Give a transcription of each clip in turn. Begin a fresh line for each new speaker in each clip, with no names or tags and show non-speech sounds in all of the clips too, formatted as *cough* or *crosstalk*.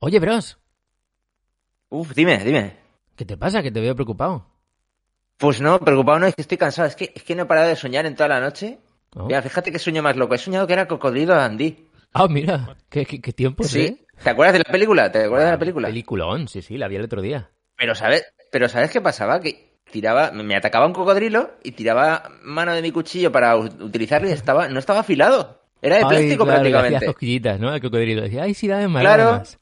Oye, Bros,
Uf, dime, dime.
¿qué te pasa? Que te veo preocupado.
Pues no, preocupado no, es que estoy cansado. Es que, es que no he parado de soñar en toda la noche.
¿No?
Mira, fíjate qué sueño más loco. He soñado que era cocodrilo Andy.
Ah, mira, qué, qué, qué tiempos,
Sí.
¿eh?
¿Te acuerdas de la película? ¿Te acuerdas de la película?
Peliculón, sí, sí, la vi el otro día.
Pero ¿sabes, pero ¿sabes qué pasaba? Que tiraba, me atacaba un cocodrilo y tiraba mano de mi cuchillo para utilizarlo y estaba, no estaba afilado. Era de
Ay,
plástico
claro, le hacías
prácticamente.
cosquillitas, ¿no? El cocodrilo decía, ay, sí, dame más,
Claro.
más.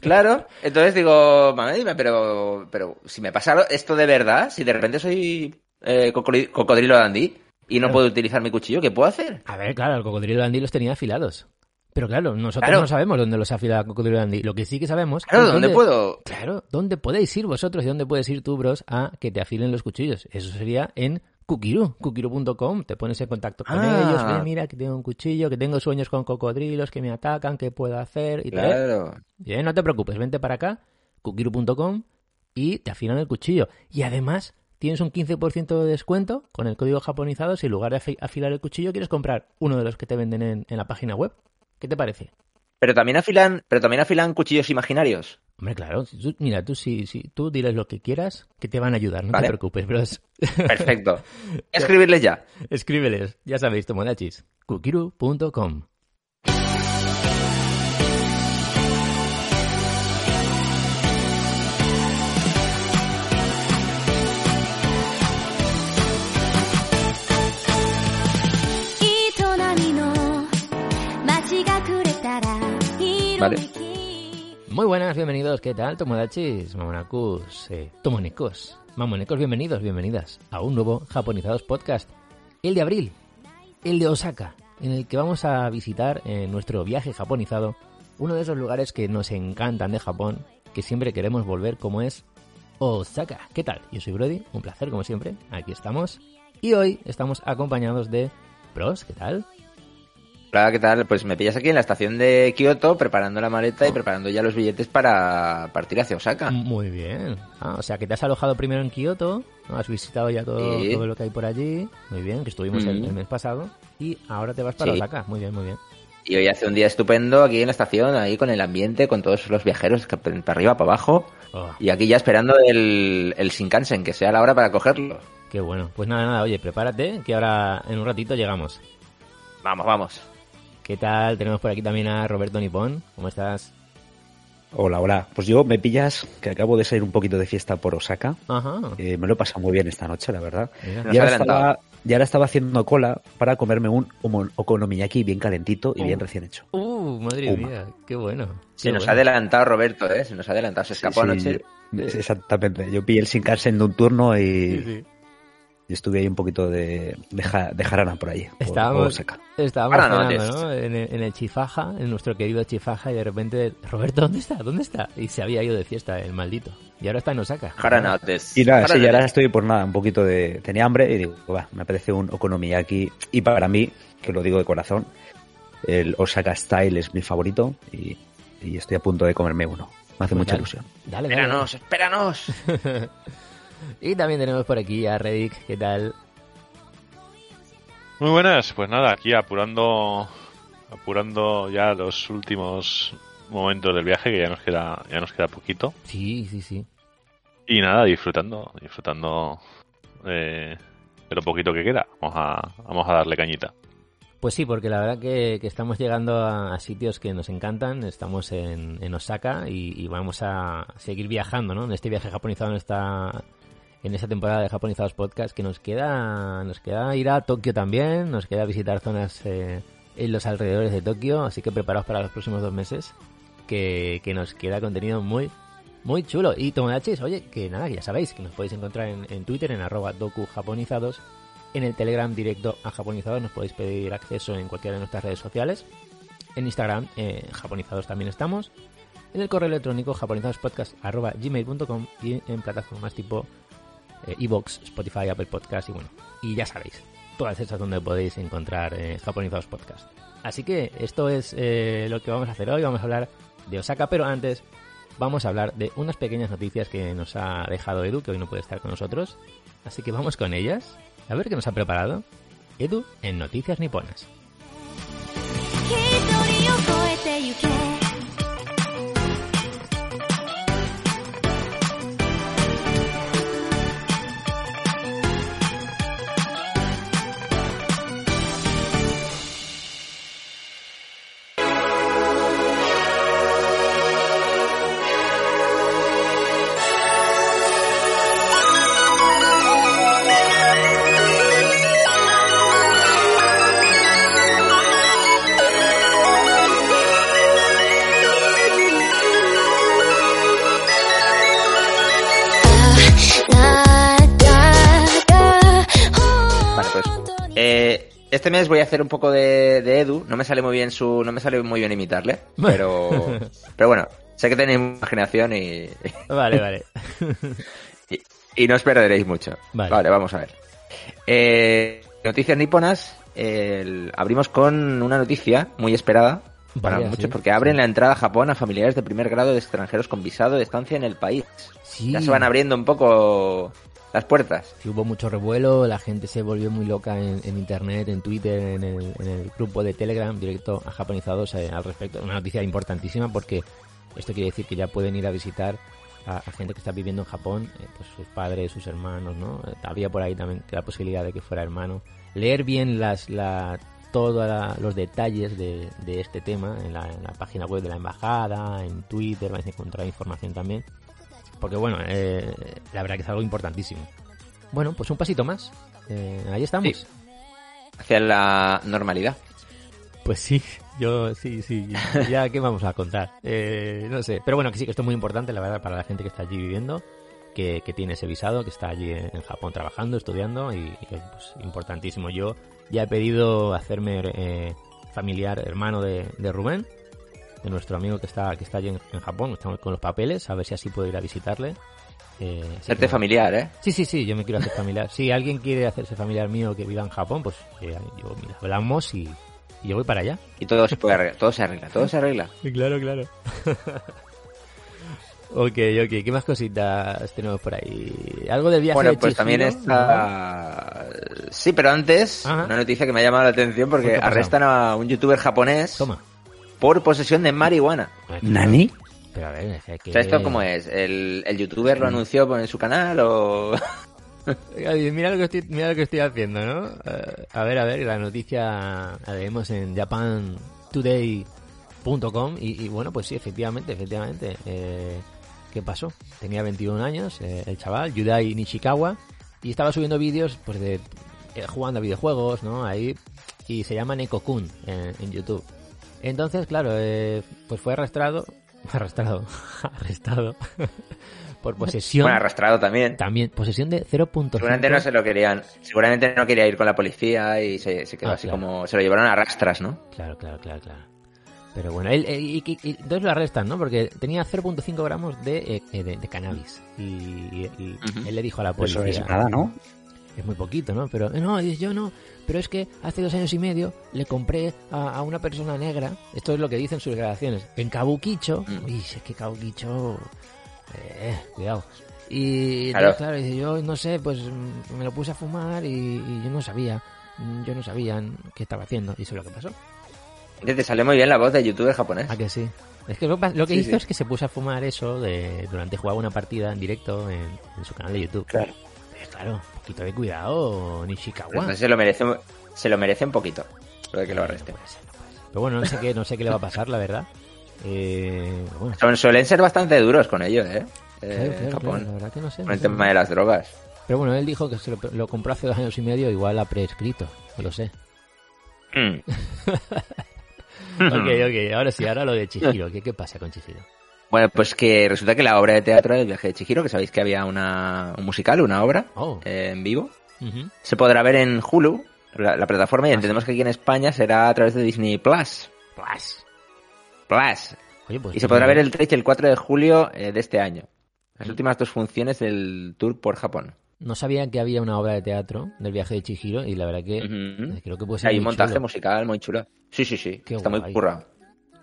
Claro, entonces digo, pero, pero si me pasa esto de verdad, si de repente soy eh, cocodri- cocodrilo Andy y no
Claro.
puedo utilizar mi cuchillo, ¿qué puedo hacer?
A ver, claro, el cocodrilo de Andy los tenía afilados. Pero claro, nosotros
Claro.
no sabemos dónde los afila el cocodrilo de Andy. Lo que sí que sabemos
Claro,
es
¿dónde puedo?
Claro, ¿dónde podéis ir vosotros y dónde puedes ir tú, bros, a que te afilen los cuchillos? Eso sería en Kukiru, kukiru.com. Te pones en contacto con
Ah.
ellos, "Ve, mira que tengo un cuchillo, que tengo sueños con cocodrilos, que me atacan, ¿qué puedo hacer? Y tal.
Claro.
Bien, no te preocupes, vente para acá, kukiru.com, y te afilan el cuchillo. Y además tienes un 15% de descuento con el código japonizado si en lugar de afi- afilar el cuchillo quieres comprar uno de los que te venden en, en la página web. ¿Qué te parece?
Pero también afilan, pero también afilan cuchillos imaginarios.
Hombre, claro, tú- mira, tú si, si tú diles lo que quieras, que te van a ayudar, no
Vale.
te preocupes, bros. *laughs*
Perfecto. *laughs* Escribirles ya.
Escríbeles, ya sabéis, tomodachis, kukiru.com. Muy buenas, bienvenidos, ¿qué tal, tomodachis, mamonacus, eh, tomonecos, mamonecos, bienvenidos, bienvenidas a un nuevo Japonizados Podcast, el de abril, el de Osaka, en el que vamos a visitar en nuestro viaje japonizado uno de esos lugares que nos encantan de Japón, que siempre queremos volver, como es Osaka. ¿Qué tal? Yo soy Brody, un placer como siempre, aquí estamos, y hoy estamos acompañados de Pros, ¿qué tal?
Hola, ¿qué tal? Pues me pillas aquí en la estación de Kioto preparando la maleta y preparando ya los billetes para partir hacia Osaka.
Muy bien. Ah, o sea, que te has alojado primero en Kioto, ¿no? has visitado ya todo,
Sí.
todo lo que hay por allí. Muy bien, que estuvimos el, el mes pasado. Y ahora te vas para
Sí.
Osaka. Muy bien, muy bien.
Y hoy hace un día estupendo aquí en la estación, ahí con el ambiente, con todos los viajeros que para arriba, para abajo.
Oh,
Y aquí ya esperando el, el Shinkansen, que sea la hora para cogerlo.
qué bueno. Pues nada, nada, oye, prepárate, que ahora en un ratito llegamos.
Vamos, vamos.
¿Qué tal? Tenemos por aquí también a Roberto Nipón. ¿Cómo estás?
Hola, hola. Pues yo me pillas que acabo de salir un poquito de fiesta por Osaka.
Ajá.
Eh, me lo he pasado muy bien esta noche, la verdad.
Nos
Y ahora, estaba, y ahora estaba haciendo cola para comerme un okonomiyaki bien calentito y bien
Uh.
recién hecho.
Uh, madre
Uma.
mía, qué bueno.
Se
Qué
nos
bueno.
ha adelantado Roberto, ¿eh? Se nos ha adelantado. Se escapó
Sí,
anoche.
sí, exactamente. Yo pillé el Shinkansen de un turno y,
Sí, sí.
y estuve ahí un poquito de, de, ja- de jarana por ahí. por
Estábamos,
Osaka.
estábamos. En, el, en el Chifaja, en nuestro querido Chifaja, y de repente, Roberto, ¿dónde está? ¿Dónde está? Y se había ido de fiesta, el maldito. Y ahora está en Osaka.
Jaranautes.
Y nada, sí, y ahora estoy por nada, un poquito de... Tenía hambre y digo, va, me apetece un okonomiyaki. Y para mí, que lo digo de corazón, el Osaka Style es mi favorito y, y estoy a punto de comerme uno. Me hace
Pues
mucha
dale.
ilusión.
Dale, dale.
Espéranos, espéranos. *laughs*
Y también tenemos por aquí a Reddick, ¿qué tal?
Muy buenas, pues nada, aquí apurando apurando ya los últimos momentos del viaje que ya nos queda ya nos queda poquito
Sí, sí, sí.
y nada, disfrutando, disfrutando eh, de lo poquito que queda. Vamos a vamos a darle cañita.
Pues sí, porque la verdad que, que estamos llegando a, a sitios que nos encantan. Estamos en, en Osaka y, y vamos a seguir viajando, ¿no? En este viaje japonizado, en esta, en esta temporada de Japonizados Podcast, que nos queda, nos queda ir a Tokio también, nos queda visitar zonas eh, en los alrededores de Tokio, así que preparaos para los próximos dos meses, que, que nos queda contenido muy, muy chulo. Y Tomodachis, oye, que nada, que ya sabéis, que nos podéis encontrar en, Twitter, en arroba en el Telegram directo a Japonizados nos podéis pedir acceso en cualquiera de nuestras redes sociales. En Instagram, eh, Japonizados también estamos. En el correo electrónico japonizadospodcast.gmail.com y en plataformas tipo Evox, Spotify, Apple Podcast y bueno, y ya sabéis, todas esas donde podéis encontrar eh, Japonizados Podcast. Así que esto es eh, lo que vamos a hacer hoy. Vamos a hablar de Osaka, pero antes vamos a hablar de unas pequeñas noticias que nos ha dejado Edu, que hoy no puede estar con nosotros. Así que vamos con ellas. A ver qué nos ha preparado Edu en Noticias Niponas.
Este mes voy a hacer un poco de, de Edu. No me sale muy bien su, no me sale muy bien imitarle, pero, *laughs* pero bueno, sé que tenéis imaginación y,
Vale, vale. *laughs*
y, y no os perderéis mucho.
Vale.
Vale, vamos a ver. Eh, noticias niponas. abrimos con una noticia muy esperada para muchos
sí,
porque abren la entrada a Japón a familiares de primer grado de extranjeros con visado de estancia en el país.
Sí.
Ya se van abriendo un poco las puertas.
Sí, hubo mucho revuelo, la gente se volvió muy loca en, en internet, en Twitter, en el, en el grupo de Telegram, directo a japonizados eh, al respecto. Una noticia importantísima porque esto quiere decir que ya pueden ir a visitar a, a gente que está viviendo en Japón, eh, pues sus padres, sus hermanos, ¿no? Eh, Había por ahí también la posibilidad de que fuera hermano. Leer bien las, la, todos los detalles de, de este tema en la, en la página web de la embajada, en Twitter, vais a encontrar información también. Porque bueno, eh, la verdad que es algo importantísimo. Bueno, pues un pasito más. Eh, ahí estamos.
Sí. Hacia la normalidad.
Pues sí, yo sí, sí. *laughs* Ya, ¿qué vamos a contar? Eh, no sé. Pero bueno, que sí, que esto es muy importante, la verdad, para la gente que está allí viviendo, que, que tiene ese visado, que está allí en, Japón trabajando, estudiando, y, y que, pues, importantísimo. Yo ya he pedido hacerme eh, familiar, hermano de, de Rubén, de nuestro amigo que está, que está allí en, en Japón, estamos con los papeles, a ver si así puedo ir a visitarle. Eh, así
Hacerte
que-
familiar, ¿eh?
Sí, sí, sí, yo me quiero hacer familiar. Si alguien quiere hacerse familiar mío que viva en Japón, pues eh, yo, mira, hablamos y, y yo voy para allá.
Y todo se puede arreglar, todo se arregla, todo se arregla.
Claro, claro. *laughs* ok, ok, ¿qué más cositas tenemos por ahí? ¿Algo del viaje
Bueno,
de
pues también está... Sí, pero antes,
Ajá.
una noticia que me ha llamado la atención
¿Qué
porque arrestan a un youtuber japonés
Toma.
Por posesión de marihuana.
Qué-
¿Nani?
Pero a ver, es que...
O sea, ¿esto cómo es? ¿El, el youtuber lo anunció en su canal o...? *laughs*
Mira lo que estoy, mira lo que estoy haciendo, ¿no? Eh, a ver, a ver, la noticia la leemos en japantoday.com y, y bueno, pues sí, efectivamente, efectivamente. Eh, ¿Qué pasó? Tenía 21 años, eh, el chaval, Yudai Nishikawa, y estaba subiendo vídeos pues de eh, jugando a videojuegos, ¿no? Ahí, y se llama Neko-kun en, en YouTube. Entonces, claro, eh, pues fue arrastrado, *laughs* arrastrado, *laughs* arrestado *laughs* por posesión.
Bueno, arrastrado también.
También, posesión de 0.5.
Seguramente no se lo querían. Seguramente no quería ir con la policía y se, se quedó
Ah,
así
claro.
como... Se lo llevaron a rastras, ¿no?
Claro, claro, claro, claro. Pero bueno, él, él- y, y- y entonces lo arrestan, ¿no? Porque tenía 0.5 gramos de, eh, eh, de, de cannabis. Y, y- y
Ujú.
él le dijo a la policía...
Eso es nada, ¿no?
Es muy poquito, ¿no? Pero eh, no, yo no. Pero es que hace dos años y medio le compré a, a una persona negra. Esto es lo que dicen sus declaraciones. En Kabukicho.
Mm.
Uy, es que Kabukicho. Eh, cuidado. Y
Claro.
entonces, claro, dice, yo no sé, pues mm, me lo puse a fumar y, y yo no sabía. mm, Yo no sabía qué estaba haciendo. Y eso es lo que pasó.
Te sale muy bien la voz de youtuber japonés.
¿A que sí? Es que lo, que
Sí,
hizo
sí.
es que se puso a fumar eso de, durante jugaba una partida en directo en, en su canal de YouTube.
Claro.
Pero claro, poquito de cuidado, Nishikawa.
Entonces se lo merece, se lo merece un poquito. Lo de que lo arresten.
Puede ser, no puede ser. Pero bueno, no sé qué, no sé qué le va a pasar, la verdad. Eh, bueno,
Son- Suelen ser bastante duros con ello, ¿eh? Eh,
claro, claro,
Japón.
claro, la verdad que no sé.
Con
no
el
sé.
tema de las drogas.
Pero bueno, él dijo que se lo, lo compró hace dos años y medio, igual ha prescrito, no lo sé.
Mm. *laughs*
Ok, ok, ahora sí, ahora lo de Chihiro. ¿Qué, qué pasa con Chihiro?
Bueno, pues que resulta que la obra de teatro del viaje de Chihiro, que sabéis que había una, un musical, una obra
Oh,
eh, en vivo, se podrá ver en Hulu, la, la plataforma, y entendemos que aquí en España será a través de Disney Plus.
Plus.
Plus.
Oye, pues
Y se podrá ver el 3 y el 4 de julio eh, de este año. Las últimas dos funciones del tour por Japón.
No sabía que había una obra de teatro del viaje de Chihiro y la verdad que creo que puede ser
Hay un montaje
chulo.
musical muy chulo. Sí, sí, sí.
Qué
Está
guay.
muy currado.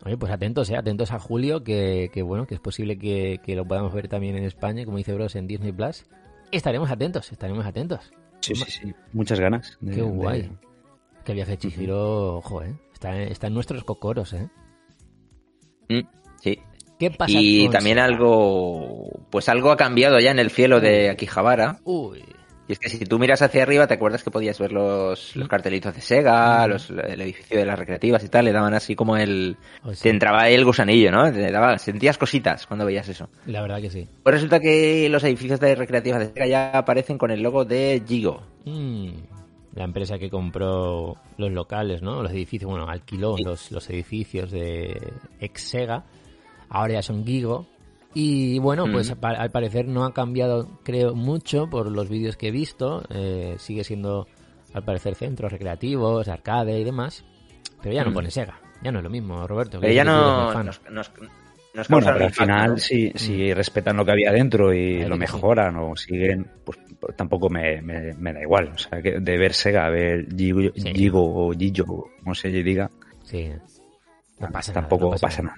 Oye, pues atentos, eh, atentos a Julio, que, que bueno, que es posible que, que lo podamos ver también en España, como dice Bros, en Disney Plus. Estaremos atentos, estaremos atentos.
Sí, sí, sí. Muchas ganas. de-
Qué
de-
guay. Que el viaje de Chihiro, ojo, eh. Está, está en nuestros cocoros, eh.
Mm, sí.
¿Qué pasa
Y
con
también algo, pues algo ha cambiado ya en el cielo de Akihabara.
Uy,
Y es que si tú miras hacia arriba, ¿te acuerdas que podías ver los, los cartelitos de Sega, los, el edificio de las recreativas y tal? Le daban así como el...
o sea,
Te entraba ahí el gusanillo, ¿no? Te daba, sentías cositas cuando veías eso.
la verdad que sí.
Pues resulta que los edificios de recreativas de Sega ya aparecen con el logo de Gigo.
Mm, la empresa que compró los locales, ¿no? Los edificios, bueno, alquiló
Sí.
los, los edificios de Exega. Ahora ya son Gigo. Y bueno, pues
Mm.
al parecer no ha cambiado, creo, mucho por los vídeos que he visto. Eh, sigue siendo al parecer centros recreativos, arcade y demás, pero ya no
Mm.
pone Sega. Ya no es lo mismo, Roberto. que
Pero ya
tú eres
no nos, nos, nos
Bueno, pero al final, si, si respetan lo que había dentro y lo
sí.
mejoran o siguen, pues pues tampoco me, me, me da igual. O sea, que de ver Sega, a ver Gigo,
Sí.
Gigo o Gillo, como se diga,
Sí. No pasa nada,
tampoco
no pasa
pasa nada.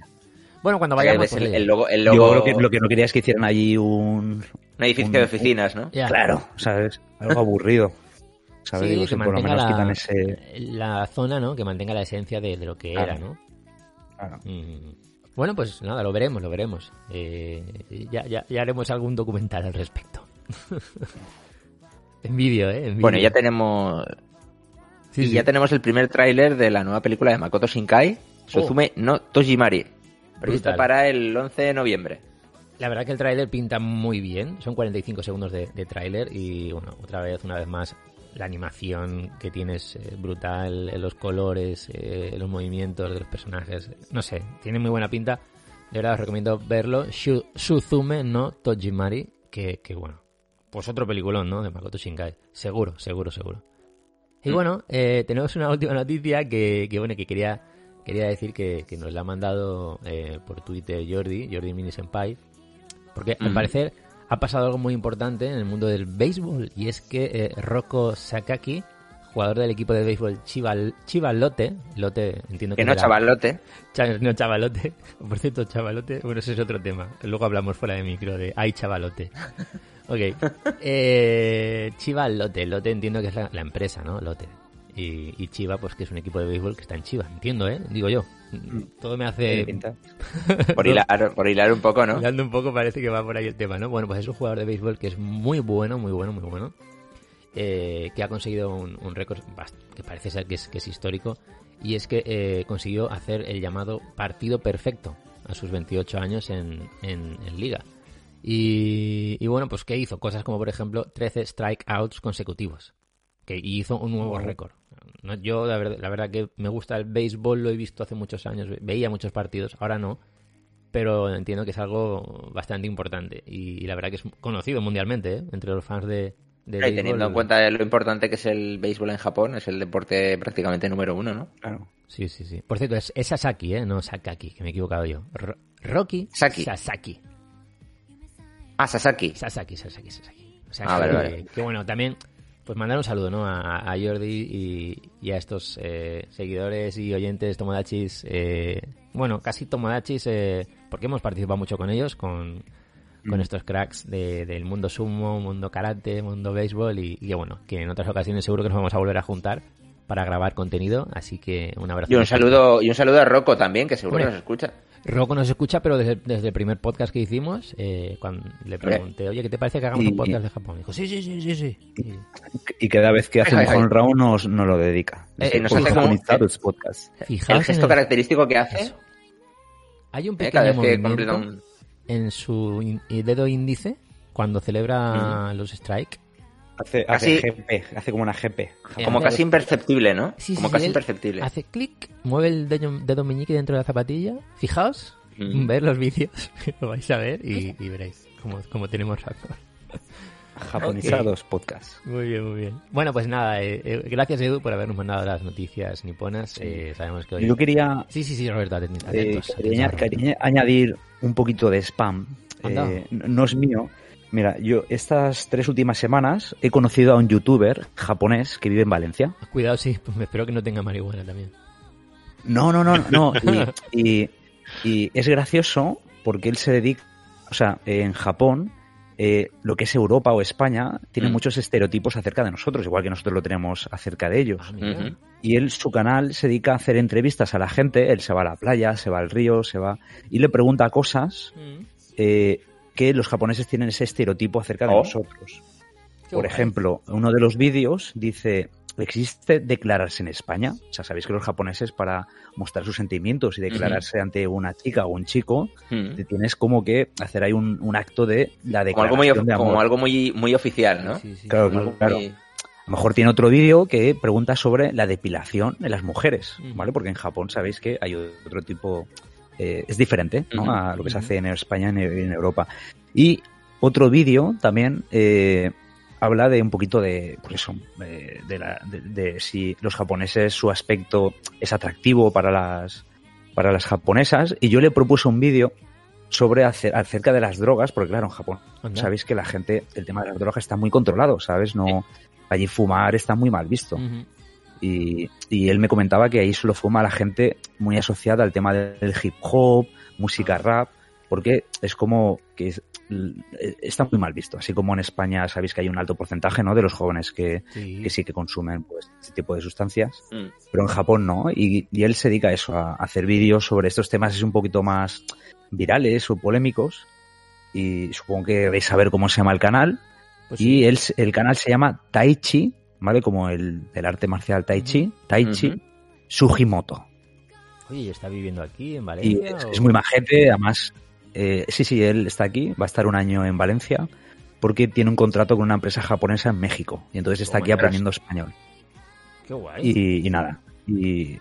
Bueno, cuando vayamos... pues,
el, el logo, el
Yo creo que lo que no quería es que hicieran allí un...
un edificio
un-
de oficinas, ¿no?
ya.
Claro, ¿sabes? Algo aburrido. ¿Sabes?
Sí,
Digo,
que
si por lo
mantenga
menos
la,
quitan ese...
la zona, ¿no? Que mantenga la esencia de, de lo que
Claro.
era, ¿no?
Claro.
Mm. Bueno, pues nada, lo veremos, lo veremos. Eh, ya, ya, ya haremos algún documental al respecto. *laughs* en vídeo, ¿eh? En.
Bueno, ya tenemos
Sí,
y
sí.
ya tenemos el primer tráiler de la nueva película de Makoto Shinkai, Suzume no Tojimari, prevista
Brutal.
para el 11 de noviembre.
La verdad que el tráiler pinta muy bien. Son 45 segundos de, de tráiler y, bueno, otra vez, una vez más, la animación que tienes eh, brutal, eh, los colores, eh, los movimientos de los personajes. No sé, tiene muy buena pinta. De verdad os recomiendo verlo. Shu- Suzume no Tojimari, que, que bueno, pues otro peliculón, ¿no? De Makoto Shinkai. Seguro, seguro, seguro. Y bueno, eh, tenemos una última noticia que, que, bueno, que quería, quería decir que, que nos la ha mandado eh, por Twitter Jordi, Jordi Mini Senpai, porque al
Ujú.
parecer ha pasado algo muy importante en el mundo del béisbol y es que eh, Rocco Sakaki, jugador del equipo de béisbol Chival, Chivalote, Lote, entiendo que,
Que no,
será-
chavalote.
Cha- no, chavalote. *laughs* Por cierto, chavalote. Bueno, ese es otro tema. Luego hablamos fuera de micro de ay, chavalote. Ok. *laughs* Eh, Chivalote. Lote entiendo que es la, la empresa, ¿no? Lote. Y, y Chiva, pues que es un equipo de béisbol que está en Chiva. Entiendo, ¿eh? Digo yo. Todo me hace... *laughs*
Por hilar, por hilar un poco, ¿no?
Hilando un poco parece que va por ahí el tema, ¿no? Bueno, pues es un jugador de béisbol que es muy bueno, muy bueno, muy bueno. eh, que ha conseguido un, un récord que parece ser que es, que es histórico. Y es que eh, consiguió hacer el llamado partido perfecto a sus 28 años en, en- en liga. Y, y bueno, pues ¿qué hizo? Cosas como, por ejemplo, 13 strikeouts consecutivos. Que hizo un nuevo récord. No, yo, la verdad, la verdad que me gusta el béisbol, lo he visto hace muchos años, ve- veía muchos partidos, ahora no pero entiendo que es algo bastante importante y, la verdad que es conocido mundialmente ¿eh? entre los fans de, de
Y
béisbol.
teniendo en cuenta lo importante que es el béisbol en Japón, es el deporte prácticamente número uno, ¿no?
Claro.
Sí, sí, sí. Por cierto, es, es Sasaki, ¿eh? no Sakaki, que me he equivocado yo. Ro- Rocky
Saki.
Sasaki.
Ah, Sasaki.
Sasaki, Sasaki, Sasaki. O sea,
Ah,
que,
vale, vale.
que bueno, también pues mandar un saludo ¿no? a, a Jordi y, y a estos eh, seguidores y oyentes tomodachis, eh, bueno, casi tomodachis, eh, porque hemos participado mucho con ellos, con, con estos cracks de- del mundo sumo, mundo karate, mundo béisbol y, y que bueno, que en otras ocasiones seguro que nos vamos a volver a juntar para grabar contenido, así que un abrazo.
Y un saludo, y un saludo a Rocco también, que seguro que nos escucha.
Rocco nos escucha, pero desde, desde el primer podcast que hicimos, eh, cuando le pregunté, oye, ¿qué te parece que hagamos
Y-
un podcast de Japón? dijo, sí, sí, sí, sí, sí. Y-
Y cada vez que hace un round nos, nos lo dedica.
Eh, nos
"Por
hace como-
japonizados podcast.
Fijaos
El gesto
el-
característico que hace,
Eso. Hay un
eh,
pequeño movimiento
un...
en su in- dedo índice cuando celebra los strike.
Hace,
Casi-
hace GP, hace como una GP.
Como casi imperceptible, ¿no?
Sí, sí,
como
sí,
casi imperceptible.
Hace clic, mueve el dedo, dedo meñique dentro de la zapatilla. Fijaos,
Mm.
ver los vídeos, *laughs* lo vais a ver y, y veréis cómo, cómo tenemos razón.
Japonizados podcast.
Muy bien, muy bien. Bueno, pues nada, eh, eh, gracias Edu por habernos mandado las noticias niponas. Eh, sabemos que hoy...
Yo quería,
Sí, sí, sí, Roberto,
eh,
atentos.
quería-
atentos, Roberto.
quería añadir un poquito de spam. Eh, no es mío. Mira, yo estas tres últimas semanas he conocido a un youtuber japonés que vive en Valencia.
Cuidado, sí, pues me espero que no tenga marihuana también.
No, no, no, no. *laughs* Y, y- y es gracioso porque él se dedica, o sea, en Japón, eh, lo que es Europa o España, tiene
Mm.
muchos estereotipos acerca de nosotros, igual que nosotros lo tenemos acerca de ellos.
Ah.
Y él, su canal, se dedica a hacer entrevistas a la gente. Él se va a la playa, se va al río, se va y le pregunta cosas
Mm,
eh, que los japoneses tienen ese estereotipo acerca de
Oh.
nosotros.
qué
Por
guay.
ejemplo, uno de los vídeos dice, ¿existe declararse en España? O sea, sabéis que los japoneses para mostrar sus sentimientos y declararse ante una chica o un chico,
Mm.
te tienes como que hacer ahí un, un acto de la
Como
declaración
algo muy, of-
de amor.
como algo muy, muy oficial, ¿no?
Sí, sí,
Claro,
Como
claro.
muy-
A lo mejor tiene otro vídeo que pregunta sobre la depilación en las mujeres,
Ujú.
¿vale? Porque en Japón sabéis que hay otro tipo, eh, es diferente. A lo que se hace en España y en, en Europa. Y otro vídeo también eh, habla de un poquito de, pues eso, de, de la- de- de si los japoneses su aspecto es atractivo para las, para las japonesas. Y yo le propuse un vídeo sobre acerca de las drogas, porque claro, en Japón
Anda.
sabéis que la gente, el tema de las drogas está muy controlado, ¿sabes? No, allí fumar está muy mal visto. Y, y él me comentaba que ahí solo fuma la gente muy asociada al tema del hip hop, música rap, porque es como que es- está muy mal visto. Así como en España sabéis que hay un alto porcentaje ¿no? de los jóvenes que,
Sí.
que sí que consumen pues, este tipo de sustancias,
Mm.
pero en Japón no. Y, y él se dedica a eso, a hacer vídeos sobre estos temas es un poquito más virales o polémicos. Y supongo que vais a ver cómo se llama el canal.
Pues sí.
Y el, el canal se llama Taichi, ¿vale? Como el, el arte marcial Taichi, Taichi
Ujú.
Sugimoto.
Oye, ¿y está viviendo aquí en
Y
Valencia?
es, muy majete, además, eh, sí, sí, él está aquí, va a estar un año en Valencia, porque tiene un contrato con una empresa japonesa en México, y entonces está
Oh,
aquí aprendiendo español.
Qué guay.
Y, y nada, y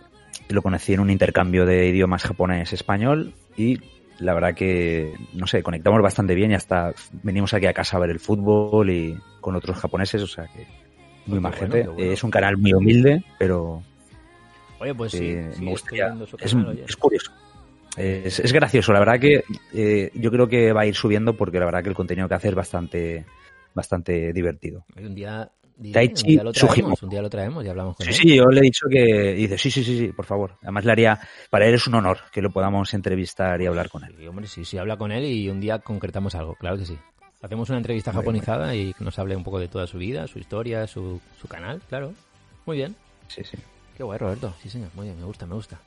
lo conocí en un intercambio de idiomas japonés-español, y la verdad que, no sé, conectamos bastante bien y hasta venimos aquí a casa a ver el fútbol y con otros japoneses, o sea que muy
bueno, qué bueno.
Es un canal muy humilde, pero
Oye, pues sí, sí,
me gustaría.
su
Es,
canal,
es curioso. Es, es gracioso, la verdad que eh, yo creo que va a ir subiendo porque la verdad que el contenido que hace es bastante, bastante divertido.
Un día, di-
Taichi
un día lo traemos,
Sugimoto.
un día lo traemos y hablamos con
Sí,
él.
sí, yo le he dicho que dice, sí, sí, sí, sí, por favor. Además le haría, para él es un honor que lo podamos entrevistar y hablar con él.
Sí, hombre, sí, sí, habla con él y un día concretamos algo, claro que sí. Hacemos una entrevista japonizada y que nos hable un poco de toda su vida, su historia, su, su canal, claro. Muy bien.
Sí, sí.
Qué guay, Roberto. Sí, señor. Muy bien, me gusta, me gusta.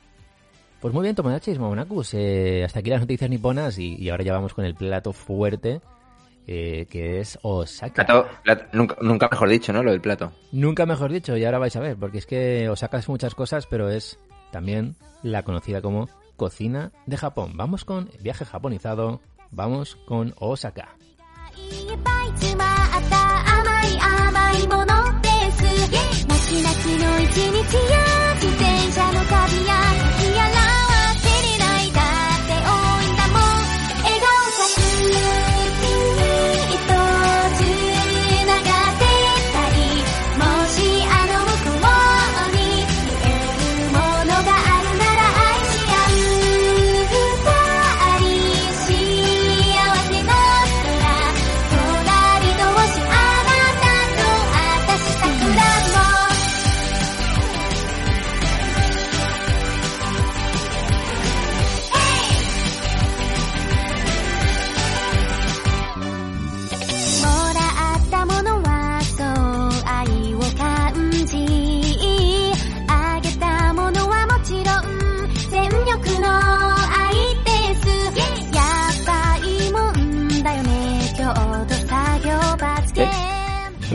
Pues muy bien, Tomodachis, Momonakus. Eh, hasta aquí las noticias niponas y, y ahora ya vamos con el plato fuerte, eh, que es Osaka.
Plato- plato- nunca, nunca mejor dicho, ¿no? Lo del plato.
Nunca mejor dicho, y ahora vais a ver, porque es que Osaka es muchas cosas, pero es también la conocida como cocina de Japón. Vamos con viaje japonizado, vamos con Osaka.
泣き泣きの一日や自転車の旅や。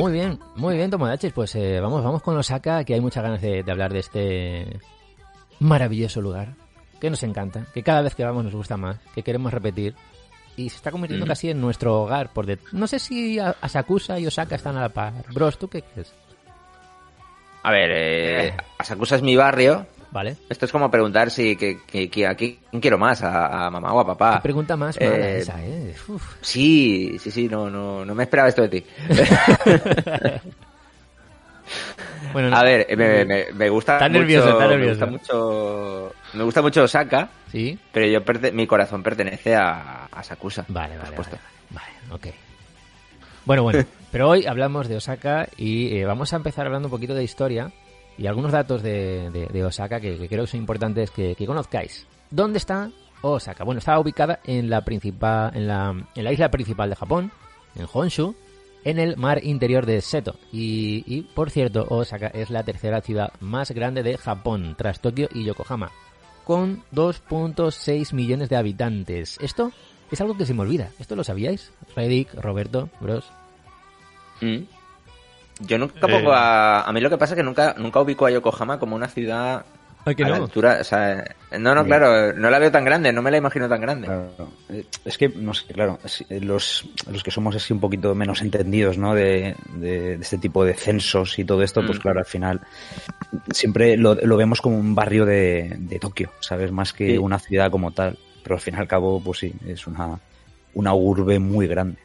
Muy bien, muy bien, Tomodachis. Pues eh, vamos, vamos con Osaka, que hay muchas ganas de, de hablar de este maravilloso lugar, que nos encanta, que cada vez que vamos nos gusta más, que queremos repetir. Y se está convirtiendo
Mm.
casi en nuestro hogar. Por det- no sé si a- Asakusa y Osaka están a la par. Bros, ¿tú qué crees?
A ver, eh, Asakusa es mi barrio.
¿Vale?
Esto es como preguntar si que, que- que a quién quiero más, a, a mamá o a papá.
Qué pregunta más
eh,
mala esa, ¿eh? Uf.
Sí, sí, sí, no, no, no me esperaba esto de ti. *laughs*
Bueno, no-
A ver, eh, me, me- me gusta mucho,
nervioso,
me gusta mucho, me gusta mucho Osaka,
Sí.
pero yo perte- mi corazón pertenece a, a Sakusa.
Vale, vale, vale, vale, ok. Bueno, bueno, *laughs* pero hoy hablamos de Osaka y eh, vamos a empezar hablando un poquito de historia y algunos datos de, Osaka que, creo que son importantes que, conozcáis. ¿Dónde está Osaka? Bueno, está ubicada en la, principal, en, la, en la isla principal de Japón, en Honshu, en el mar interior de Seto. Y, y, por cierto, Osaka es la tercera ciudad más grande de Japón, tras Tokio y Yokohama, con 2.6 millones de habitantes. Esto es algo que se me olvida. ¿Esto lo sabíais? Redick, Roberto, Bros.
Mm. Yo nunca
Eh.
pongo a... A mí lo que pasa es que nunca, nunca ubico a Yokohama como una ciudad
Ay,
a la altura... O sea, no, no, claro, no la veo tan grande, no me la imagino tan grande.
Claro. Eh, Es que, no sé, claro, eh, los, los que somos así un poquito menos entendidos, ¿no? De, de- de este tipo de censos y todo esto, pues
Mm.
claro, al final siempre lo, lo vemos como un barrio de, de Tokio, ¿sabes? Más que
Sí.
una ciudad como tal. Pero al fin y al cabo, pues sí, es una, una urbe muy grande.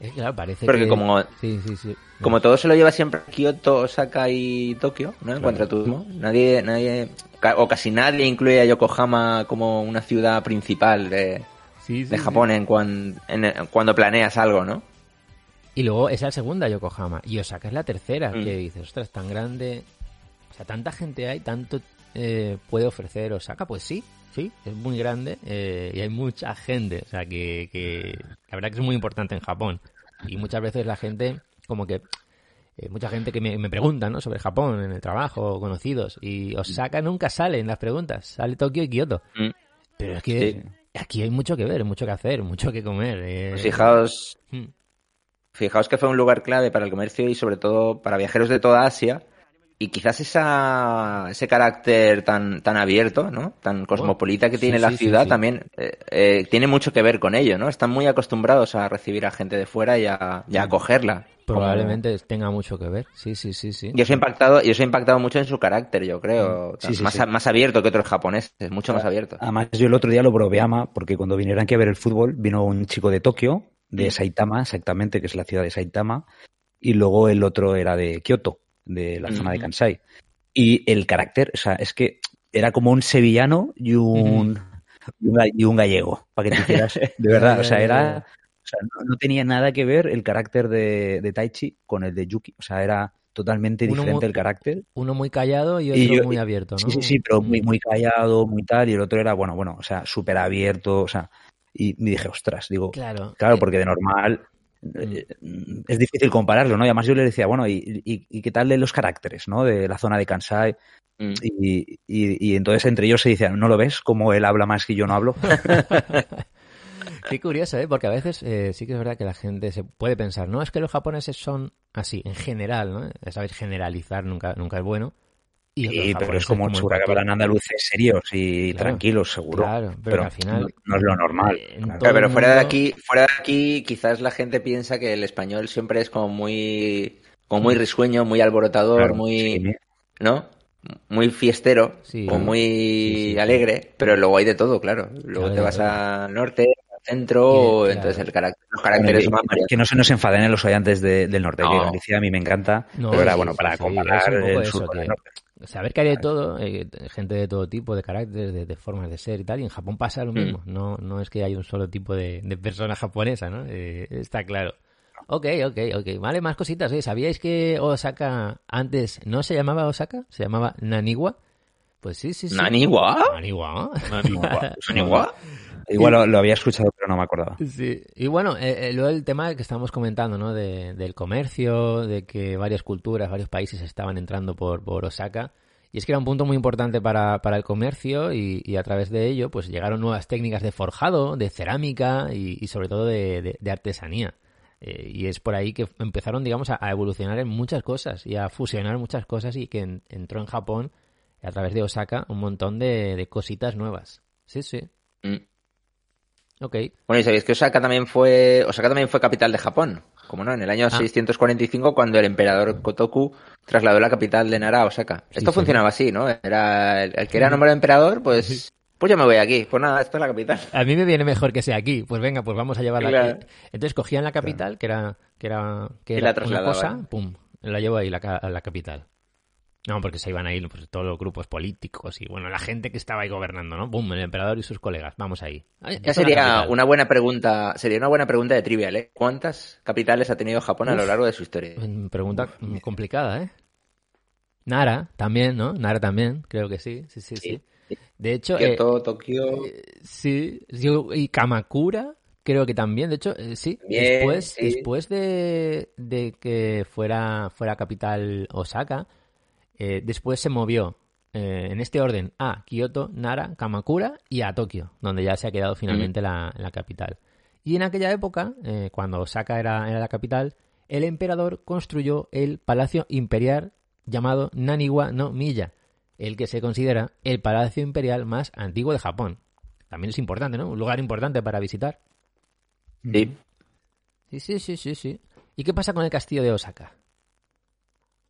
Es claro, parece
Porque
que...
como-
Sí, sí, sí.
Como todo se lo lleva siempre Kioto, Osaka y Tokio, ¿no? En cuanto a turismo, nadie, nadie, o casi nadie incluye a Yokohama como una ciudad principal de,
Sí, sí,
de
sí.
Japón en, cuan- en- cuando planeas algo, ¿no?
Y luego es la segunda Yokohama. Y Osaka es la tercera.
Mm.
Que dices, ostras, tan grande. O sea, tanta gente hay, tanto eh, puede ofrecer Osaka. Pues sí, sí, es muy grande eh, y hay mucha gente. O sea, que, que la verdad que es muy importante en Japón. Y muchas veces la gente, como que. eh, mucha gente que me, me pregunta ¿no? sobre Japón en el trabajo, conocidos. Y Osaka nunca sale en las preguntas. Sale Tokio y Kioto.
Mm.
Pero es que
Sí.
aquí hay mucho que ver, mucho que hacer, mucho que comer. eh.
Pues fijaos,
Mm.
fijaos que fue un lugar clave para el comercio y sobre todo para viajeros de toda Asia. Y quizás esa, ese carácter tan, tan abierto, ¿no? Tan cosmopolita que
sí,
tiene la
sí,
ciudad
sí.
también eh, eh, tiene mucho que ver con ello, ¿no? Están muy acostumbrados a recibir a gente de fuera y a, y a acogerla. Como-
Probablemente tenga mucho que ver. Sí, sí, sí, sí.
Y eso ha impactado, y eso ha impactado mucho en su carácter, yo creo.
Sí, sí,
más,
sí.
a- más abierto que otros japoneses, mucho más abierto.
Además, yo el otro día lo probé ama, porque cuando vinieron aquí a ver el fútbol, vino un chico de Tokio, de Saitama, exactamente, que es la ciudad de Saitama, y luego el otro era de Kioto, de la zona de. Kansai. Y el carácter, o sea, es que era como un sevillano y un, y un ga- y un gallego, para que te hicieras, *laughs* de verdad, o sea, era, o sea, no, no tenía nada que ver el carácter de, de Taichi con el de Yuki, o sea, era totalmente
Uno
diferente
muy-
el carácter.
Uno muy callado y otro
Y yo-
muy abierto, ¿no?
Sí, sí, sí, pero muy,
Mm.
muy callado, muy tal, y el otro era, bueno, bueno, o sea, súper abierto, o sea, y me dije, ostras, digo,
Claro.
claro,
Eh,
porque de normal eh, es difícil compararlo, ¿no? Y además yo le decía, bueno, ¿y, y, y qué tal de los caracteres, ¿no? De la zona de Kansai,
Mm.
y, y, y entonces entre ellos se decían, ¿no lo ves? Como él habla más que yo no hablo. *laughs*
Qué curioso, ¿eh? Porque a veces eh, sí que es verdad que la gente se puede pensar, no, es que los japoneses son así, en general, ¿no? Ya sabéis, generalizar nunca, nunca es bueno. Y
Sí, pero es como, que
Tokio.
hablan andaluces serios y
Claro,
tranquilos, seguro.
claro, pero
pero
que al final-
no, no es lo normal. claro.
Claro, pero fuera de aquí, fuera de aquí, quizás la gente piensa que el español siempre es como muy, como muy risueño, muy alborotador,
Claro,
muy,
sí.
¿no? Muy fiestero,
Sí.
o muy
Sí, sí, sí.
alegre, pero luego hay de todo, claro. Luego
Claro,
te vas
claro.
al norte, al centro,
claro.
entonces el carácter, los
Bueno,
caracteres
que,
son más variados.
que no se nos enfaden en los oyentes de- del norte, que
No.
Galicia a mí me encanta,
No,
pero era bueno para
sí,
comparar
un
el
eso,
sur con el
que-
norte.
Saber que hay de todo, eh, gente de todo tipo, de carácter, de, de formas de ser y tal, y en Japón pasa lo mismo. No, no es que haya un solo tipo de, de persona japonesa, ¿no? Eh, está claro. Ok, ok, ok. Vale, más cositas. Oye, ¿Sabíais que Osaka antes no se llamaba Osaka? Se llamaba Naniwa. Pues sí, sí, sí.
¿Naniwa?
Naniwa.
Naniwa. *laughs*
¿Naniwa?
Igual lo, lo había escuchado, pero no me acordaba.
Sí, y bueno, eh, eh, luego el tema que estamos comentando, ¿no? De, del comercio, de que varias culturas, varios países estaban entrando por, por Osaka. Y es que era un punto muy importante para, para el comercio y, y a través de ello pues llegaron nuevas técnicas de forjado, de cerámica y, y sobre todo de, de- de artesanía. Eh, y es por ahí que empezaron, digamos, a, a evolucionar en muchas cosas y a fusionar muchas cosas y que en- entró en Japón, a través de Osaka, un montón de, de cositas nuevas. Sí, sí.
Mm.
Ok.
Bueno, y sabéis que Osaka también fue, Osaka también fue capital de Japón, como no, en el año
Ah.
645 cuando el emperador Kotoku trasladó la capital de Nara a Osaka.
Sí,
Esto
sí.
funcionaba así, ¿no? Era el, el que era nombrado emperador, pues, pues yo me voy aquí. Pues nada, esto es la capital.
A mí me viene mejor que sea aquí. Pues venga, pues vamos a llevarla
Claro.
aquí. Entonces cogían la capital, que era, que era, que era
la
una cosa, pum, la llevo ahí la, a la capital. No, porque se iban a ir pues, todos los grupos políticos y bueno, la gente que estaba ahí gobernando, ¿no? Pum, el emperador y sus colegas. Vamos ahí. Ay,
Ya sería una buena pregunta, sería una buena pregunta de trivial, ¿eh? ¿Cuántas capitales ha tenido Japón a lo largo de su historia?
Mm, Pregunta mm, complicada, ¿eh? Nara también, ¿no? Nara también, creo que sí, sí, sí, sí. De hecho, eh,
Kioto, Tokio.
Sí, y Kamakura creo que también, de hecho, eh, sí,
También,
después,
sí.
después de, de que fuera, fuera capital Osaka, eh, después se movió eh, en este orden a Kioto, Nara, Kamakura y a Tokio, donde ya se ha quedado finalmente la, la capital. Y en aquella época, eh, cuando Osaka era, era la capital, el emperador construyó el palacio imperial llamado Naniwa no Miya, el que se considera el palacio imperial más antiguo de Japón. También es importante, ¿no? Un lugar importante para visitar.
Sí.
Sí, sí, sí, sí, sí. ¿Y qué pasa con el castillo de Osaka?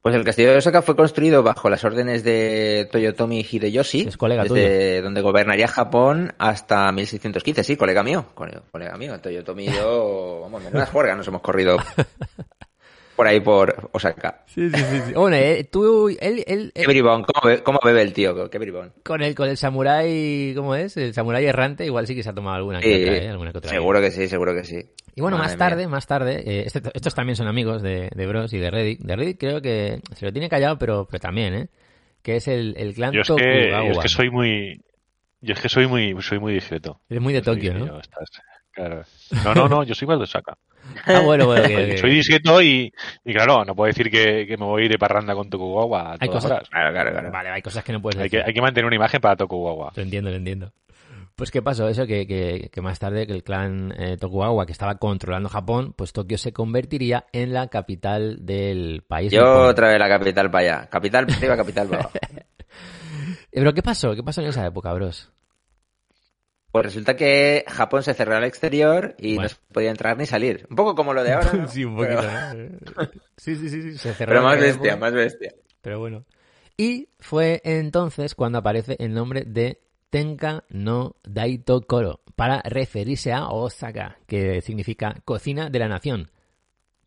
Pues el castillo de Osaka fue construido bajo las órdenes de Toyotomi Hideyoshi,
Es colega
desde donde gobernaría Japón hasta 1615. Sí, colega mío, colega, colega mío. Toyotomi y yo, vamos, menudas juergas nos hemos corrido *laughs* por ahí por Osaka.
Sí, sí, sí. sí. Bueno, eh, tú, él, él,
Qué bribón, ¿cómo, be- cómo bebe el tío? Qué bribón.
con el, con el samurái, ¿cómo es? El samurái errante, igual sí que se ha tomado alguna que otra, ¿eh? Alguna que otra
seguro que sí, seguro que sí.
Y bueno,
Madre
más tarde,
mía.
más tarde, eh, este- estos también son amigos de, de Bros y de Reddit. De Reddit creo que se lo tiene callado, pero, pero también, ¿eh? Que es el, el clan
Yo es, que, yo es que soy muy. Yo es que soy muy, soy muy discreto.
Es muy de
Soy-
Tokio, ¿no?
yo, estás- claro. No, no, no, yo soy más de Osaka.
Ah, bueno, bueno, *laughs* que-
Soy discreto y, y claro, no puedo decir que, que me voy a ir de parranda con Tokugawa a
Hay
todas
cosas-
horas.
Claro, claro, claro.
Vale, hay cosas que no puedes
Hay
decir.
que, hay que mantener una imagen para Tokugawa.
Lo entiendo, lo entiendo. Pues qué pasó, eso que, que, que más tarde que el clan eh, Tokugawa, que estaba controlando Japón, pues Tokio se convertiría en la capital del país.
Yo otra vez la capital para allá. Capital para arriba, capital para *laughs* abajo.
Eh, Pero ¿qué pasó? ¿Qué pasó en esa época, bros?
Pues resulta que Japón se cerró al exterior y
Bueno.
no se podía entrar ni salir. Un poco como lo de ahora. ¿no? *laughs*
sí, un poquito,
Pero,
¿no? Sí, sí, sí, sí, se cerró.
pero más bestia, más bestia.
Pero bueno. Y fue entonces cuando aparece el nombre de Tenka no Daito Koro para referirse a Osaka, que significa cocina de la nación.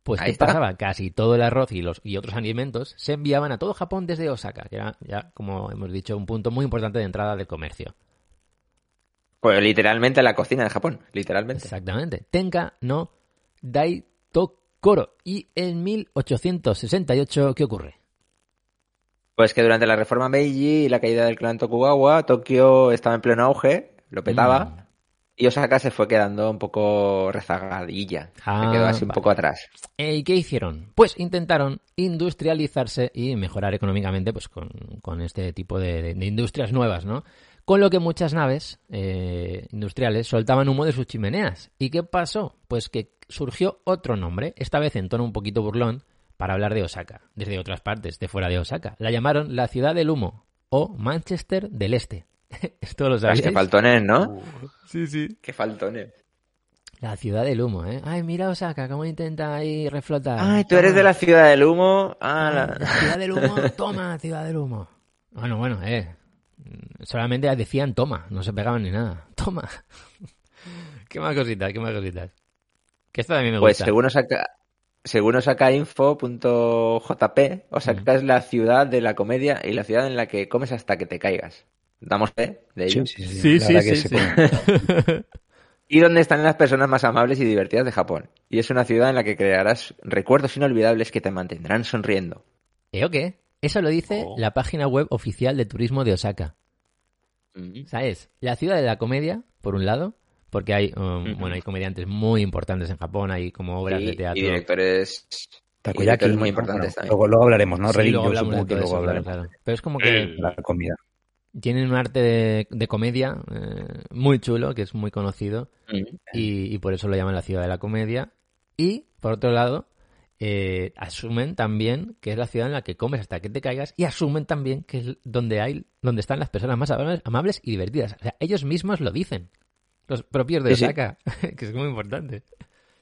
Pues
Ahí
¿qué
está.
pasaba? Casi todo el arroz y los y otros alimentos se enviaban a todo Japón desde Osaka, que era ya, como hemos dicho, un punto muy importante de entrada del comercio.
Pues literalmente la cocina de Japón, literalmente.
Exactamente. Tenka no Daito Koro. Y en 1868, ¿qué ocurre?
Pues que durante la reforma Meiji y la caída del clan Tokugawa, Tokio estaba en pleno auge, lo petaba,
Mm.
y Osaka se fue quedando un poco rezagadilla.
Ah,
se quedó así un
vale.
poco atrás.
Eh, ¿Y qué hicieron? Pues intentaron industrializarse y mejorar económicamente pues, con, con este tipo de, de- de industrias nuevas, ¿no? Con lo que muchas naves eh, industriales soltaban humo de sus chimeneas. ¿Y qué pasó? Pues que surgió otro nombre, esta vez en tono un poquito burlón, para hablar de Osaka, desde otras partes, de fuera de Osaka. La llamaron la ciudad del humo o Manchester del Este. *laughs* Esto lo sabéis.
qué faltones, ¿no?
Sí, sí.
Qué faltones.
La ciudad del humo, ¿eh? Ay, mira Osaka, cómo intenta ahí reflotar.
Ay, tú eres de la ciudad del humo. Ah, la-
Ciudad del humo, *laughs* toma, ciudad del humo. Bueno, bueno, eh. Solamente decían toma, no se pegaban ni nada. *laughs* Toma. qué más cositas, qué más cositas. Que esto también me
Pues
gusta.
según Osaka, según osakainfo.jp, Osaka es la ciudad de la comedia y la ciudad en la que comes hasta que te caigas. ¿Damos fe de ello?
Sí, sí, sí. *laughs*
Y donde están las personas más amables y divertidas de Japón. Y es una ciudad en la que crearás recuerdos inolvidables que te mantendrán sonriendo.
¿Eh o qué? Eso lo dice
Oh.
la página web oficial de turismo de Osaka. ¿Sabes? La ciudad de la comedia, por un lado, porque hay, um, bueno, hay comediantes muy importantes en Japón, hay como obras
Y,
de teatro.
y directores, y
Takoyaki,
directores muy
¿no?
importantes
Bueno,
también.
luego, luego hablaremos, ¿no?
Sí,
Reddit,
luego hablamos de
supongo que
todo
luego
eso, claro,
hablaremos
claro. Pero es como que
de la comida.
tienen un arte de, de comedia eh, muy chulo, que es muy conocido,
Mm.
y, y por eso lo llaman la ciudad de la comedia. Y, por otro lado, eh, asumen también que es la ciudad en la que comes hasta que te caigas, y asumen también que es donde hay, donde están las personas más amables, amables y divertidas. O sea, ellos mismos lo dicen, los propios de
Sí, sí.
Osaka, *laughs* que es muy importante.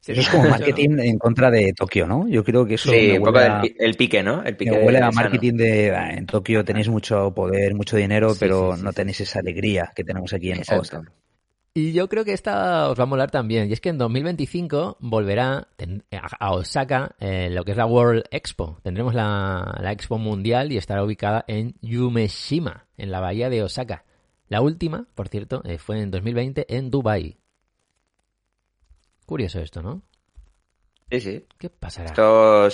Sí,
Eso es como *laughs*
¿no?
marketing en contra de Tokio, ¿no? Yo creo que eso
Sí,
me
un poco
huele
del
a-
pi- el pique, ¿no? El pique
me huele a
sano.
marketing de "Ah, en Tokio tenéis mucho poder, mucho dinero,
Sí,
pero
sí, sí,
no tenéis esa alegría que tenemos aquí en
Exacto.
Osaka.
Y yo creo que esta os va a molar también. Y es que en 2025 volverá ten- a Osaka eh, lo que es la World Expo. Tendremos la, la Expo Mundial y estará ubicada en Yumeshima, en la bahía de Osaka. La última, por cierto, eh, fue en 2020 en Dubai. Curioso esto, ¿no?
Sí, sí.
¿Qué pasará?
Esto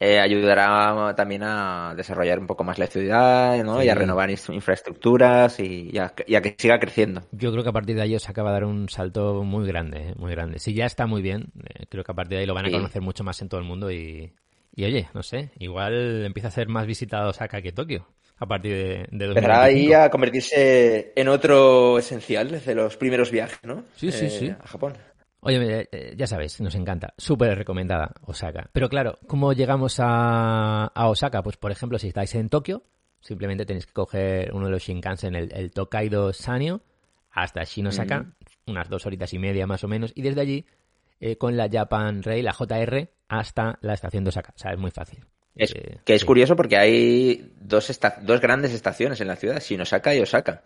eh, ayudará también a desarrollar un poco más la ciudad, ¿no?
Sí.
Y a renovar infraestructuras y, y a, y a que siga creciendo.
Yo creo que a partir de ahí Osaka va a dar un salto muy grande, eh, muy grande. Si ya está muy bien, eh, creo que a partir de ahí lo van a
Sí.
conocer mucho más en todo el mundo y, y oye, no sé, igual empieza a ser más visitado Osaka que Tokio a partir de, de
Empezará ahí
2025.
a convertirse en otro esencial desde los primeros viajes, ¿no?
Sí, sí,
Eh,
sí.
A Japón.
Oye, eh, ya sabes, nos encanta, súper recomendada Osaka. Pero claro, ¿cómo llegamos a, a Osaka? Pues por ejemplo, si estáis en Tokio, simplemente tenéis que coger uno de los Shinkansen, el, el Tokaido Sanyo, hasta Shinosaka,
Ujú.
unas dos horitas y media más o menos, y desde allí eh, con la Japan Rail, la JR, hasta la estación de Osaka. O sea, es muy fácil.
Es,
Eh,
que es
sí.
curioso porque hay dos, esta- dos grandes estaciones en la ciudad, Shinosaka y Osaka.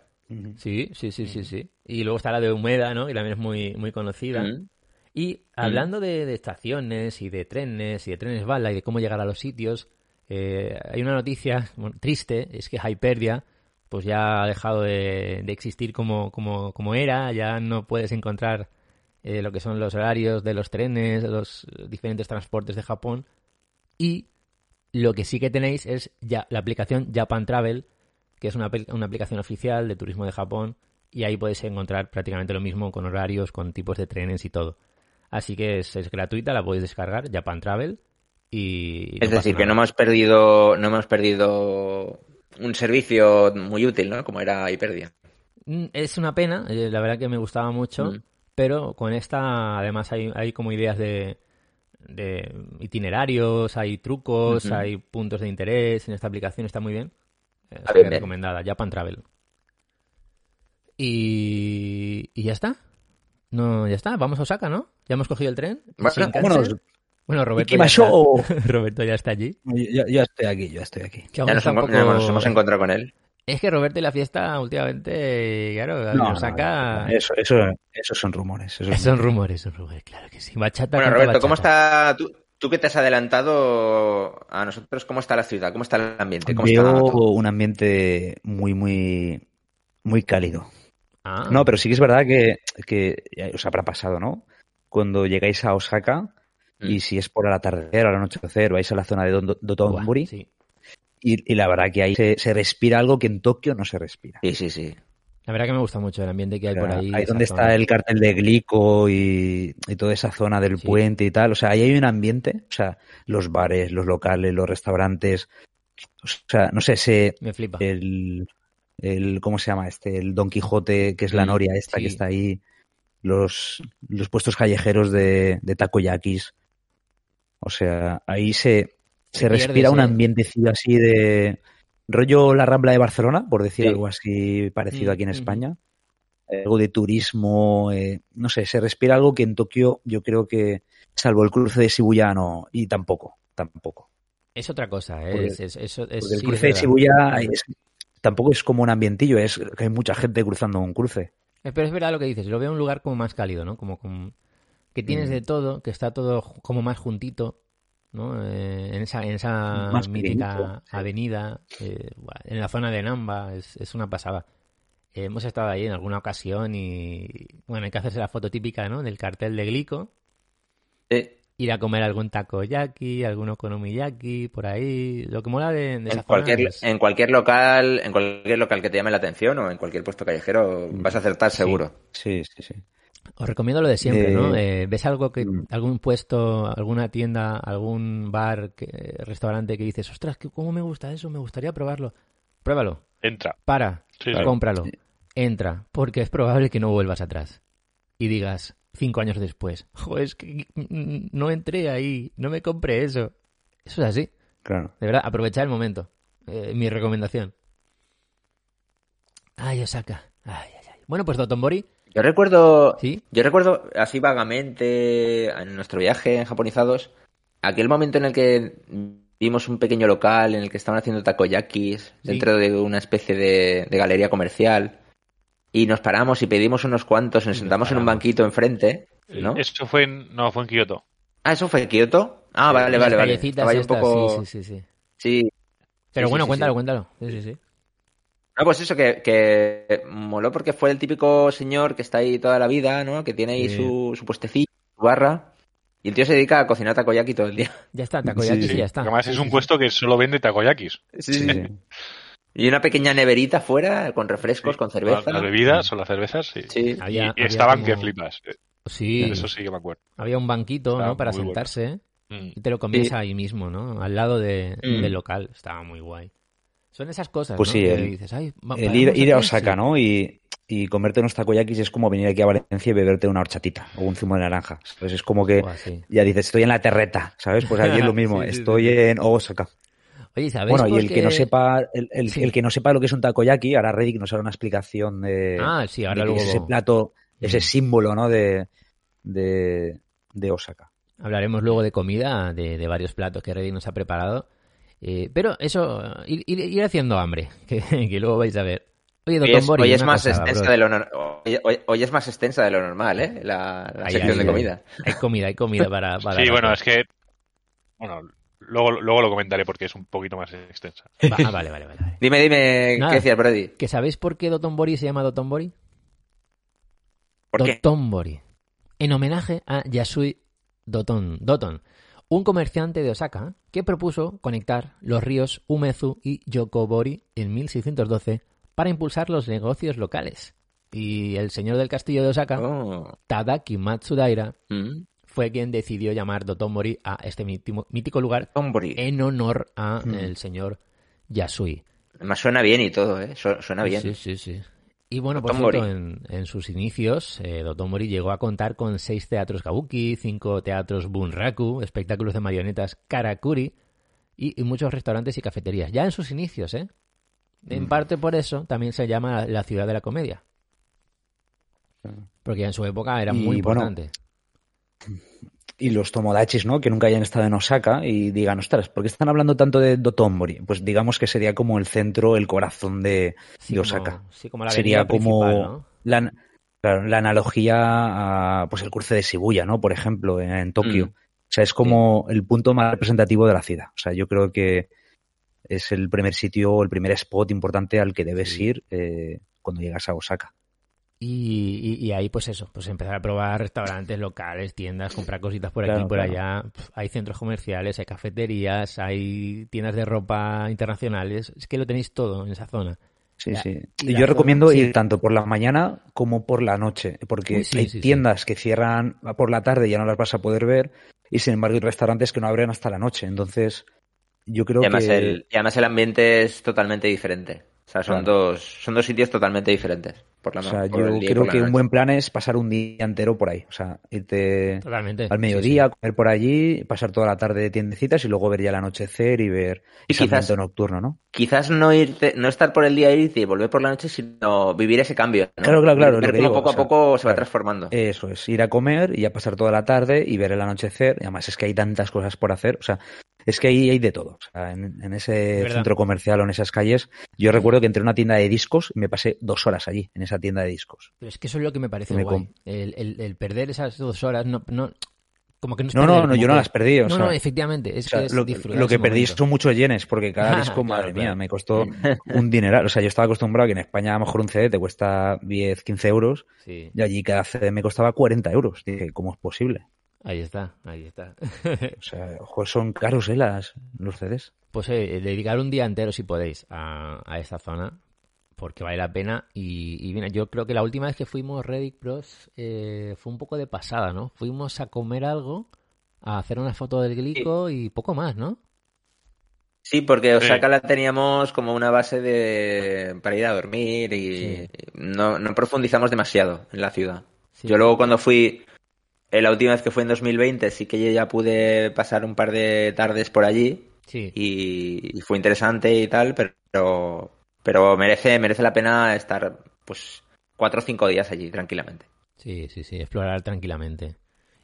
Sí, sí, sí, sí, sí. Y luego está la de Umeda, ¿no? Que también es muy, muy conocida. Y hablando de, de estaciones y de trenes y de trenes bala y de cómo llegar a los sitios, eh, hay una noticia bueno, triste, es que Hyperia pues ya ha dejado de, de existir como, como, como era, ya no puedes encontrar eh, lo que son los horarios de los trenes, los diferentes transportes de Japón. Y lo que sí que tenéis es ya la aplicación Japan Travel, que es una, una aplicación oficial de turismo de Japón, y ahí podéis encontrar prácticamente lo mismo con horarios, con tipos de trenes y todo. Así que es, es gratuita, la podéis descargar, Japan Travel. Y
Es
no
decir, que no hemos perdido, no hemos perdido un servicio muy útil, ¿no? Como era Hiperdia.
Mm, Es una pena, eh, la verdad que me gustaba mucho,
Mm.
pero con esta además hay, hay como ideas de, de itinerarios, hay trucos, hay puntos de interés en esta aplicación, está muy bien. Eh,
bien.
recomendada, Japan Travel. Y, y ya está. No, ya está, vamos a Osaka, ¿no? Ya hemos cogido el tren.
Bueno,
Roberto ya, está. *laughs* Roberto ya está allí.
Ya, ya estoy aquí, ya estoy aquí.
Que aún
Ya nos, hemos,
poco-
nos hemos encontrado con él.
Es que Roberto y la fiesta últimamente, claro,
No, no,
Osaka...
no, eso, eso, esos son rumores. esos
Son rumores, son rumores, claro que sí. Bachata
Bueno, Roberto, ¿cómo está tú, tú que te has adelantado a nosotros? ¿Cómo está la ciudad? ¿Cómo está el ambiente? ¿Cómo
Veo un ambiente muy, muy, muy cálido.
Ah,
No, pero sí que es verdad que, que os habrá pasado, ¿no? Cuando llegáis a Osaka y
Mm.
si es por el atardecer o al anochecer, vais a la zona de Don-
buah,
Dotonbori
sí.
y, y la verdad que ahí se, se respira algo que en Tokio no se respira.
Sí, sí, sí.
La verdad que me gusta mucho el ambiente que hay
O sea,
por ahí.
ahí donde
zona.
está el cartel de Glico y, y toda esa zona del
Sí.
puente y tal. O sea, ahí hay un ambiente, o sea, los bares, los locales, los restaurantes. O sea, no sé, se,
Me flipa.
el, el ¿cómo se llama este? El Don Quijote, que es la
Sí,
noria esta
sí.
que está ahí. Los, los puestos callejeros de, de takoyakis. O sea, ahí se, se, respira un ambientecillo así de rollo la Rambla de Barcelona, por decir
Sí.
algo así parecido
Mm,
aquí en
ujú.
España. Eh, Algo de turismo, eh, no sé, se respira algo que en Tokio yo creo que, salvo el cruce de Shibuya, no, y tampoco, tampoco.
Es otra cosa, ¿eh?
Porque-
es, es- eso es,
Porque el
sí,
cruce
es
de. Shibuya es- tampoco es como un ambientillo, es que hay mucha gente cruzando un cruce.
Eh, Pero es verdad lo que dices, lo veo un lugar como más cálido, ¿no? Como, como- que tienes
Mm.
de todo, que está todo como más juntito, ¿no? Eh, en esa, en esa
Más
mítica avenida, eh, en la zona de Namba, es, es una pasada. Eh, hemos estado ahí en alguna ocasión y, bueno, hay que hacerse la foto típica, ¿no? Del cartel de Glico, ir a comer algún takoyaki, algún okonomiyaki, por ahí. Lo que mola de, de esa
En cualquier,
zona es-
en cualquier local, en cualquier local que te llame la atención o en cualquier puesto callejero, vas a acertar seguro.
Sí, sí, sí.
Os recomiendo lo de siempre,
Eh,
¿no? Eh, ¿Ves algo que,
mm.
algún puesto, alguna tienda, algún bar, que- restaurante que dices, ostras, que cómo me gusta eso, me gustaría probarlo? Pruébalo,
Entra.
para,
Sí,
cómpralo, entra, porque es probable que no vuelvas atrás y digas cinco años después, joder, es que no entré ahí, no me compré eso. Eso es así,
Claro.
de verdad, aprovechar el momento. Eh, mi recomendación. Ay, Osaka. Ay. Bueno, pues Dotonbori,
Yo recuerdo,
sí,
yo recuerdo así vagamente en nuestro viaje en Japonizados, aquel momento en el que vimos un pequeño local en el que estaban haciendo takoyakis dentro de una especie de, de galería comercial y nos paramos y pedimos unos cuantos, nos
Y nos
sentamos en un banquito enfrente, ¿no?
Eso fue en, no, fue en Kioto.
Ah, eso fue Kioto. Ah, vale, vale, vale. Estaba un poco,
sí, sí, sí, sí.
sí.
Pero
Sí,
bueno, cuéntalo,
sí.
cuéntalo. Sí, sí, sí.
No, pues eso, que, que moló porque fue el típico señor que está ahí toda la vida, ¿no? Que tiene ahí
Sí.
su, su puestecillo, su barra. Y el tío se dedica a cocinar takoyaki todo el día. *laughs*
Ya está, takoyaki,
Sí,
ya está.
Además es un puesto que solo vende takoyakis.
Sí,
Sí,
sí.
sí.
Y una pequeña neverita fuera con refrescos, con cerveza.
Las bebidas o las cervezas, sí.
Sí.
Había,
y
había
estaban
como-
que flipas. Eh,
Sí,
Eso sí que me acuerdo.
había un banquito,
Estaba
¿no? Para
bueno.
sentarse
Mm.
y te lo comías
Sí.
ahí mismo, ¿no? Al lado de,
Mm.
del local. Estaba muy guay. Son esas cosas,
Pues
¿no?
sí, el-
dices, "Ay,
El ir, ir a
aquí".
Osaka,
Sí.
¿no? Y, y comerte unos takoyakis es como venir aquí a Valencia y beberte una horchatita o un zumo de naranja. ¿sabes? Es como que
sí.
ya dices, estoy en la terreta, ¿sabes? Pues aquí es lo *laughs* mismo,
Sí,
estoy en Osaka.
Oye, ¿sabéis
Bueno, y el que no sepa, el, el- que no sepa lo que es un takoyaki, ahora Reddick nos hará una explicación de,
Ah, sí, ahora
de
luego...
ese plato, ese símbolo, ¿no? De, de, de Osaka.
Hablaremos luego de comida, de, de varios platos que Reddy nos ha preparado. Eh, pero eso, ir, haciendo hambre, *laughs* que, que luego vais a ver. Oye,
Hoy es,
Dotonbori,
hoy es más extensa de lo hoy, hoy- hoy es más extensa de lo normal, ¿eh? La, la
Ahí,
sección
ahí,
de comida.
Hay comida, hay comida para... *laughs* para
Sí, bueno, es que. Bueno, luego, luego lo comentaré porque es un poquito más extensa. *laughs*
Ah, vale, vale, vale.
Dime, dime,
Nada.
¿qué decías, Brody?
¿Que sabéis por qué Dotonbori se llama Dotonbori?
¿Por qué?
Dotonbori. En homenaje a Yasui Doton, Doton, un comerciante de Osaka que propuso conectar los ríos Umezu y Yokobori en 1612 para impulsar los negocios locales. Y el señor del castillo de Osaka,
Oh.
Tadaki Matsudaira,
Mm.
fue quien decidió llamar Dotonbori a este mítico lugar en honor a
Mm.
el señor Yasui.
Además suena bien y todo, ¿eh? Su- Suena bien.
Sí, sí, sí. Y bueno, por cierto, en, en sus inicios, eh, Dotonbori llegó a contar con seis teatros kabuki, cinco teatros bunraku, espectáculos de marionetas karakuri y, y muchos restaurantes y cafeterías. Ya en sus inicios, ¿eh? En
Mm.
parte por eso también se llama la ciudad de la comedia. Porque en su época era
Y,
muy
bueno,
importante.
Y los tomodachis, ¿no? Que nunca hayan estado en Osaka y digan, ostras, ¿por qué están hablando tanto de Dotonbori? Pues digamos que sería como el centro, el corazón de,
Sí,
de
como-
Osaka.
sí, como la
sería como la, claro, la analogía a pues el cruce de Shibuya, ¿no? Por ejemplo, en, en Tokio.
Mm.
O sea, es como el punto más representativo de la ciudad. O sea, yo creo que es el primer sitio, el primer spot importante al que debes ir eh, cuando llegas a Osaka.
Y, y- y ahí, pues eso, pues empezar a probar restaurantes locales, tiendas, comprar cositas por aquí y por
claro.
allá. Hay centros comerciales, hay cafeterías, hay tiendas de ropa internacionales. Es que lo tenéis todo en esa zona.
Sí,
La-
sí.
y
yo
zona-
recomiendo
sí.
ir tanto por la mañana como por la noche, porque
Uy, sí,
hay
sí, sí.
tiendas que cierran por la tarde y ya no las vas a poder ver, y sin embargo hay restaurantes que no abren hasta la noche. Entonces, yo creo
Y además,
que...
el, y además el ambiente es totalmente diferente. O sea, son,
Claro.
dos, son dos sitios totalmente diferentes. Por la
O sea,
por
yo creo que un buen plan es pasar un día entero por ahí. O sea, irte
Totalmente.
al mediodía, comer por allí, pasar toda la tarde de tiendecitas y luego ver ya el anochecer y ver
Y
ese
quizás-
ambiente nocturno, ¿no?
Quizás no irte, no estar por el día irte y volver por la noche, sino vivir ese cambio. ¿no?
Claro, claro, claro,
poco
o
a
sea,
poco se va transformando.
Eso es, ir a comer y a pasar toda la tarde y ver el anochecer. Y además es que hay tantas cosas por hacer. O sea, es que ahí hay de todo. O sea, en, en ese
verdad.
centro comercial o en esas calles, yo recuerdo que entré a una tienda de discos y me pasé dos horas allí, en esa tienda de discos.
Pero es que eso es lo que me parece
Me
guay. El, el- el perder esas dos horas, no, no, como que no es
No,
perder,
no, no, yo no
que-
las perdí. O
no,
sea,
no, efectivamente, es
o sea,
que es
lo, que perdí
momento.
son muchos yenes, porque *laughs* cada disco,
Claro,
madre mía,
claro.
me costó *laughs* un dineral. O sea, yo estaba acostumbrado a que en España a lo mejor un CD te cuesta 10, 15 euros
Sí,
y allí cada CD me costaba 40 euros. Dije, ¿cómo es posible?
Ahí está, ahí está.
O sea, ojo, son caros, ¿eh? Las, los CDs.
Pues eh, dedicar un día entero, si podéis, a, a esta zona, porque vale la pena. Y, y mira, yo creo que la última vez que fuimos Reddick Bros eh, fue un poco de pasada, ¿no? Fuimos a comer algo, a hacer una foto del glico y poco más, ¿no?
Sí, porque Osaka
Sí.
la teníamos como una base de para ir a dormir y
Sí.
no, no profundizamos demasiado en la ciudad.
Sí.
Yo luego cuando fui, la última vez que fui en 2020, sí que yo ya pude pasar un par de tardes por allí
Sí,
y, y fue interesante y tal, pero, pero merece, merece la pena estar pues cuatro o cinco días allí tranquilamente.
sí, sí, sí, explorar tranquilamente.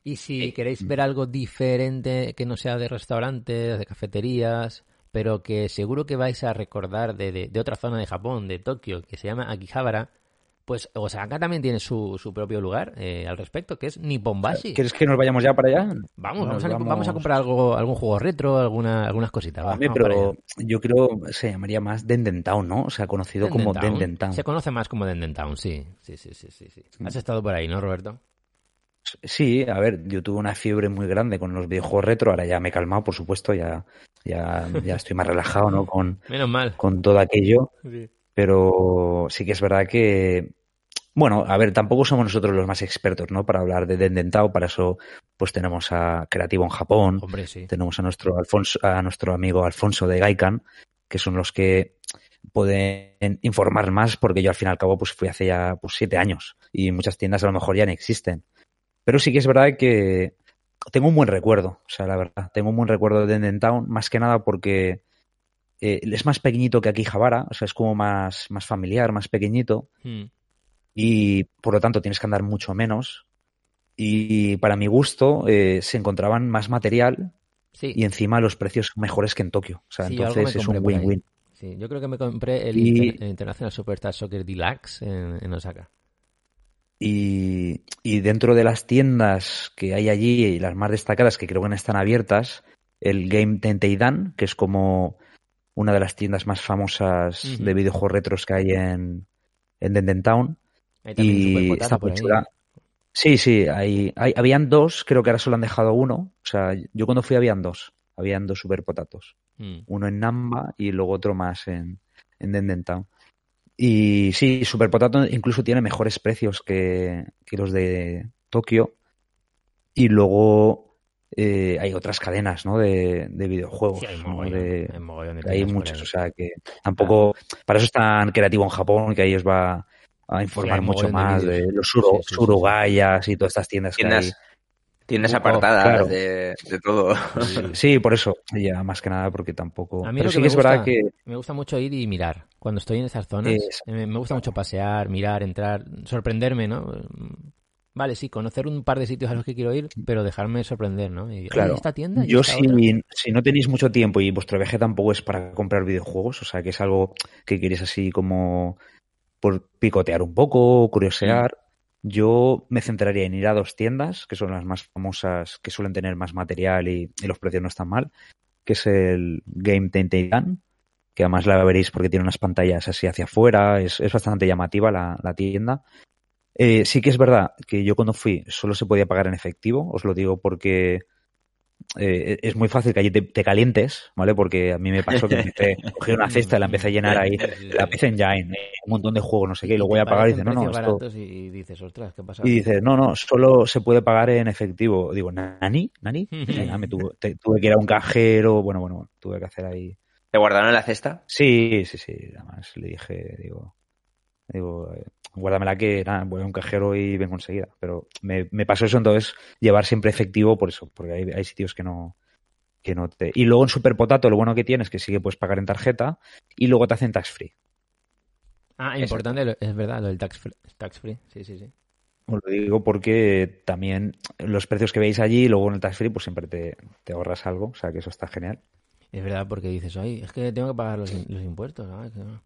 Y si
Sí.
queréis ver algo diferente que no sea de restaurantes, de cafeterías, pero que seguro que vais a recordar de, de- de otra zona de Japón, de Tokio, que se llama Akihabara, pues Osaka también tiene su, su propio lugar eh, al respecto, que es Nipponbashi.
¿Quieres que nos vayamos ya para allá?
Vamos, vamos a, vamos a comprar algo, algún juego retro, alguna, algunas cositas. va, para
pero yo creo se llamaría más Denden Town, ¿no? O sea, conocido como
Denden Town.
Denden Town.
Se conoce más como Denden Town, sí. Sí, sí, sí, sí, sí. Has estado por ahí, ¿no, Roberto?
Sí, a ver, yo tuve una fiebre muy grande con los videojuegos retro, ahora ya me he calmado, por supuesto, ya, ya, ya estoy más relajado, ¿no? Con,
Menos mal.
con todo aquello, pero sí que es verdad que, bueno, a ver, tampoco somos nosotros los más expertos, ¿no? Para hablar de Denden Town, para eso pues tenemos a Creativo en Japón,
Hombre, sí.
tenemos a nuestro Alfonso, a nuestro amigo Alfonso de Gaikan, que son los que pueden informar más, porque yo al fin y al cabo pues fui hace ya pues siete años y muchas tiendas a lo mejor ya no existen. Pero sí que es verdad que tengo un buen recuerdo, o sea, la verdad, tengo un buen recuerdo de Denden Town, más que nada porque eh, es más pequeñito que aquí Javara, o sea, es como más, más familiar, más pequeñito
Mm.
y por lo tanto tienes que andar mucho menos. Y para mi gusto eh, se encontraban más material
Sí,
y encima los precios mejores que en Tokio. O sea,
Sí,
entonces es un win-win.
sí. Yo creo que me compré el,
Y-
Inter- el International Superstar Soccer Deluxe en, en Osaka.
Y, y dentro de las tiendas que hay allí y las más destacadas que creo que no están abiertas, el Game Tenteidan, que es como una de las tiendas más famosas de videojuegos retros que hay en, en Denden Town.
Hay también
Y
Superpotato
está muy chula. Sí, sí, hay, hay- habían dos, creo que ahora solo han dejado uno. O sea, yo cuando fui habían dos. Habían dos super potatos.
Mm.
Uno en Namba y luego otro más en, en Denden Town. Y sí, Super Potato incluso tiene mejores precios que, que los de Tokio. Y luego eh, hay otras cadenas, ¿no? De, de videojuegos.
Sí, hay
¿no?
mogollón,
De-
hay mogollón de
hay
tiendas por
muchos,
ahí.
o sea que tampoco. Para eso es tan creativo en Japón que ahí os va a informar mucho
de
más de, los suro,
Sí, sí, sí, sí.
surugayas y todas estas tiendas que hay.
Tiendas,
Oh,
apartadas
claro.
de, de todo. *laughs*
Sí, por eso, ya más que nada porque tampoco.
A mí
Pero
lo
sí
que
que
me
es verdad
gusta-
que
Me gusta mucho ir y mirar. Cuando estoy en esas zonas,
Es-
eh, me gusta mucho pasear, mirar, entrar, sorprenderme, ¿no? Vale, sí, conocer un par de sitios a los que quiero ir, pero dejarme sorprender, ¿no? Y,
Claro.
"Oye, esta tienda y
Yo
esta
si,
otra".
si no tenéis mucho tiempo y vuestro viaje tampoco es para comprar videojuegos, o sea que es algo que queréis así como por picotear un poco, curiosear, yo me centraría en ir a dos tiendas, que son las más famosas, que suelen tener más material y, y los precios no están mal, que es el Game Tenteidan, que además la veréis porque tiene unas pantallas así hacia afuera, es, es bastante llamativa la, la tienda. Eh, sí que es verdad que yo cuando fui solo se podía pagar en efectivo, os lo digo porque eh, es muy fácil que allí te, te calientes, ¿vale? Porque a mí me pasó que empecé, cogí una cesta y la empecé a llenar ahí, *laughs* la empecé en Jain, eh, un montón de juegos, no sé qué, y lo voy a pagar y dice, no, no, esto...
y dices, ostras, ¿qué pasa?
Y dice, no, no, solo se puede pagar en efectivo. Digo, ¿nani? ¿Nani? *laughs* Me tuve, te- tuve que ir a un cajero, bueno, bueno, tuve que hacer ahí...
¿Te guardaron en la cesta?
Sí, sí, sí, además le dije, digo, digo, eh, guárdamela que nada, voy a un cajero y vengo enseguida. Pero me, me pasó eso entonces, llevar siempre efectivo por eso, porque hay, hay sitios que no, que no te... Y luego en Super Potato lo bueno que tienes es que sí que puedes pagar en tarjeta y luego te hacen tax free.
Ah, importante, lo- es verdad, lo del tax free. Tax free. Sí, sí, sí.
Os lo digo porque también los precios que veis allí, luego en el tax free, pues siempre te, te ahorras algo, o sea que eso está genial.
Es verdad, porque dices, ay, es que tengo que pagar los, los impuestos. ¿no?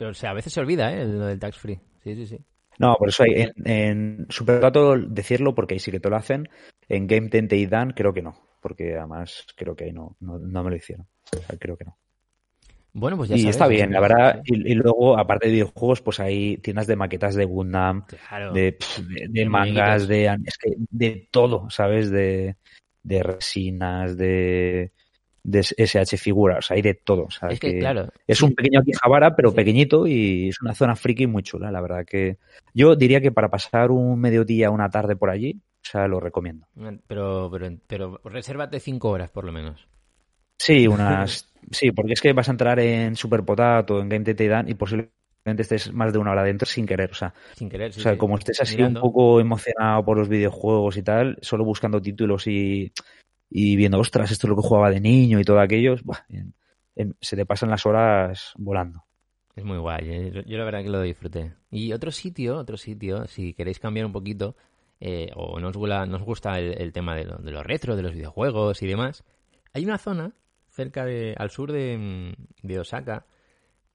Es que no". Pero o sea, a veces se olvida, ¿eh? Lo del tax free. Sí, sí, sí.
No, por eso hay, en, en decirlo porque ahí sí que te lo hacen. En Game Tente y Dan creo que no, porque además creo que ahí no, no, no me lo hicieron. O sea, creo que no.
Bueno, pues ya
y
sabes,
está bien, la verdad. Y, y luego, aparte de videojuegos, pues hay tiendas de maquetas de Gundam,
Claro.
de, mangas, de, es que de todo, ¿sabes? De, de resinas, de, de SH figuras, o sea, hay de todo. O sea,
es que, claro,
es un pequeño Akihabara, pero
Sí.
pequeñito y es una zona friki muy chula, la verdad que yo diría que para pasar un mediodía, una tarde por allí, o sea, lo recomiendo.
pero, pero, pero resérvate cinco horas por lo menos.
Sí, unas, *laughs* sí, porque es que vas a entrar en Super Potato, en Game TT Dan y posiblemente estés más de una hora dentro sin querer, o sea,
Sin querer. sí,
o sea,
sí.
como estés así
Mirando.
un poco emocionado por los videojuegos y tal, solo buscando títulos y, y viendo, ostras, esto es lo que jugaba de niño y todo aquello, en- en- se te pasan las horas volando.
Es muy guay, ¿eh? yo, yo la verdad que lo disfruté. Y otro sitio, otro sitio, si queréis cambiar un poquito, eh, o no os, gusta, no os gusta el, el tema de, lo- de los retros, de los videojuegos y demás, hay una zona cerca de, al sur de, de Osaka,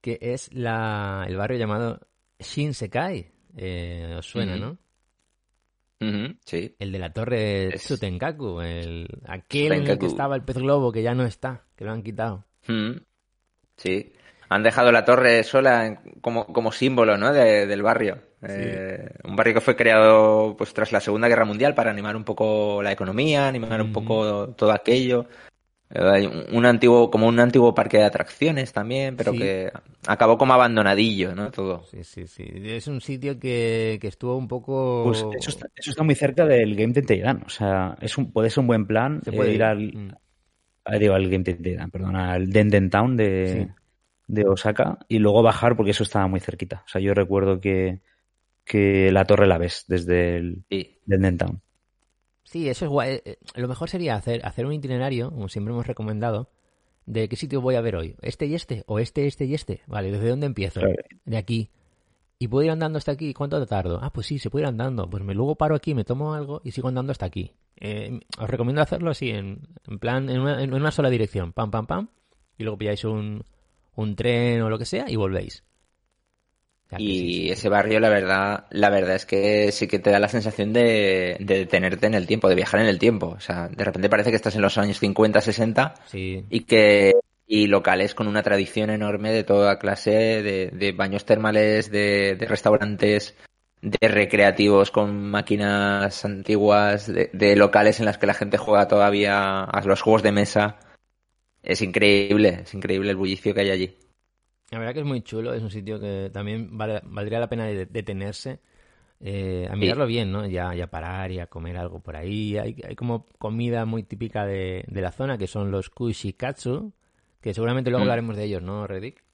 que es la, el barrio llamado Shinsekai. Eh, ¿Os suena, no?
Sí.
El de la torre
Es-
Tsutenkaku, el, aquel en el que estaba el pez globo, que ya no está, que lo han quitado.
Sí. Han dejado la torre sola como, como símbolo ¿no? de- del barrio. Eh, un barrio que fue creado pues tras la Segunda Guerra Mundial para animar un poco la economía, animar un poco todo aquello. Eh, un, antiguo, como un antiguo parque de atracciones también, pero
Sí.
que acabó como abandonadillo, ¿no? Todo.
Sí, sí, sí. Es un sitio que, que estuvo un poco...
Pues eso está, eso está muy cerca del Game Tenteidan, o sea, es un, puede ser un buen plan
Se
eh,
puede
ir
ir.
al,
Mm.
ah, digo, al Game Tenteidan, perdón, al Denden Town de,
Sí.
de Osaka y luego bajar porque eso estaba muy cerquita. O sea, yo recuerdo que, que la torre la ves desde el
Sí.
Denden Town.
Sí, eso es guay. Eh, eh, Lo mejor sería hacer, hacer un itinerario, como siempre hemos recomendado, de qué sitio voy a ver hoy. ¿Este y este? ¿O este, este y este? Vale, ¿desde dónde empiezo?
Claro.
De aquí. ¿Y puedo ir andando hasta aquí? ¿Cuánto tardo? Ah, pues sí, se puede ir andando. Pues me luego paro aquí, me tomo algo y sigo andando hasta aquí. Eh, os recomiendo hacerlo así, en, en plan, en una, en una sola dirección. Pam, pam, pam. Y luego pilláis un, un tren o lo que sea y volvéis.
Y
sí, sí, sí.
ese barrio, la verdad, la verdad es que sí que te da la sensación de, de detenerte en el tiempo, de viajar en el tiempo. O sea, de repente parece que estás en los años 50, 60
Sí,
y que y locales con una tradición enorme de toda clase de, de baños termales, de, de restaurantes, de recreativos con máquinas antiguas, de, de locales en las que la gente juega todavía a los juegos de mesa. Es increíble, es increíble el bullicio que hay allí.
La verdad que es muy chulo, es un sitio que también vale- valdría la pena de- detenerse eh, a mirarlo bien, ¿no? Ya, ya parar y a comer algo por ahí. Hay, hay como comida muy típica de, de la zona que son los kushikatsu, que seguramente luego
Mm.
hablaremos de ellos, ¿no, Reddick?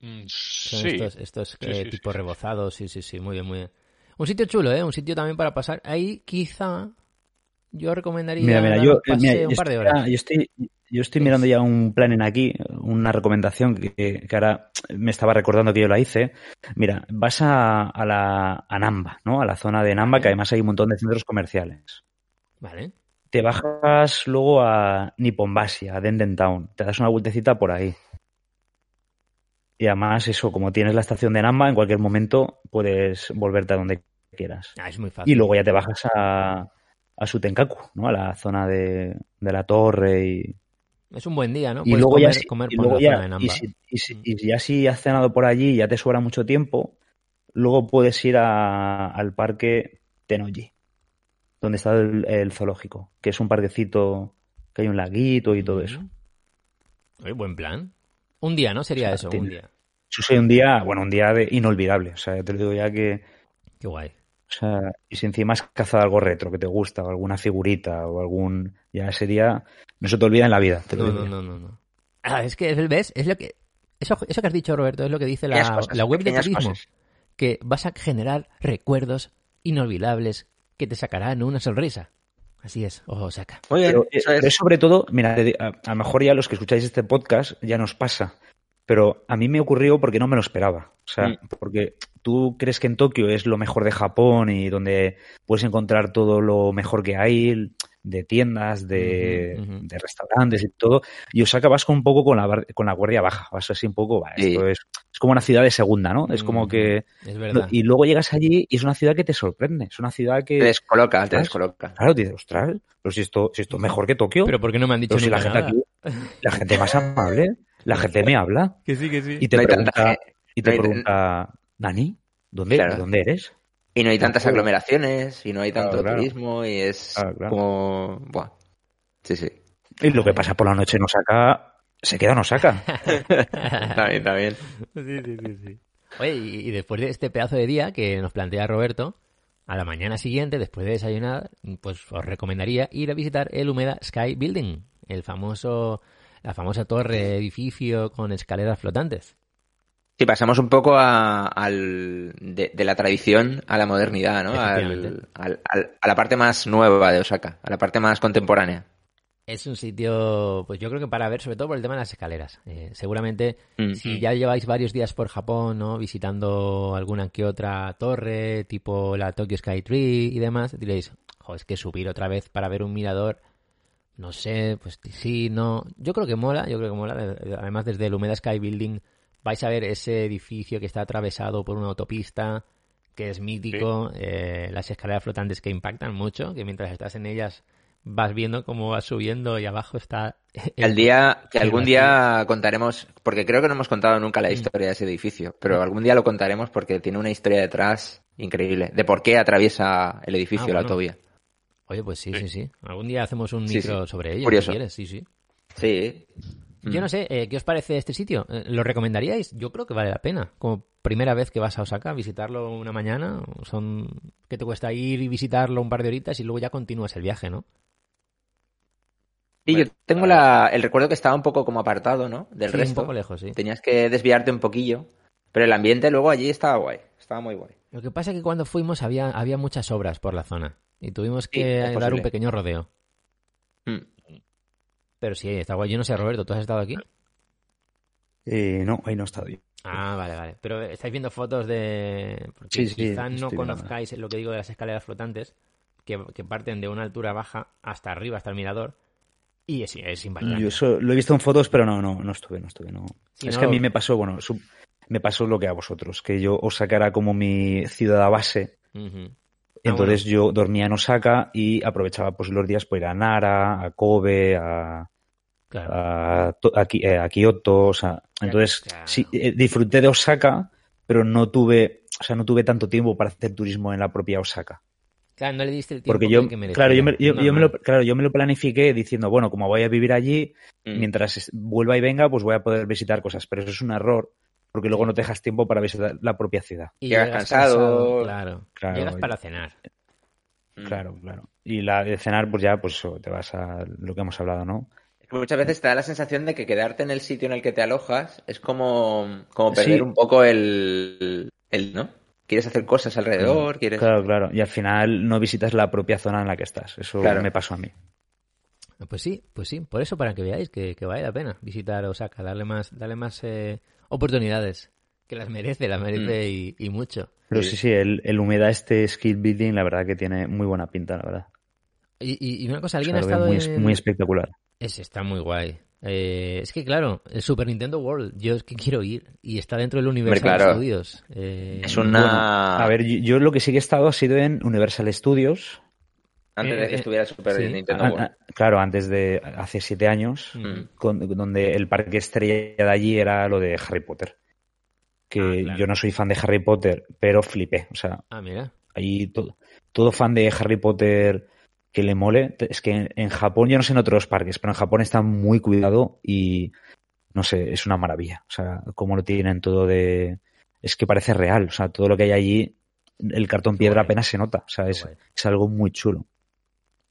Mm,
Son
Sí.
estos, estos
Sí,
eh, tipos
sí.
rebozados, sí, sí, sí, muy bien, muy bien. Un sitio chulo, ¿eh? Un sitio también para pasar. Ahí quizá yo recomendaría
Mira, mira, yo,
un paseo
mira, yo
un par de horas.
yo estoy, yo estoy mirando ya un plan en aquí, una recomendación que, que ahora me estaba recordando que yo la hice. Mira, vas a, a la a Namba, ¿no? A la zona de Namba, que además hay un montón de centros comerciales.
Vale.
Te bajas luego a Nipponbashi, a Denden Town. Te das una vueltecita por ahí. Y además, eso, como tienes la estación de Namba, en cualquier momento puedes volverte a donde quieras.
Ah, es muy fácil.
Y luego ya te bajas a, a Sutenkaku, ¿no? A la zona de, de la torre y,
Es un buen día, ¿no?
y
Puedes
luego
comer,
ya, si-
comer
y
por
luego
la
ya-
zona de Namba.
y si, y si- y ya si has cenado por allí y ya te sobra mucho tiempo, luego puedes ir a- al parque Tenoji, donde está el, el zoológico, que es un parquecito que hay un laguito y todo eso.
Oye, buen plan. Un día, ¿no? Sería
O sea,
eso, un día.
Eso sería un día, bueno, un día de inolvidable. O sea, te lo digo ya que,
Qué guay.
O sea, y si encima has cazado algo retro que te gusta, o alguna figurita, o algún, ya sería, no se te olvida en la vida, te lo
No, no, no, no, no. Ah, es que, ¿ves? Es lo que... Eso, eso que has dicho, Roberto, es lo que dice la,
cosas,
la web de turismo.
cosas.
Que vas a generar recuerdos inolvidables que te sacarán una sonrisa. Así es, Osaka.
Muy bien,
Pero, eh,
eso es.
pero sobre todo, mira, a, a lo mejor ya los que escucháis este podcast ya nos pasa, pero a mí me ocurrió porque no me lo esperaba. O sea,
Mm.
porque tú crees que en Tokio es lo mejor de Japón y donde puedes encontrar todo lo mejor que hay de tiendas, de, restaurantes y todo. Y Osaka vas con un poco con la, con la guardia baja, vas así un poco, va,
Sí.
esto es, es como una ciudad de segunda, ¿no? Es como que...
Es verdad.
Y luego llegas allí y es una ciudad que te sorprende, es una ciudad que...
Te descoloca, te descoloca.
Claro, dices, ostras, pero si esto, si esto es mejor que Tokio.
Pero ¿por qué no me han dicho
si la gente
nada?
aquí, la gente más amable, la gente me habla *laughs*
Que sí, que sí.
y te
No hay tanta
pregunta, y te
no hay-
Nani, ¿dónde,
Claro.
¿de dónde eres?
Y no hay tantas aglomeraciones, y no hay tanto
Claro, claro.
turismo, y es
Claro, claro.
como... Buah. Sí, sí.
Y lo que pasa por la noche en Osaka, se queda en Osaka.
Está bien, está bien.
Sí, sí, sí, sí. Oye, y, y después de este pedazo de día que nos plantea Roberto, a la mañana siguiente, después de desayunar, pues os recomendaría ir a visitar el Humeda Sky Building, el famoso, la famosa torre, edificio con escaleras flotantes.
Sí, pasamos un poco a, al, de, de la tradición a la modernidad, ¿no? Al, al- al- a la parte más nueva de Osaka, a la parte más contemporánea.
Es un sitio, pues yo creo que para ver, sobre todo por el tema de las escaleras. Eh, seguramente,
Mm.
si ya lleváis varios días por Japón, ¿no? Visitando alguna que otra torre, tipo la Tokyo Sky Tree y demás, diréis, jo, es que subir otra vez para ver un mirador, no sé, pues sí, no. Yo creo que mola, yo creo que mola. Además, desde el Humeda Sky Building vais a ver ese edificio que está atravesado por una autopista, que es mítico, eh, las escaleras flotantes que impactan mucho, que mientras estás en ellas vas viendo cómo vas subiendo y abajo está...
El día, que algún día contaremos, porque creo que no hemos contado nunca la historia de ese edificio, pero algún día lo contaremos porque tiene una historia detrás increíble, de por qué atraviesa el edificio
Ah,
la autovía.
Oye, pues sí, sí, sí. Algún día hacemos un micro
sí.
sobre ello,
Curioso.
si quieres, sí, sí.
Sí.
Yo
Mm.
no sé, eh, ¿qué os parece este sitio? Eh, ¿Lo recomendaríais? Yo creo que vale la pena. Como primera vez que vas a Osaka, visitarlo una mañana, son que te cuesta ir y visitarlo un par de horitas y luego ya continúas el viaje, ¿no?
Y yo tengo la, el recuerdo que estaba un poco como apartado, ¿no? Del
Sí,
resto.
un poco lejos, sí.
Tenías que desviarte un poquillo, pero el ambiente luego allí estaba guay, estaba muy guay.
Lo que pasa es que cuando fuimos había, había muchas obras por la zona y tuvimos
Sí,
que
es
dar un pequeño rodeo.
Mm.
Pero sí, está guay. Yo no sé, Roberto, ¿tú has estado aquí?
Eh, no, ahí no he estado yo.
Ah, vale, vale. Pero estáis viendo fotos de... Porque
Sí, sí,
quizá no
viendo.
conozcáis lo que digo de las escaleras flotantes, que, que parten de una altura baja hasta arriba, hasta el mirador, y es, es impactante.
Yo eso lo he visto en fotos, pero no, no, no estuve, no estuve. No. Es
no-
que a mí me pasó, bueno, su- me pasó lo que a vosotros, que yo Osaka era como mi ciudad base,
Ujú.
Entonces yo dormía en Osaka y aprovechaba pues los días para ir a Nara, a Kobe, a,
Claro.
a, eh, a Kioto, o sea, entonces
claro.
sí, eh, disfruté de Osaka, pero no tuve, o sea, no tuve tanto tiempo para hacer turismo en la propia Osaka.
Claro, no le diste el tiempo
Porque
que-
yo,
que merecía.
claro, yo me, yo- yo me lo, claro, yo me lo planifiqué diciendo, bueno, como voy a vivir allí,
Mm.
mientras vuelva y venga, pues voy a poder visitar cosas. Pero eso es un error, porque luego no te dejas tiempo para visitar la propia ciudad.
Y
Llegas cansado.
Claro.
Claro,
Llegas para cenar.
Mm.
Claro, claro. Y la de cenar, pues ya, pues eso, te vas a lo que hemos hablado, ¿no?
Es que Muchas veces te da la sensación de que quedarte en el sitio en el que te alojas es como, como
Sí.
perder un poco el, el, ¿no? Quieres hacer cosas alrededor, quieres...
Claro, claro. Y al final no visitas la propia zona en la que estás. Eso
Claro.
me pasó a mí.
Pues sí, pues sí. Por eso, para que veáis que, que vale la pena visitar Osaka, darle más, darle más eh, oportunidades. Que las merece, las merece y, y mucho.
Pero
Sí.
sí, el, el humedad este skill building, la verdad que tiene muy buena pinta, la verdad.
Y, y- y una cosa,
O
¿alguien
sea,
ha estado
muy, es-
en...?
muy espectacular.
Ese está muy guay. Eh, es que claro, el Super Nintendo World, yo es que quiero ir y está dentro del Universal
claro.
Studios. Eh,
Es una...
Bueno, a ver, yo, yo lo que sí que he estado ha sido en Universal Studios.
Antes
eh,
de que
eh,
estuviera Super
sí.
Nintendo
Ah, ah, claro, antes de hace siete años,
Mm.
con- donde el parque estrella de allí era lo de Harry Potter. Que
Ah, claro.
yo no soy fan de Harry Potter, pero flipé. O sea,
Ah, mira.
ahí todo, todo fan de Harry Potter que le mole. Es que en, en Japón, yo no sé en otros parques, pero en Japón está muy cuidado y no sé, es una maravilla. O sea, cómo lo tienen todo de. Es que parece real. O sea, todo lo que hay allí, el cartón piedra
guay.
apenas se nota. O sea, es, es algo muy chulo.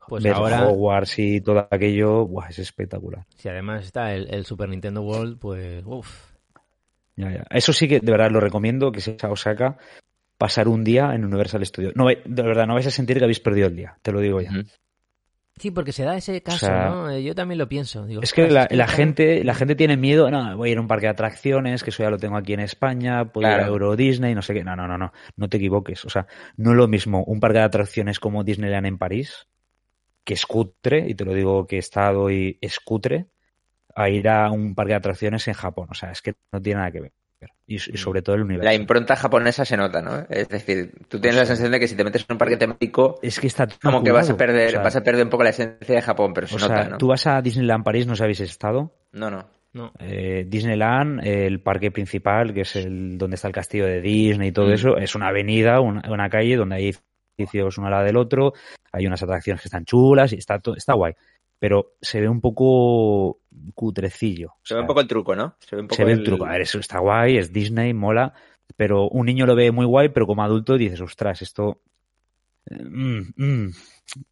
Pues
Ver
ahora,
Hogwarts y todo aquello, buah, es espectacular.
si además está el, el Super Nintendo World, pues uff.
Ya, ya. Eso sí que de verdad lo recomiendo, que sea Osaka, pasar un día en Universal Studios. No, de verdad, no vais a sentir que habéis perdido el día, te lo digo ya.
Sí, porque se da ese caso,
sea,
¿no? Eh, Yo también lo pienso. Digo,
Es que la, gente, la gente tiene miedo, no, voy a ir a un parque de atracciones, que eso ya lo tengo aquí en España, puedo ir a. Euro Disney, no sé qué. No, no, no, no, no te equivoques. O sea, no es lo mismo un parque de atracciones como Disneyland en París, que es cutre, y te lo digo que he estado y es cutre, a ir a un parque de atracciones en Japón. O sea, es que no tiene nada que ver. Y, y sobre todo el universo.
La impronta japonesa se nota, ¿no? Es decir, tú tienes la sensación de que si te metes en un parque temático,
Es que está todo
como que vas a perder,
O sea,
vas a perder un poco la esencia de Japón, pero se
o
nota,
sea,
¿no?
tú vas a Disneyland París, no habéis estado.
No, no.
No.
Eh, Disneyland, el parque principal, que es el donde está el castillo de Disney y todo
Mm.
eso, es una avenida, una, una calle donde hay edificios uno al lado del otro, hay unas atracciones que están chulas y está, to- está guay. Pero se ve un poco cutrecillo. O
Se ve un poco el truco, ¿no? Se ve un poco
se ve el truco. A ver, eso está guay, es Disney, mola, pero un niño lo ve muy guay, pero como adulto dices, ostras, esto... mm, mm,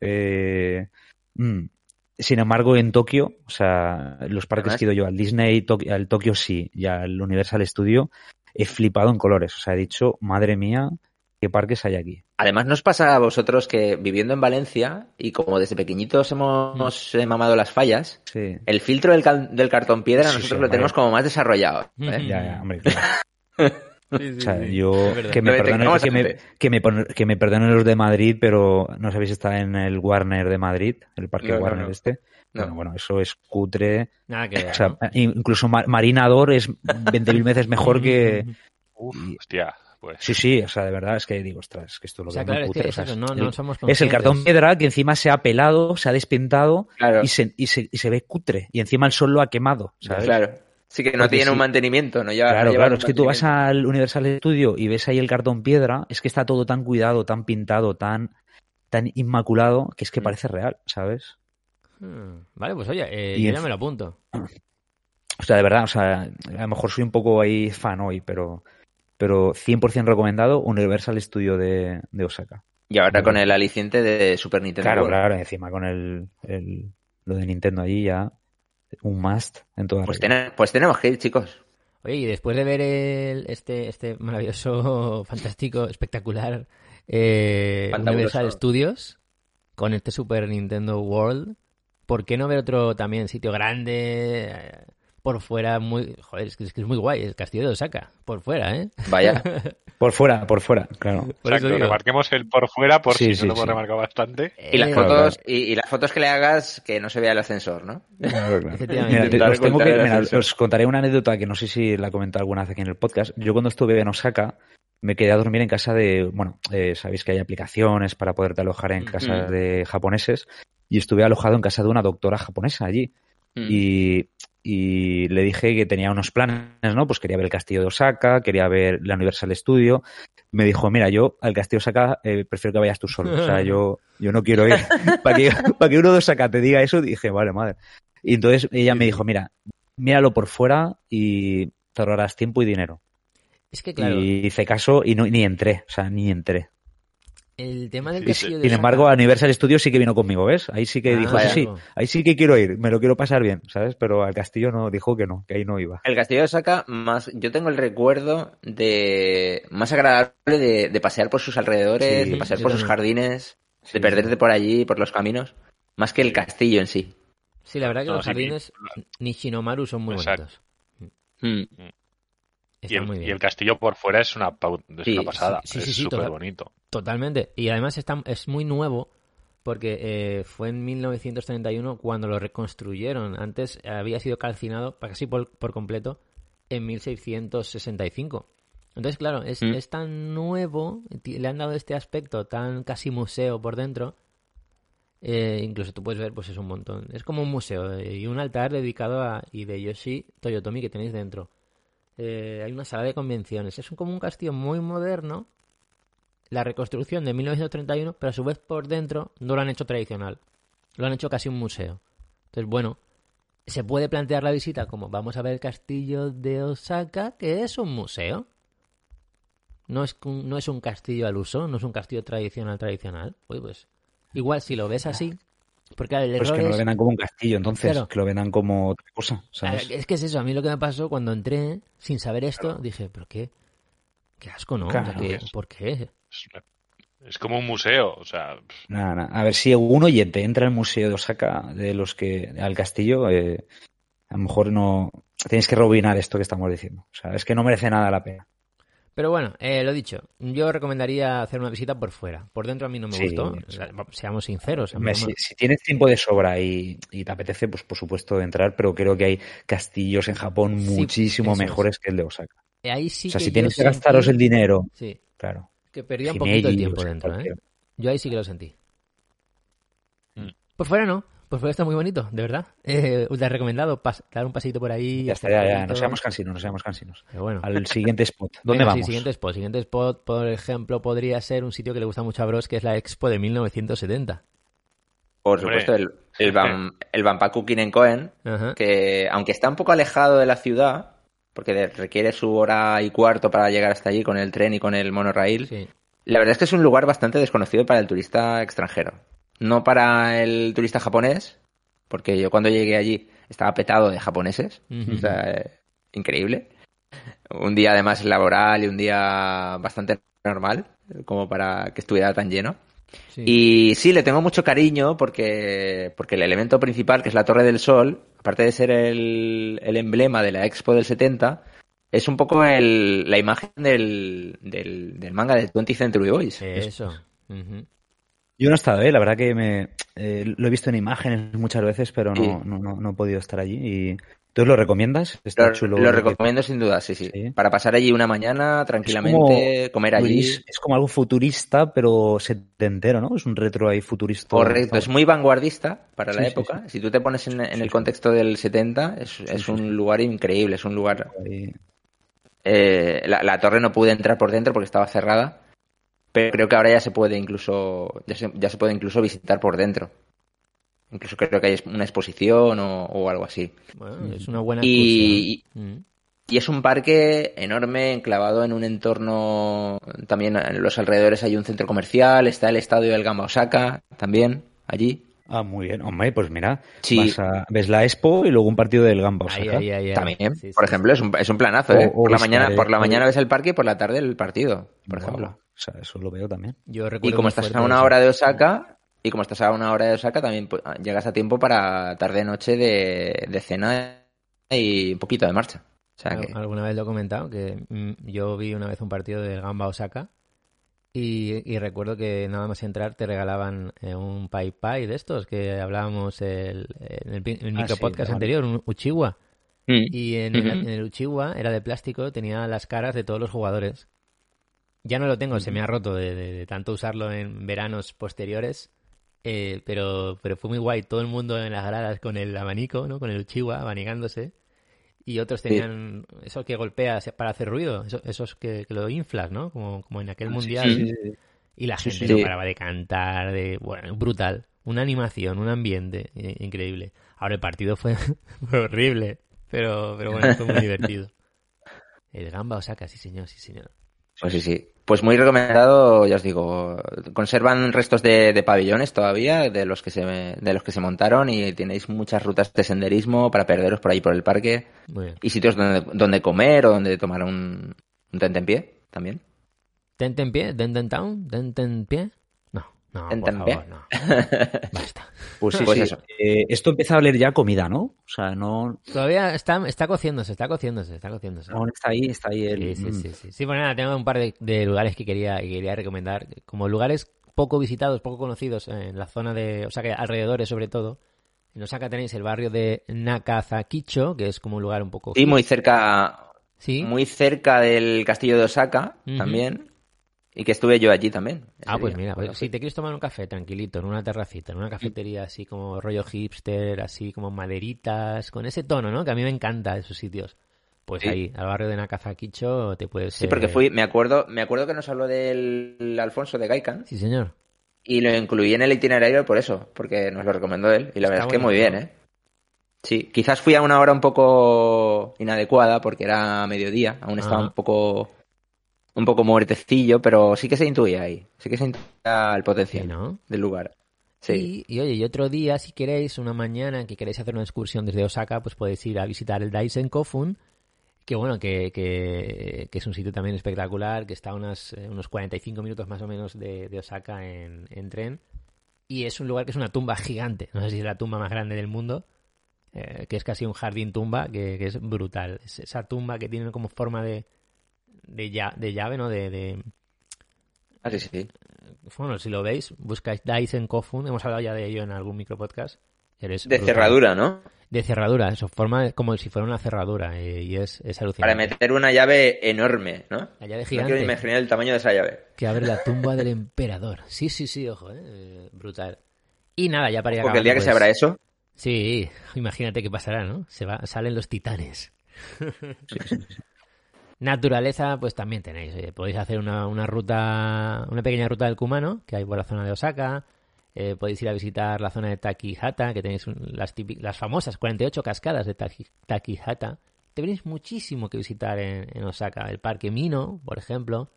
eh, mm". Sin embargo, en Tokio, o sea, los parques
Además-
que he ido yo al Disney, Tok- al Tokio sí, y al Universal Studio, he flipado en colores. O sea, he dicho, madre mía, qué parques hay aquí.
Además, ¿nos pasa a vosotros que viviendo en Valencia y como desde pequeñitos hemos eh, mamado las fallas,
Sí.
el filtro del, cal- del cartón piedra
Sí,
nosotros
sí,
lo tenemos como más desarrollado. ¿eh?
Ya, ya, hombre, claro. *laughs* O sea, yo que me, perdonen,
detengamos
que, me,
gente.
que, me, pon- que me perdonen los de Madrid, pero no sabéis estar en el Warner de Madrid, el parque
No,
Warner
no.
este.
No.
Bueno, bueno, eso es cutre.
Nada que ver.
O sea,
¿no?
incluso Ma- Marinador es 20.000 veces mejor que. *laughs*
Uf,
Y-
hostia, pues.
Sí, sí, o sea, de verdad es que digo, ostras, es que esto lo
O sea,
veo muy
claro, es que es
o sea,
eso, no,
el-
no somos
Es el
conscientes.
cartón piedra que encima se ha pelado, se ha despintado
Claro,
y, se, y, se, y se ve cutre. Y encima el sol lo ha quemado, ¿sabes?
claro. Sí que no
Porque
tiene un mantenimiento, no lleva,
Claro,
no
claro, es que tú vas al Universal Studio y ves ahí el cartón piedra, es que está todo tan cuidado, tan pintado, tan, tan inmaculado, que es que
Mm.
parece real, ¿sabes?
Hmm. Vale, pues oye, eh, yo ya me lo apunto.
O sea, de verdad, o sea, a lo mejor soy un poco ahí fan hoy, pero, pero 100% recomendado Universal Studio de, de Osaka.
Y ahora con el aliciente de Super Nintendo
Claro,
World.
claro, encima con el, el- lo de Nintendo allí ya, un must en toda
Pues, tene- pues tenemos que ir, chicos.
Oye, y después de ver el, este, este maravilloso, *laughs* fantástico, espectacular eh. Universal Studios con este Super Nintendo World, ¿por qué no ver otro también sitio grande, eh, por fuera muy... Joder, es que es, que es muy guay, el castillo de Osaka, por fuera, ¿eh?
Vaya. *laughs*
Por fuera, por fuera, claro.
Por
Exacto,
digo.
remarquemos el por fuera por
Sí,
si
sí,
no lo hemos
sí.
remarcado bastante.
Y las
Eh,
Claro,
fotos, y, y las fotos que le hagas que no se vea el ascensor, ¿no?
Claro, claro.
Efectivamente.
Mira, te- os, tengo
contar
que-
el
mira,
ascensor.
os contaré una anécdota que no sé si la he comentado alguna vez aquí en el podcast. Yo cuando estuve en Osaka me quedé a dormir en casa de, bueno, eh, sabéis que hay aplicaciones para poderte alojar en casa
Ujú.
de japoneses y estuve alojado en casa de una doctora japonesa allí
Mm.
y, y le dije que tenía unos planes, ¿no? Pues quería ver el castillo de Osaka, quería ver la Universal Studio. Me dijo, mira, yo al castillo de Osaka eh, prefiero que vayas tú solo. O sea, yo, yo no quiero ir. *laughs* Para que, para que uno de Osaka te diga eso, dije, vale, madre. Y entonces ella me dijo, mira, míralo por fuera y te ahorrarás tiempo y dinero.
Es que claro,
Y hice caso y no, ni entré, o sea, ni entré.
El tema del
Y,
castillo de
sin embargo, a Universal Studios sí que vino conmigo, ¿ves? Ahí sí que
Ah,
dijo,
vaya.
sí, sí, ahí sí que quiero ir, me lo quiero pasar bien, ¿sabes? Pero al castillo no, dijo que no, que ahí no iba.
El castillo de Osaka, más, yo tengo el recuerdo de más agradable de, de pasear por sus alrededores,
Sí,
de pasear por sus jardines,
Sí,
de perderte por allí, por los caminos, más que el castillo en sí.
Sí, la verdad que
No,
los
sí,
jardines Nishinomaru son muy
Exacto.
bonitos.
Mm.
Y el, y castillo por fuera es una, es
Sí,
una pasada.
sí, sí,
es súper
total.
bonito.
Totalmente. Y además está, es muy nuevo porque eh, fue en 1931 cuando lo reconstruyeron. Antes había sido calcinado casi por, por completo en 1665. Entonces, claro, es,
Mm.
es tan nuevo, le han dado este aspecto tan casi museo por dentro. eh, incluso tú puedes ver, pues es un montón. Es como un museo eh, y un altar dedicado a Hideyoshi Toyotomi que tenéis dentro. Eh, hay una sala de convenciones. Es un- como un castillo muy moderno. La reconstrucción de 1931, pero a su vez por dentro no lo han hecho tradicional. Lo han hecho casi un museo. Entonces, bueno, se puede plantear la visita como vamos a ver el castillo de Osaka, que es un museo. No es, no es un castillo al uso, no es un castillo tradicional tradicional. Uy, pues igual si lo ves así, porque claro, el
Pues
error
que no lo
es-
vendan como un castillo, entonces,
Claro.
que lo vendan como otra cosa, ¿sabes?
Es que es eso, a mí lo que me pasó cuando entré sin saber esto, dije, pero qué, qué asco, ¿no? O sea,
Claro.
que- ¿Por qué?
Es, es como un museo. O sea,
Nada, nada. A ver si un oyente entra al museo de Osaka, de los que al castillo, eh, a lo mejor no tenéis que rebobinar esto que estamos diciendo. O sea, es que no merece nada la pena.
Pero bueno, eh, lo dicho, yo recomendaría hacer una visita por fuera. Por dentro a mí no me
Sí,
gustó, o sea, seamos sinceros. no
si, tienes tiempo de sobra y, y te apetece, pues por supuesto entrar, pero creo que hay castillos en Japón
Sí,
muchísimo
es.
mejores que el de Osaka.
Ahí sí
o sea,
que
si tienes que
sentí-
gastaros el dinero,
Sí,
claro.
que perdía un poquito el tiempo dentro, ¿eh? Yo ahí sí que lo sentí.
Mm.
Por fuera no, por fuera está muy bonito, de verdad. Eh, te recomendado pas- dar un paseito por ahí.
Ya está, ya, ya, no seamos cansinos, no seamos cansinos.
Pero bueno.
Al siguiente spot. *laughs* ¿Dónde
Venga, sí,
vamos?
siguiente spot. Siguiente spot, por ejemplo, podría ser un sitio que le gusta mucho a Bros, que es la Expo de 1970.
Por supuesto, el, el, Ban- el Banpaku Kinenkoen,
Ajá.
que aunque está un poco alejado de la ciudad, porque requiere su hora y cuarto para llegar hasta allí con el tren y con el monorail,
Sí.
la verdad es que es un lugar bastante desconocido para el turista extranjero. No para el turista japonés, porque yo cuando llegué allí estaba petado de japoneses, o sea, eh, increíble. Un día además laboral y un día bastante normal, como para que estuviera tan lleno.
Sí.
Y sí, le tengo mucho cariño porque, porque el elemento principal, que es la Torre del Sol, aparte de ser el, el emblema de la Expo del 70, es un poco el, la imagen del, del, del manga de 20th Century Boys.
Eso.
Yo no he estado, ¿eh? la verdad que me eh, lo he visto en imágenes muchas veces, pero no,
Sí.
no, no, no he podido estar allí. Y... ¿Tú lo recomiendas? Está
Lo,
chulo.
lo
que-
recomiendo sin duda, sí, sí,
Sí.
Para pasar allí una mañana tranquilamente,
como
comer allí.
Es como algo futurista, pero setentero, ¿no? Es un retro ahí futurista.
Correcto, es muy vanguardista para la
Sí,
época. Si tú te pones en, el contexto del 70, es, es un lugar increíble, es un lugar. Eh, la, la torre no pude entrar por dentro porque estaba cerrada, pero creo que ahora ya se puede incluso ya se, ya se puede incluso visitar por dentro. Incluso creo que hay una exposición o, o algo así.
Bueno, es una buena
Y.
Mm.
y es un parque enorme, enclavado en un entorno. También en los alrededores hay un centro comercial, está el estadio del Gamba Osaka también allí.
Ah, muy bien. Hombre, pues mira,
Sí.
vas a- ves la Expo y luego un partido del Gamba
Ahí,
Osaka.
ahí, ahí, ahí.
También,
Sí,
por
sí,
ejemplo, es un, es un planazo, ¿eh? por la mañana, por la
o-
mañana ves el parque y por la tarde el partido, por ejemplo.
O sea, eso lo veo también.
Yo
Y como estás a una hora de Osaka, y como estás a una hora de Osaka, también llegas a tiempo para tarde-noche de, de cena y un poquito de marcha. O sea que,
Alguna vez lo he comentado, que mm, yo vi una vez un partido del Gamba Osaka y, y recuerdo que nada más entrar te regalaban eh, un Pai Pai de estos que hablábamos el, en el,
Ah,
micro
sí,
podcast anterior, un Uchiwa.
Mm.
Y en, el,
Ujú.
en el Uchiwa era de plástico, tenía las caras de todos los jugadores. Ya no lo tengo, se me ha roto de, de- de tanto usarlo en veranos posteriores. eh, pero, pero fue muy guay, todo el mundo en las gradas con el abanico, ¿no? Con el Uchiwa abanicándose. Y otros
Sí.
tenían esos que golpeas para hacer ruido, eso- esos que, que lo inflas, ¿no? Como, como en aquel
Ah,
mundial.
sí,
Y la gente no paraba de cantar, de bueno, brutal. Una animación, un ambiente eh, increíble. Ahora el partido fue, *laughs* fue horrible, pero, pero bueno, fue muy *laughs* divertido. El Gamba Osaka, sí señor, sí señor.
Pues sí, sí. Pues muy recomendado, ya os digo. Conservan restos de, de pabellones todavía, de los que se de los que se montaron, y tenéis muchas rutas de senderismo para perderos por ahí por el parque.
Muy bien.
Y sitios donde, donde comer o donde tomar un, un tentempié también.
¿Tentempié? ¿Dententown? ¿Dentenpie? No, no, por favor, no. *laughs* Basta.
Pues sí,
Pues
sí.
eso.
Eh, esto empieza a oler ya comida, ¿no? O sea, no...
Todavía está, está cociéndose, está cociéndose, está cociéndose.
Aún está ahí, está ahí el...
Sí, sí,
mm.
sí, sí. Sí, pues nada, tengo un par de, de lugares que quería, que quería recomendar. Como lugares poco visitados, poco conocidos en la zona de Osaka, alrededores sobre todo. En Osaka tenéis el barrio de Nakazakicho, que es como un lugar un poco...
Y muy cerca,
Sí.
muy cerca del castillo de Osaka
Ujú.
también. Y que estuve yo allí también.
Ah, pues
día,
mira, pues, si te quieres tomar un café tranquilito, en una terracita, en una cafetería así como rollo hipster, así como maderitas, con ese tono, ¿no? Que a mí me encanta esos sitios. Pues
Sí.
ahí, al barrio de Nakazakicho, te puedes...
Sí, porque
eh,
fui, me acuerdo, me acuerdo que nos habló del Alfonso de Gaikan
Sí, señor.
y lo incluí en el itinerario por eso, porque nos lo recomendó él. Y la
Está
verdad es que muy bien. ¿eh? Sí, quizás fui a una hora un poco inadecuada porque era mediodía, aún estaba un poco un poco muertecillo, pero sí que se intuía ahí, sí que se intuía el
Sí,
potencial
¿no?
del lugar. Sí.
Y, y, oye, y otro día, si queréis, una mañana que queréis hacer una excursión desde Osaka, pues podéis ir a visitar el Daisen Kofun, que bueno, que, que, que es un sitio también espectacular, que está a unas, eh, unos 45 minutos más o menos de, de Osaka en, en tren. Y es un lugar que es una tumba gigante, no sé si es la tumba más grande del mundo, eh, que es casi un jardín tumba, que, que es brutal. Es esa tumba que tiene como forma de, de, lla- de llave, ¿no? De, de,
Ah, sí, sí.
bueno, si lo veis, buscáis Daisen Kofun, hemos hablado ya de ello en algún micropodcast. Eres
De
brutal.
cerradura, ¿no?
De cerradura, eso, forma como si fuera una cerradura eh, y es, es
Para
alucinante.
meter una llave enorme, ¿no?
La llave
No quiero
gigante
imaginar el tamaño de esa llave.
que abre la tumba del emperador. Sí, sí, sí, ojo, eh, eh, brutal. Y nada, ya para ir
Porque el día que se
acabando,
abra
pues,
eso,
Sí, imagínate qué pasará, ¿no? Se va, salen los titanes. Naturaleza, pues también tenéis. oye, podéis hacer una, una ruta, una pequeña ruta del Kumano, que hay por la zona de Osaka. Eh, podéis ir a visitar la zona de Takihata, que tenéis un- las, las famosas 48 cascadas de Taki- Takihata. Tenéis muchísimo que visitar en, en Osaka. El Parque Mino, por ejemplo,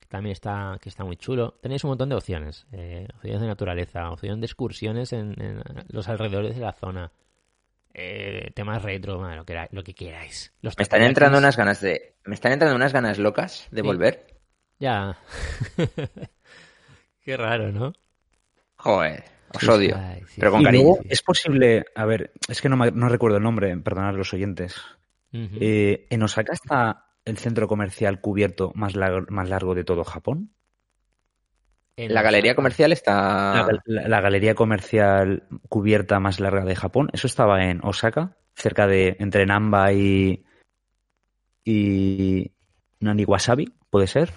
que también está, que está muy chulo. Tenéis un montón de opciones. eh, opciones de naturaleza, opciones de excursiones en, en los alrededores de la zona. Eh, temas retro, lo, que, lo que queráis. Los
me están entrando unas ganas de. Me están entrando unas ganas locas de
Sí.
volver.
Ya. *laughs* Qué raro, ¿no?
Joder, os
Sí,
odio.
ay, sí,
pero con
Y
cariño.
luego es posible, a ver, es que no, me- no recuerdo el nombre, perdonad los oyentes. Eh, ¿En Osaka está el centro comercial cubierto más largo, más largo de todo Japón?
En
La galería comercial está.
La, gal- la- la galería comercial cubierta más larga de Japón, eso estaba en Osaka, cerca de entre Namba y y Naniwasabi, puede ser.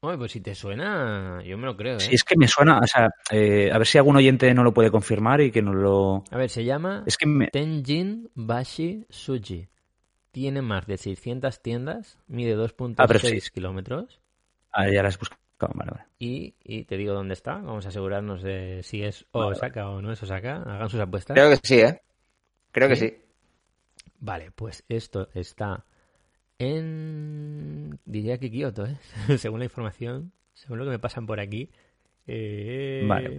Oye, pues si te suena, yo me lo creo, ¿eh?
Sí, es que me suena, o sea, eh, a ver si algún oyente no lo puede confirmar y que nos lo.
A ver, se llama
Es que me,
Tenjin Bashi Suji. Tiene más de 600 tiendas, mide 2.6
Ah, sí.
kilómetros.
ah, ya las buscado, vale, vale.
Y, y te digo dónde está. Vamos a asegurarnos de si es Osaka o no es Osaka. Hagan sus apuestas.
Creo que sí, ¿eh? Creo que
sí. Vale, pues esto está en... Diría que Kioto, ¿eh? *laughs* según la información, según lo que me pasan por aquí. Eh,
Vale.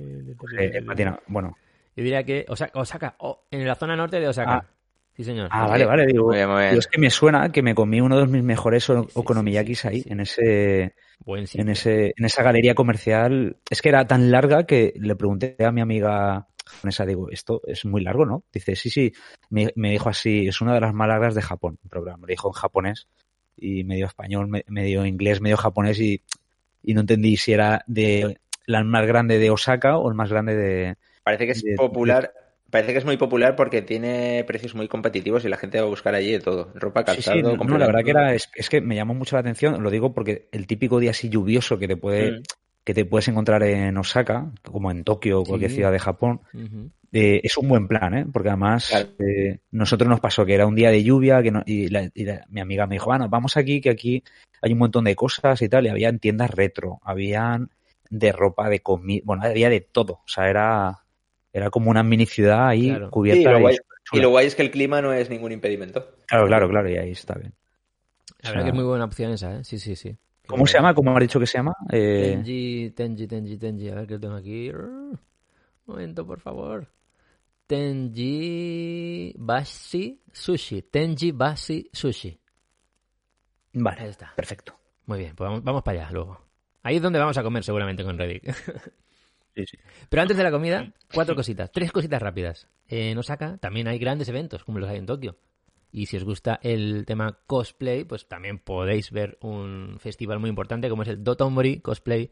Eh, Martina, bueno.
Yo diría que Osaka, Osaka oh, en la zona norte de Osaka.
Ah.
Sí, señor.
Ah, vale, vale, digo.
Muy bien, muy bien.
digo, es que me suena que me comí uno de mis mejores o-
Sí, sí,
okonomiyakis
sí, sí,
ahí,
sí.
en ese, en ese, en esa galería comercial. Es que era tan larga que le pregunté a mi amiga japonesa. Digo, esto es muy largo, ¿no? Dice, sí, sí. Me, me dijo así, es una de las más largas de Japón, el programa. Me dijo en japonés y medio español, me- medio inglés, medio japonés y, y no entendí si era de la más grande de Osaka o el más grande de...
Parece que es
de-
popular. Parece que es muy popular porque tiene precios muy competitivos y la gente va a buscar allí de todo. Ropa, calzado,
sí, no, no, la verdad que era, es, es que me llamó mucho la atención, lo digo porque el típico día así lluvioso que te puede,
Mm.
Que te puedes encontrar en Osaka, como en Tokio o cualquier
Sí.
ciudad de Japón, eh, es un buen plan, ¿eh? Porque además
Claro.
eh, nosotros nos pasó que era un día de lluvia que no- y, la- y la- mi amiga me dijo, bueno, vamos aquí, que aquí hay un montón de cosas y tal, y habían tiendas retro, habían de ropa, de comida, bueno, había de todo, o sea, era, era como una mini ciudad ahí
Claro.
cubierta
Sí, lo
y
guay-
superchula.
Y lo guay es que el clima no es ningún impedimento.
Claro, claro, claro, y ahí está bien.
La verdad que es muy buena opción esa, ¿eh? Sí, sí, sí.
¿Cómo se llama? ¿Cómo has dicho que se llama? Eh,
Tenji, Tenji, Tenji, Tenji. A ver que lo tengo aquí. Un momento, por favor. Tenji Bashi Sushi. Tenji Bashi Sushi. Ahí
Vale,
está.
perfecto.
Muy bien, pues vamos, vamos para allá luego. Ahí es donde vamos a comer seguramente con Reddick. *laughs*
Sí, sí.
Pero antes de la comida, cuatro cositas, tres cositas rápidas. En Osaka también hay grandes eventos, como los hay en Tokio. Y si os gusta el tema cosplay, pues también podéis ver un festival muy importante como es el Dotonbori Cosplay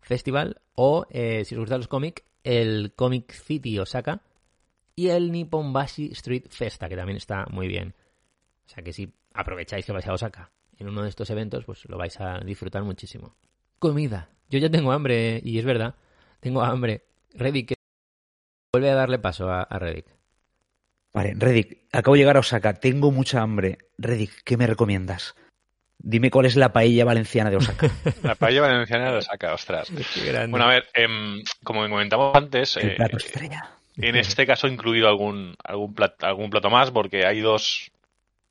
Festival. O, eh, si os gustan los cómics, el Comic City Osaka. Y el Nippon Bashi Street Festa, que también está muy bien. O sea que si aprovecháis que vais a Osaka en uno de estos eventos, pues lo vais a disfrutar muchísimo. Comida. Yo ya tengo hambre, y es verdad. Tengo hambre. Reddick, vuelve a darle paso a, a Reddick.
Vale, Reddick, acabo de llegar a Osaka, tengo mucha hambre. Reddick, ¿qué me recomiendas? Dime cuál es la paella valenciana de Osaka. *laughs*
La paella valenciana lo saca, ostras. Bueno, a ver, em, como comentamos antes,
El
eh,
plato estrella.
en este caso he incluido algún, algún, plat- algún plato más porque hay dos,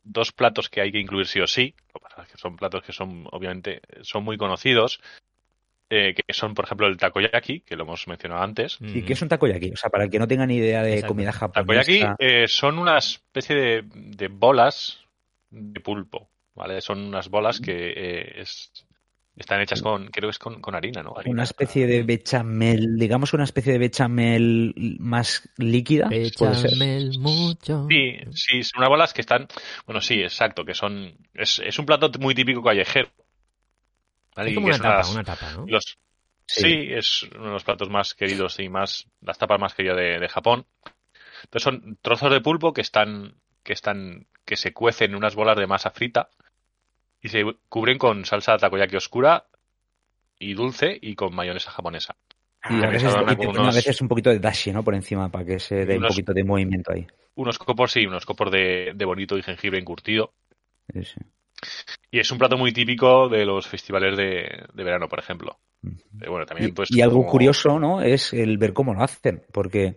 dos platos que hay que incluir sí o sí. Lo que pasa es que son platos que son, obviamente, son muy conocidos. Eh, que son, por ejemplo, el takoyaki, que lo hemos mencionado antes.
¿Y qué es un takoyaki? O sea, para el que no tenga ni idea de
Exacto.
comida japonesa.
Takoyaki eh, son una especie de, de bolas de pulpo, ¿vale? Son unas bolas que eh, es- están hechas con, creo que es con, con harina, ¿no? Harina.
Una especie de bechamel, digamos una especie de bechamel más líquida.
Bechamel mucho.
Sí, sí, son unas bolas que están, bueno, sí, exacto, que son, es, es un plato muy típico callejero. ¿Vale?
Es como una tapa,
las-
una tapa, ¿no?
los,
Sí.
sí. es uno de los platos más queridos y más, las tapas más queridas de, de Japón. Entonces son trozos de pulpo que están, que están, que se cuecen en unas bolas de masa frita y se cubren con salsa takoyaki oscura y dulce y con mayonesa japonesa.
Y a
Ah,
veces, y a veces un poquito de dashi, ¿no? Por encima, para que se dé un poquito de movimiento ahí.
Unos copos, sí, unos copos de, de bonito y jengibre encurtido.
Sí, sí.
Y es un plato muy típico de los festivales de, de verano, por ejemplo. Eh, bueno, también
Y,
pues
y algo
como-
curioso, ¿no? Es el ver cómo lo hacen, porque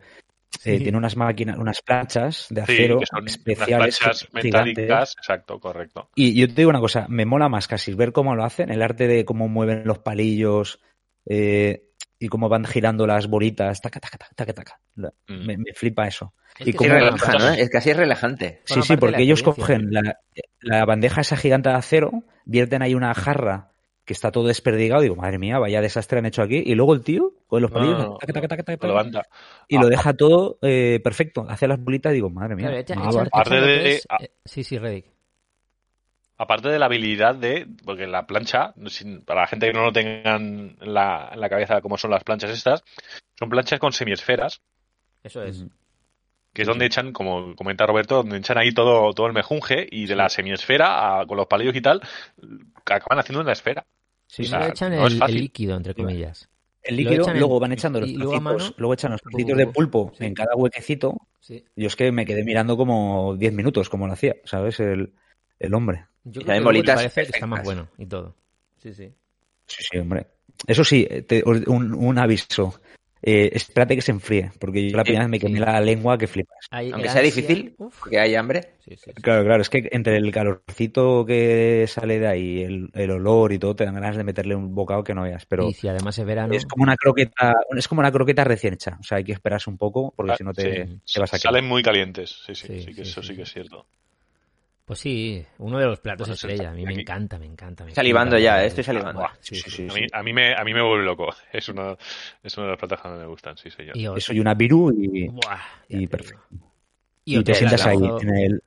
eh, tiene unas máquinas, unas planchas de acero
son unas
especiales,
planchas
gigantes.
metálicas, exacto, correcto.
Y yo te digo una cosa, me mola más casi ver cómo lo hacen, el arte de cómo mueven los palillos eh, y cómo van girando las bolitas, taca, taca, taca, taca, taca.
Mm.
Me, me flipa eso.
Es
y
que
cómo.
Es que así es relajante.
Sí, sí, porque ellos cogen la, la bandeja esa gigante de acero, vierten ahí una jarra que está todo desperdigado, digo, madre mía, vaya desastre han hecho aquí, y luego el tío con los palillos
no, no,
taca, taca, taca, taca,
Lo
taca,
levanta.
y lo deja todo eh, perfecto, hace las bolitas, digo, madre mía.
Claro, echa-
ah,
echa-
vale.
Aparte de-
es-
ah.
eh, Sí, sí, Reddick.
Aparte de la habilidad de, porque la plancha, sin- para la gente que no lo tengan en la, en la cabeza como son las planchas estas, son planchas con semiesferas,
Eso es.
Que es donde echan, como comenta Roberto, donde echan ahí todo, todo el mejunje y de la semiesfera a- con los palillos y tal, acaban haciendo una esfera.
Sí,
o sea,
echan
no
el,
fácil.
el líquido, entre comillas.
El líquido,
en-
luego van echando los
luego
trocitos, luego echan los trocitos de pulpo
sí.
en cada huequecito.
Sí.
Yo es que me quedé mirando como 10 minutos, como lo hacía, ¿sabes? El, el hombre.
Yo
Y
creo
también
que
bolitas
parece que está más bueno y todo. Sí, sí.
Sí, sí, hombre. Eso sí, te- un, un aviso. Eh, espérate que se enfríe, porque yo la primera vez me quemé la lengua que flipas.
Aunque sea difícil, porque hay hambre.
Sí, sí, sí.
Claro, claro, es que entre el calorcito que sale de ahí, el, el olor y todo, te dan ganas de meterle un bocado que no veas. Pero
Y si además es verano,
es como una croqueta, es como una croqueta recién hecha. O sea, hay que esperarse un poco, porque
Ah,
si no te,
sí.
te vas a quemar.
Salen muy calientes, sí, sí,
Sí,
sí, que
sí,
eso
sí,
sí,
sí.
que es cierto.
Pues sí, uno de los platos
Bueno, eso
estrella. A mí me encanta, me encanta. me
Salivando
encanta.
ya, eh, estoy salivando.
Sí, sí, sí.
A mí, a mí me, a mí me vuelve loco. *laughs* Es uno, es uno de los platos que más me gustan, sí, señor.
Y,
Eso y una viru y,
Buah,
perfecto. y te sientas ahí en el...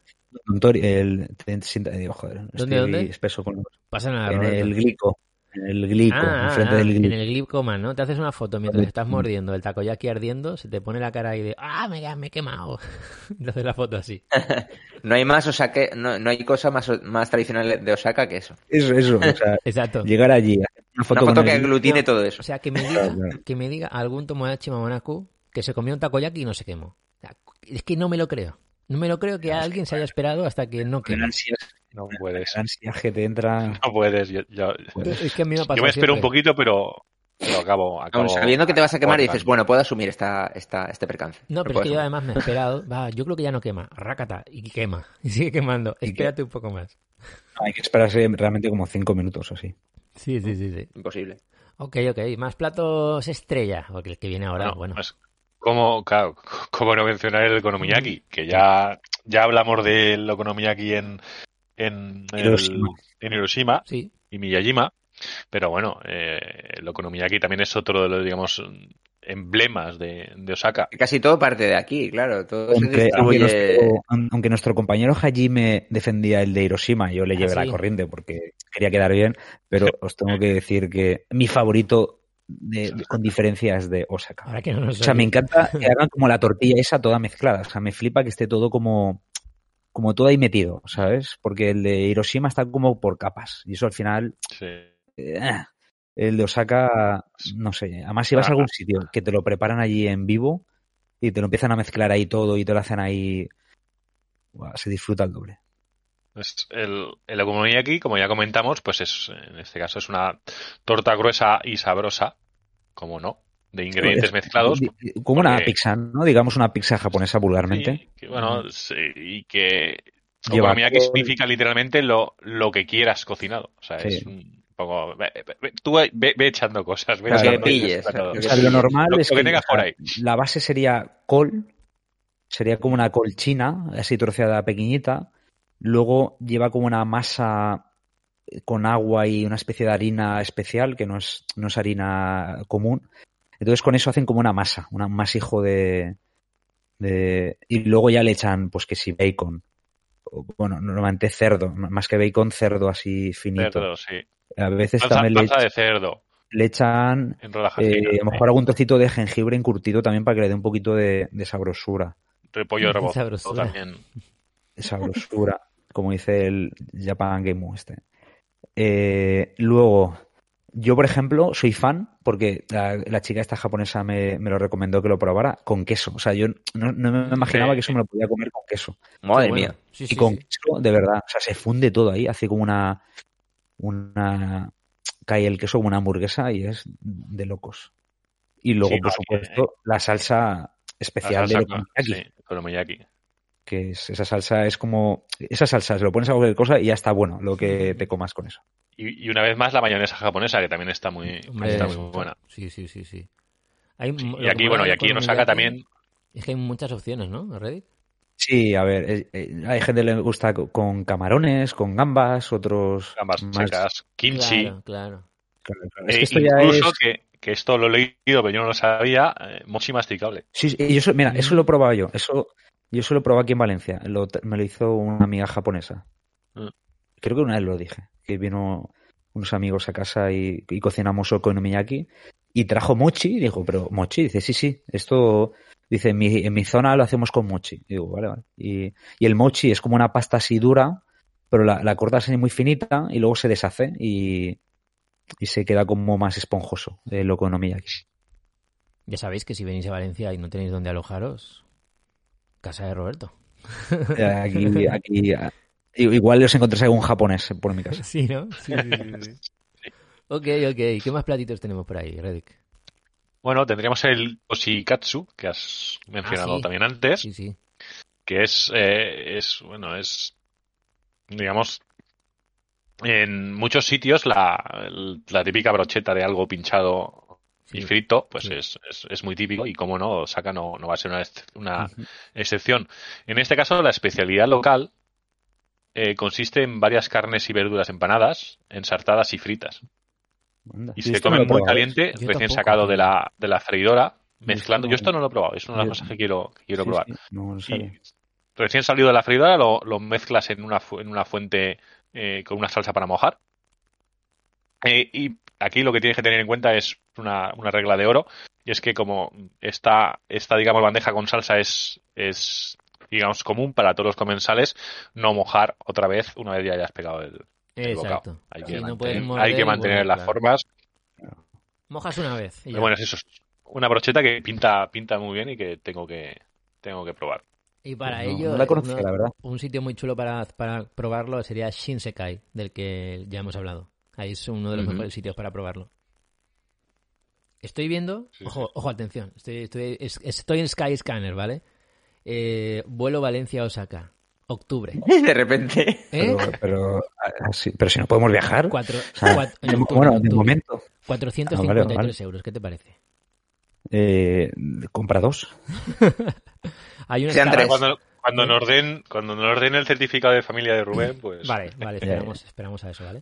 el te sientas, digo, joder,
¿Dónde,
estoy
dónde?
espeso con los-
Pasa nada,
en
Roberto.
el glico. En el glico,
Ah,
enfrente
ah,
del
en
glico.
el glipcoman, ¿no? Te haces una foto mientras estás mordiendo el takoyaki ardiendo, se te pone la cara ahí de ¡Ah, me, me he quemado! *laughs* Te haces la foto así. *laughs*
No hay más Osaka, no, no hay cosa más, más tradicional de Osaka que eso.
Eso, eso, o sea, *laughs*
Exacto.
llegar allí, una foto,
Una foto que aglutine todo eso.
O sea, que me diga, que me diga algún Tomodachi Mamonaku que se comió un takoyaki y no se quemó. O sea, es que no me lo creo. No me lo creo que alguien se haya esperado hasta que no
ansias,
No puedes.
el ansias que te entra...
No puedes. Yo, yo-
Es que a mí me ha pasado
yo me espero un poquito, pero, pero acabo,
sabiendo que te vas a quemar y dices, bueno, puedo asumir esta, esta, este percance.
No, pero es que yo además me he esperado. Va, yo creo que ya no quema. Rácata. Y quema. *laughs* Y sigue quemando. Espérate un poco más.
Hay que esperarse realmente como cinco minutos o así.
Sí, sí, sí, sí.
Imposible.
Ok, ok. Más platos estrella. Porque el que viene ahora,
Bueno,
bueno.
pues, ¿cómo, claro, cómo no mencionar el Okonomiyaki? Que ya, ya hablamos del Okonomiyaki en, en, el-
Hiroshima.
en Hiroshima
Sí.
y Miyajima. Pero bueno, eh, el Okonomiyaki también es otro de los, digamos, emblemas de, de Osaka.
Casi todo parte de aquí, claro. Todo
Aunque, nuestro, aunque nuestro compañero Hajime defendía el de Hiroshima, yo le
Ah,
llevé
sí.
la corriente porque quería quedar bien, pero *laughs* os tengo que decir que mi favorito de- de- con diferencia es de Osaka.
Ahora que no nos
O sea, me encanta que *laughs* hagan como la tortilla esa toda mezclada. O sea, me flipa que esté todo como, como todo ahí metido, ¿sabes? Porque el de Hiroshima está como por capas. Y eso al final,
Sí.
eh, el de Osaka, no sé. Además, si vas a algún sitio que te lo preparan allí en vivo y te lo empiezan a mezclar ahí todo y te lo hacen ahí, se disfruta el doble.
Es el, el okonomiyaki, como ya comentamos, pues es, en este caso es una torta gruesa y sabrosa, como no, de ingredientes
Es-
mezclados.
Como una
porque-
pizza, ¿no? Digamos una pizza japonesa vulgarmente.
Sí, que, bueno, sí, y que okonomiyaki significa literalmente lo, lo que quieras cocinado. O sea,
Sí.
es un poco... ve- tú ve, ve echando cosas. Ve echando
que
pilles,
O sea, lo normal
Lo-
es
lo que tengas por ahí.
la base sería col, sería como una col china, así troceada pequeñita. Luego lleva como una masa con agua y una especie de harina especial, que no es, no es harina común. Entonces con eso hacen como una masa, un masijo de, de... Y luego ya le echan, pues que si bacon. o, Bueno, normalmente cerdo, más que bacon, cerdo así finito.
Cerdo, sí.
A veces
Panza,
también le,
de cerdo
le echan eh, a lo mejor algún trocito de jengibre encurtido también para que le dé un poquito de, de sabrosura.
Repollo rebozado
Sabrosura.
también.
De sabrosura, como dice el Japan Game este. Eh, luego, yo por ejemplo soy fan porque la, la chica esta japonesa me, me lo recomendó que lo probara con queso. O sea, yo no, no me imaginaba que eso me lo podía comer con queso.
Madre
bueno.
mía.
Sí,
y
sí,
con
sí.
queso, de verdad, o sea, se funde todo ahí, hace como una, una, cae el queso como una hamburguesa y es de locos. Y luego,
Sí,
por
no,
supuesto, la salsa
La
especial
salsa,
de. Que es, esa salsa es como, esa salsa, se lo pones a cualquier cosa y ya está bueno lo que te comas con eso.
Y, y una vez más la mayonesa japonesa, que también está muy,
Hombre,
está muy buena.
Sí, sí, sí, sí. Hay,
Sí,
lo
y aquí, bueno, y aquí en Osaka también
Es que hay muchas opciones, ¿no? En Reddit.
Sí, a ver, eh, eh, hay gente que le gusta co- con camarones, con gambas, otros
gambas
más-
secas, kimchi.
Claro, claro.
claro, claro. Es
Eh,
que esto ya
incluso
es...
que, que esto lo he leído, pero yo no lo sabía, eh, mochi masticable.
Sí, sí, y eso, mira, eso lo he probado yo. Eso, yo eso lo probado aquí en Valencia. Lo- me lo hizo una amiga japonesa.
Mm.
Creo que una vez lo dije. Que vino unos amigos a casa y, y cocinamos okonomiyaki. Y trajo mochi. Y dijo, pero mochi. Dice, sí, sí. Esto, dice, en mi, en mi zona lo hacemos con mochi. Y digo, vale, vale. Y, y el mochi es como una pasta así dura, pero la, la cortas así muy finita y luego se deshace y, y se queda como más esponjoso el okonomiyaki.
Ya sabéis que si venís a Valencia y no tenéis dónde alojaros, casa de Roberto.
Eh, Aquí, aquí, ah, igual os encontréis algún japonés por mi casa.
Sí, ¿no? Sí, sí, sí, sí. ok, ok. ¿Qué más platitos tenemos por ahí, Reddick?
Bueno, tendríamos el oshikatsu, que has mencionado
Ah, sí.
también antes,
Sí, sí.
que es, eh, es, bueno, es, digamos, en muchos sitios la, la típica brocheta de algo pinchado y frito, pues
Sí.
es, es, es muy típico y como no, Osaka no, no va a ser una, una excepción. En este caso, la especialidad local eh, consiste en varias carnes y verduras empanadas, ensartadas y fritas.
Anda.
Y
Yo
se
esto no
come
lo he
muy caliente,
Yo
recién
tampoco,
sacado de
tío.
la, de la freidora, mezclando. Yo esto
no-
lo he probado, es una de las cosas que quiero, que quiero
Sí,
probar.
sí, no
Y recién salido de la freidora lo, lo mezclas en una, en una fuente eh, con una salsa para mojar. Eh, y aquí lo que tienes que tener en cuenta es una, una regla de oro, y es que como esta, esta digamos, bandeja con salsa es, es, digamos, común para todos los comensales, no mojar otra vez una vez ya hayas pegado el, el bocado. Hay que
no
mantener, hay que mantener las
claro.
formas.
Mojas una vez. y
Pero bueno, es eso. es Una brocheta que pinta, pinta muy bien y que tengo que, tengo que probar.
Y para
No,
ello,
no la conocía,
uno-
la verdad.
un sitio muy chulo para, para probarlo sería Shinsekai, del que ya hemos hablado. Ahí es uno de los mejores sitios para probarlo. Estoy viendo,
Sí,
ojo, ojo, atención, estoy, estoy, es- estoy en Sky Scanner, ¿vale? Eh, vuelo Valencia-Osaka, octubre. *laughs*
De repente.
¿Eh?
Pero, pero, ah, pero si no podemos viajar.
Cuatro,
O sea,
cuat- en octubre,
bueno,
en
de momento.
453
Ah, vale,
euros, ¿qué te parece?
Eh, compra dos. *laughs*
Hay una
Sean
escala-
tres.
Cuando, cuando nos den, cuando nos den el certificado de familia de Rubén, pues *laughs*
Vale, vale, esperamos, esperamos a eso, ¿vale?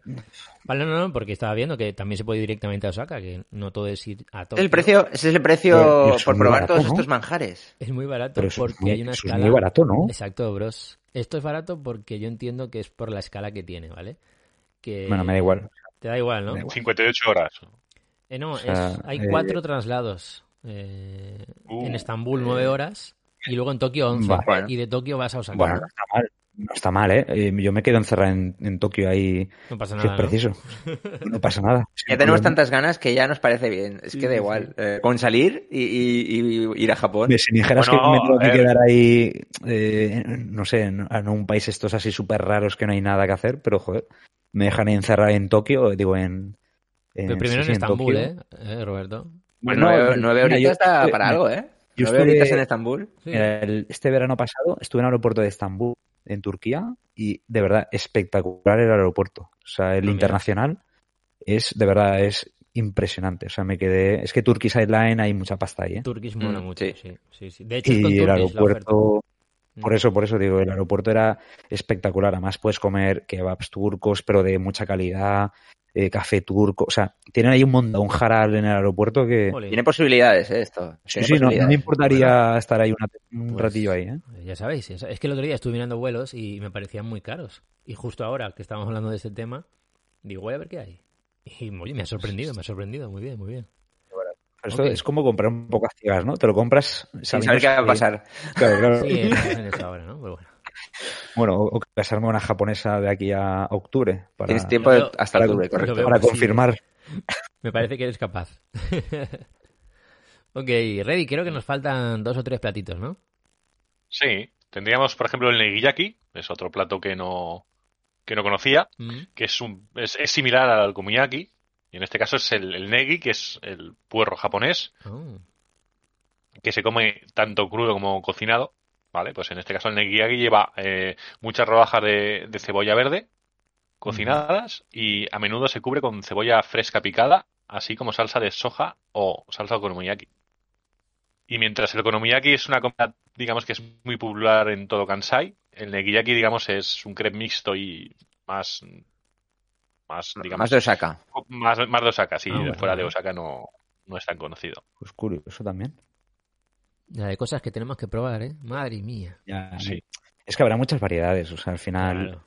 Vale, no, no, porque estaba viendo que también se puede ir directamente a Osaka, que no todo es ir a Tokio.
El precio, ese es el precio
Pero-
por probar
barato,
todos
¿no?
estos manjares.
Es muy barato
Pero
porque
es muy,
hay una
eso es
escala.
muy barato, ¿no?
Exacto, bros. Esto es barato porque yo entiendo que es por la escala que tiene, ¿vale? Que
Bueno, me da igual.
Te da igual, ¿no?
Da igual.
58 horas.
Eh, no,
O sea,
es- hay
eh,
cuatro traslados. Eh,
Uh,
en Estambul nueve horas y luego en Tokio 11.
Vale.
Bueno.
Y de Tokio vas a Osaka.
Bueno, no está mal. No está mal, ¿eh? Eh, Yo me quedo encerrado en, en Tokio ahí,
no pasa
si
nada.
es
¿no?
preciso. *laughs* No pasa nada.
Ya tenemos tantas ganas que ya nos parece bien. Es que da igual. Eh, con salir y, y- y ir a Japón.
Si me dijeras
Bueno,
que me tengo
a
que
ver.
quedar ahí, eh, no sé, en, en un país estos así súper raros que no hay nada que hacer, pero joder, me dejan encerrar en Tokio, digo, en... en
Pero primero
sí,
en Estambul,
Tokio.
¿eh? ¿eh, Roberto?
Bueno,
No,
nueve,
no,
horitas está para algo, ¿eh?
Yo estuve-
horitas en Estambul.
Sí.
Mira, el- este verano pasado estuve en el aeropuerto de Estambul, en Turquía, y de verdad espectacular el aeropuerto. O sea, el internacional es, de verdad, es impresionante. O sea, me quedé... Es que Turkish Airlines hay mucha pasta ahí, ¿eh?
Turkish mola
Mm,
mucho,
sí.
sí. sí, sí. De hecho, es con
Y el
la
aeropuerto... Por eso, por eso digo, el aeropuerto era espectacular. Además, puedes comer kebabs turcos, pero de mucha calidad, eh, café turco. O sea, tienen ahí un montón, un jaral en el aeropuerto que.
Tiene posibilidades, ¿eh? Esto.
Sí,
Tiene
sí, no, no me importaría estar ahí una- un
Pues,
ratillo ahí, ¿eh?
Ya sabéis, es que el otro día estuve mirando vuelos y me parecían muy caros. Y justo ahora que estamos hablando de este tema, digo, voy a ver qué hay. Y oye, me ha sorprendido, me ha sorprendido. Muy bien, muy bien.
Esto es como comprar un poco a ciegas, ¿no? Te lo compras
Sin saber qué va a pasar. *laughs*
Claro, claro.
Sí, estamos en eso ahora, ¿no? Pero bueno.
Bueno, o, o casarme a una japonesa de aquí a octubre para,
Tienes tiempo de- hasta
para-
octubre, correcto.
veo
para
posible.
confirmar.
Me parece que eres capaz. *laughs* ok, ready. Creo que nos faltan dos o tres platitos, ¿no?
Sí, tendríamos, por ejemplo, el negiyaki, es otro plato que no, que no conocía,
Mm.
que es, un, es, es similar al komiyaki, y en este caso es el, el negi, que es el puerro japonés,
Oh.
que se come tanto crudo como cocinado, ¿vale? Pues en este caso el negiyaki lleva eh, muchas rodajas de, de cebolla verde cocinadas y a menudo se cubre con cebolla fresca picada, así como salsa de soja o salsa okonomiyaki. Y mientras el okonomiyaki es una comida, digamos que es muy popular en todo Kansai, el negiyaki, digamos, es un crepe mixto y más, más, digamos,
Más de Osaka.
más, más de Osaka, sí,
Ah, bueno,
fuera de. Osaka no, no es tan conocido.
Pues curioso también.
Ya de cosas que tenemos que probar, ¿eh? Madre mía.
Ya,
Sí.
Es que habrá muchas variedades, o sea, al final,
Claro.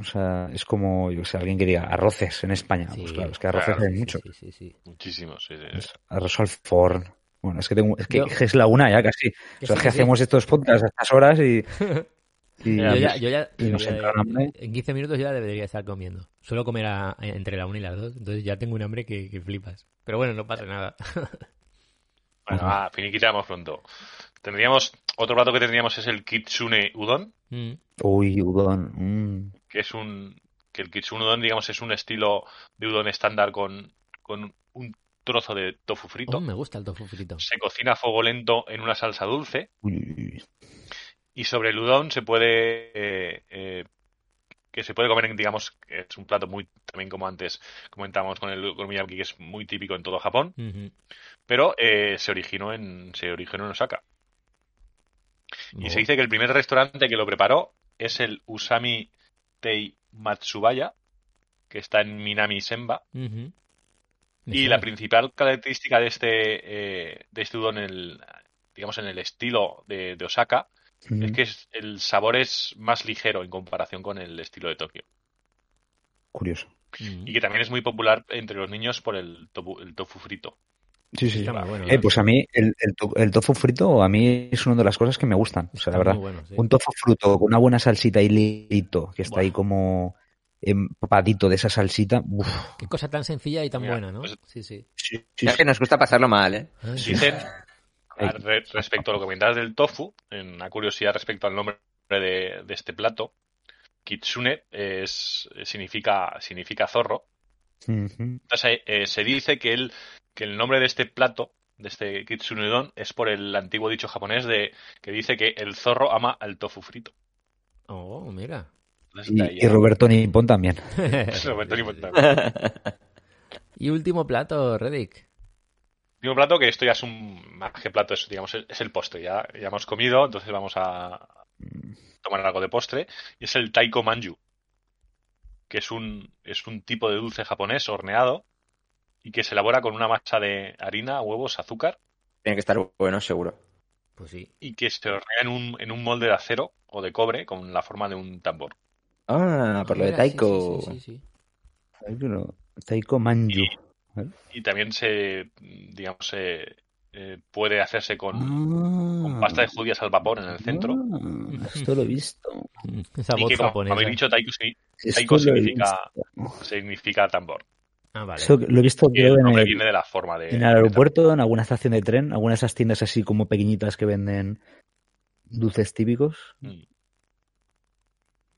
o sea, es como, yo sé, alguien que diga arroces en España.
Sí,
pues claro, es que arroces
claro,
hay
Sí,
mucho.
Sí, sí, sí.
Muchísimos, sí, sí.
Es arroz al forn. Bueno, es que tengo, es que
Yo-
es la una ya casi. O sea,
sí,
es que hacemos estos podcasts a estas horas y, *laughs* y-
Yo ya, yo ya-
y nos
yo ya-
hambre.
en 15 minutos ya debería estar comiendo. Suelo comer a- entre la una y las dos, entonces ya tengo un hambre que, que flipas. Pero bueno, no pasa nada. *laughs*
Bueno, va, finiquitamos pronto. Tendríamos, otro plato que tendríamos es el kitsune udon,
Mm.
Uy, udon. mm.
que es un, que el kitsune udon, digamos, es un estilo de udon estándar con, con un trozo de tofu frito.
Oh, me gusta el tofu frito.
Se cocina a fuego lento en una salsa dulce
Uy, uy, uy.
y sobre el udon se puede eh, eh, que se puede comer en, digamos que es un plato muy también como antes comentamos con el con miyaki que es muy típico en todo Japón pero eh, se originó en se originó en Osaka y
Oh.
se dice que el primer restaurante que lo preparó es el Usami Tei Matsubaya, que está en Minami Senba. Y la principal característica de este, eh, de este udon, en el, digamos, en el estilo de, de Osaka,
Mm.
es que es- el sabor es más ligero en comparación con el estilo de Tokio.
Curioso.
Y que también es muy popular entre los niños por el tofu, el tofu frito.
Sí, sí.
Está bueno,
Eh, pues a mí el, el, to- el tofu frito a mí es una de las cosas que me gustan. O sea, la verdad.
muy bueno, sí.
Un tofu fruto con una buena salsita y lito, que está ahí como empapadito de esa salsita. Uf.
Qué cosa tan sencilla y tan
Mira,
buena, ¿no?
pues-
Sí, sí.
Sí,
Es que nos gusta pasarlo mal, ¿eh?
Dicen, re- respecto a lo que comentabas del tofu, en una curiosidad respecto al nombre de, de este plato, Kitsune es, significa, significa zorro. Entonces eh, se dice que el, que el nombre de este plato, de este Kitsune Udon, es por el antiguo dicho japonés de que dice que el zorro ama al tofu frito.
Oh, mira.
Y, y
a-
Roberto Nippon también. *laughs* *laughs*
Roberto Nippon también.
y último plato, Reddick.
Último plato que esto ya es un más que plato, es, digamos, es el postre. Ya, ya hemos comido, entonces vamos a tomar algo de postre. Y es el Taiko Manju, que es un, es un tipo de dulce japonés horneado y que se elabora con una masa de harina, huevos, azúcar
Tiene que estar bueno, seguro.
Pues sí.
y que se hornea en un, en un molde de acero o de cobre con la forma de un tambor.
Ah, por lo de Taiko.
Sí, sí,
Taiko Manju.
Y también se, digamos, se, eh, puede hacerse con,
Ah.
con pasta de judías al vapor en el centro.
Ah, esto lo he visto. *laughs*
Esa
Y
voz
que, como
japonesa.
habéis dicho, Taiko, Taiko significa, significa tambor.
Ah, vale.
Eso lo he visto
Y
creo
el
en el,
viene de la forma de.
en el
de
aeropuerto, en alguna estación de tren, algunas de esas tiendas así como pequeñitas que venden dulces típicos.
Mm.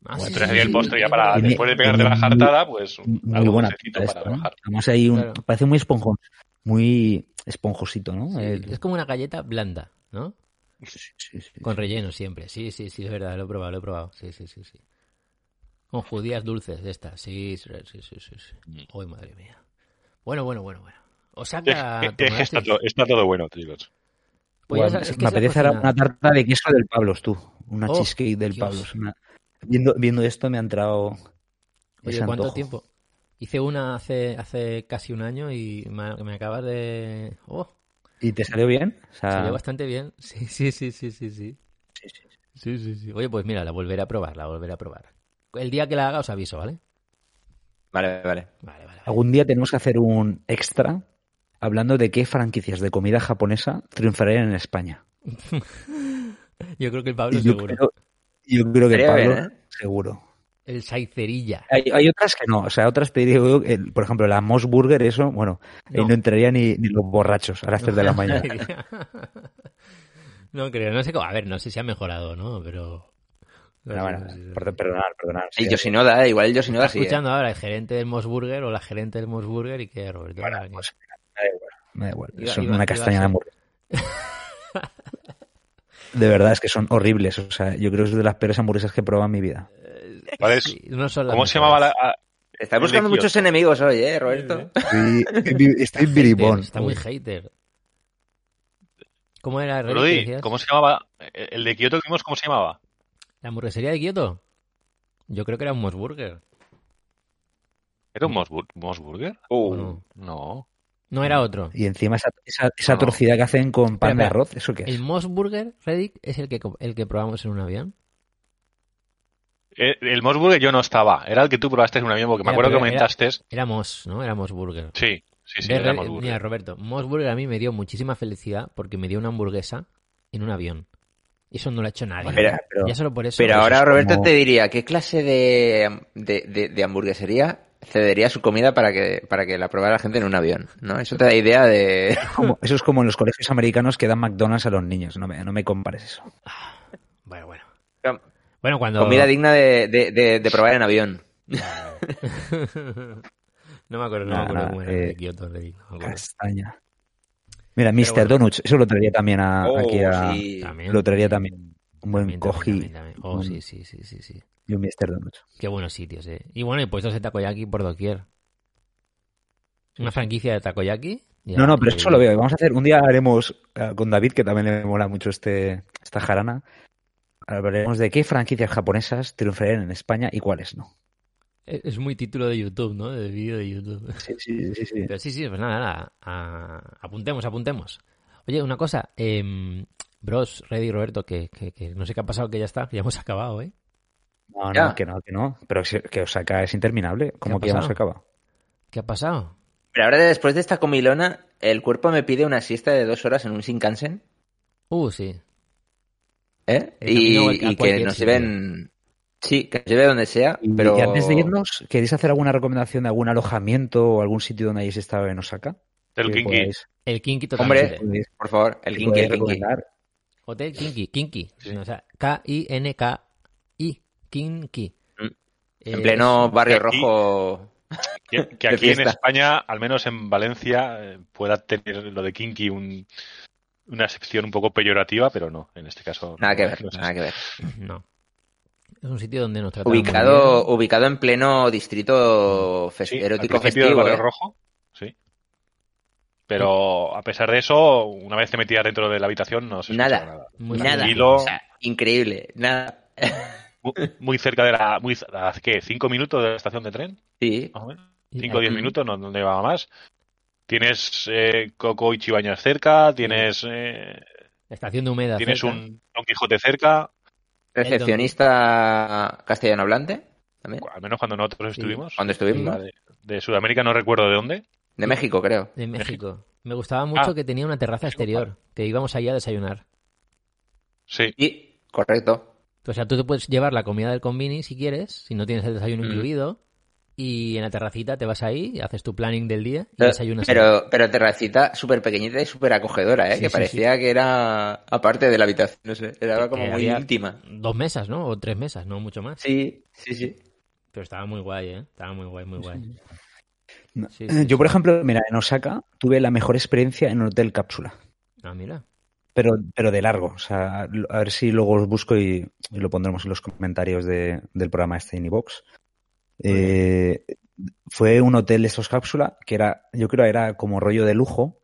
Ah,
Bueno,
sí,
sería el postre ya para.
Tiene-
después de pegarte la jartada, pues
Muy
algo
buena
para
esto,
rebajar.
Además hay un,
Claro.
parece muy esponjón, muy esponjosito, ¿no?
Sí,
El-
Es como una galleta blanda, ¿no?
sí, sí, sí.
Con relleno siempre. Sí, sí, sí, es verdad, lo he probado, lo he probado. Sí, sí, sí, sí. Con judías dulces de estas. Sí, sí, sí, sí, sí. sí.
Mm.
Uy, madre mía. Bueno, bueno, bueno, bueno. Osaka,
Es que
tomaste-
está, todo, está todo bueno, chicos.
Pues sabes, es que
me apetece una tarta de queso del Pablos, tú. Una
Oh,
cheesecake del
Dios.
Pablos. Una- Viendo, viendo esto me ha entrado
Oye, ¿cuánto
antojo.
tiempo? Hice una hace, hace casi un año y me, me acabas de... Oh,
¿Y te salió bien? O sea,
salió bastante bien. *laughs* Sí, sí, sí, sí, sí, sí.
sí, sí.
Sí, sí, sí. Oye, pues mira, la volveré a probar, la volveré a probar. El día que la haga os aviso, ¿vale?
Vale, vale.
Vale, vale. vale.
Algún día tenemos que hacer un extra hablando de qué franquicias de comida japonesa triunfarían en España. *laughs*
Yo creo que el Pablo
Y
seguro.
creo, yo creo que Pablo,
bien, ¿eh?
seguro.
El Saicerilla.
Hay, hay otras que no, o sea, otras te yo, el- por ejemplo, la Moss Burger, eso, bueno, ahí
No.
no entraría ni, ni los borrachos a las 3 de la *laughs* mañana.
no creo, no sé cómo. A ver, no sé si ha mejorado, ¿no? Pero. no
bueno,
no
perdonar.
El
sí.
Yoshinoda, eh, igual el eh.
escuchando ahora el gerente del Mosburger o la gerente del Mosburger y que Roberto.
Bueno,
que-
pues, me da igual, me da igual.
Iba-
Son
iba-
una castaña de hamburguesa. *laughs* De verdad, es que son horribles. O sea, yo creo que es de las peores hamburguesas que he probado en mi vida.
¿Cuál es?
Sí, no son las
¿Cómo se llamaba la.? a-
Estás buscando muchos enemigos hoy, ¿eh, Roberto?
Estoy, biribón.
Está muy hater. ¿Cómo era decías?
¿Cómo se llamaba? El el de Kioto que vimos, ¿cómo se llamaba?
¿La hamburguesería de Kioto? Yo creo que era un Mosburger.
¿Era un Mosbur- Mosburger?
¿o
Uh?
No.
No
era otro.
Y encima esa, esa, esa
No.
atrocidad que hacen con pan de arroz, ¿eso qué es?
¿El Mosburger, Reddick, es el que, el que probamos en un avión?
Eh, El Mosburger yo no estaba. Era el que tú probaste en un avión, porque me acuerdo que
era-
comentaste.
Era Mos, ¿no? Era Mosburger.
Sí, sí, sí, era
Red-
Mosburger.
Mira, Roberto, Mosburger a mí me dio muchísima felicidad porque me dio una hamburguesa en un avión. Y eso no lo ha hecho nadie.
Pero-
pero-
ya solo por eso.
Pero
eso
ahora
es
Roberto
como-
te diría, ¿qué clase de, de, de- de hamburguesería cedería su comida para que, para que la probara la gente en un avión? ¿No? Eso te da idea de...
Como- eso es como en los colegios americanos que dan McDonald's a los niños. No me, no me compares eso.
Bueno, bueno. Bueno, cuando.
Comida digna de, de, de- de probar en avión. *laughs*
no me acuerdo, no
Nada,
me acuerdo cómo era
eh,
de Kioto, no acuerdo.
Castaña. Mira, Mr.
bueno.
Donuts, eso lo traería también a,
Oh,
aquí a...
sí.
Lo traería también. Un buen
también. Oh, sí, sí, sí, sí, sí.
Y un Mr. Donuts.
Qué buenos sitios, eh. Y bueno, y puestos de takoyaki por doquier. Una franquicia de takoyaki. ya,
No, no, pero
y-
eso lo veo. Vamos a hacer, un día haremos eh, con David, que también le mola mucho este esta jarana, hablaremos de qué franquicias japonesas triunfarían en España y cuáles no.
Es es muy título de YouTube, ¿no? De vídeo de YouTube.
Sí, sí, sí. sí.
Pero sí, sí, pues nada, nada. a- apuntemos, apuntemos. Oye, una cosa. em, bros, Reddy y Roberto, que, que, que no sé qué ha pasado, que ya está, que ya hemos acabado, ¿eh?
No, no,
Ya.
que no, que no. Pero que, que Osaka es interminable. ¿Cómo que ya hemos
pasado?
acabado?
¿Qué ha pasado?
Pero ahora después de esta comilona, el cuerpo me pide una siesta de dos horas en un Shinkansen,
Uh, sí.
¿eh? Y, y que nos lleven... Sí, que nos lleve donde sea,
Y
pero...
que antes de irnos, ¿queréis hacer alguna recomendación de algún alojamiento o algún sitio donde hayáis estado en Osaka?
El Kinky.
podáis-
El Kinky
Hombre,
totalmente.
podéis-
por favor, el Kinky, el.
Hotel Kinky, Kinky. O sea, K-I-N-K-I. Kinky.
Mm.
Eh,
En pleno
es-
barrio
aquí-
rojo...
Que, *laughs* aquí en. España, al menos en Valencia, eh, pueda tener lo de Kinky un- una excepción un poco peyorativa, pero no, en este caso.
Nada
no-
que ver,
no es
nada que ver. *laughs*
No. Es un sitio donde nos tratan muy
Ubicado, ubicado en pleno distrito fes-
Sí,
erótico
al del
festivo,
barrio
¿eh?
rojo, sí. Pero a pesar de eso, una vez te metías dentro de la habitación, no se
Nada.
nada.
Muy
Nada. O sea, increíble. Nada. *laughs*
Muy, cerca de la. Muy, ¿a ¿Qué? ¿Cinco minutos de la estación de tren?
Sí.
Más o menos.
Y-
Cinco o diez minutos, no, no llevaba más. Tienes eh, Coco y Chibañas cerca, tienes, eh,
Estación de humedad.
tienes
cerca.
un Don Quijote cerca,
Recepcionista castellano hablante. También.
al menos cuando nosotros
Sí.
estuvimos.
Cuando estuvimos.
De, de Sudamérica no recuerdo de dónde.
De México, creo.
De México. Me gustaba mucho
Ah,
que tenía una terraza exterior, que íbamos allá a desayunar.
Sí,
Y, correcto.
O sea, tú te puedes llevar la comida del convini si quieres, si no tienes el desayuno
Mm.
incluido, y en la terracita te vas ahí, haces tu planning del día y
Pero,
desayunas. ahí.
pero, pero terracita súper pequeñita y súper acogedora, ¿eh?
Sí,
que
sí,
parecía que era aparte de la habitación, no sé. Era
Que-
como
que
muy íntima.
Dos mesas, ¿no? O tres mesas, no mucho más.
Sí, sí, sí.
Pero estaba muy guay, ¿eh? Estaba muy guay, muy guay.
No.
Sí, sí,
Yo, por
sí.
ejemplo, mira, en Osaka tuve la mejor experiencia en un hotel cápsula.
Ah, mira.
Pero, pero de largo. O sea, a ver si luego os busco y, y lo pondremos en los comentarios de- del programa este en iVox. Eh, fue un hotel de estos cápsula que era, yo creo, era como rollo de lujo,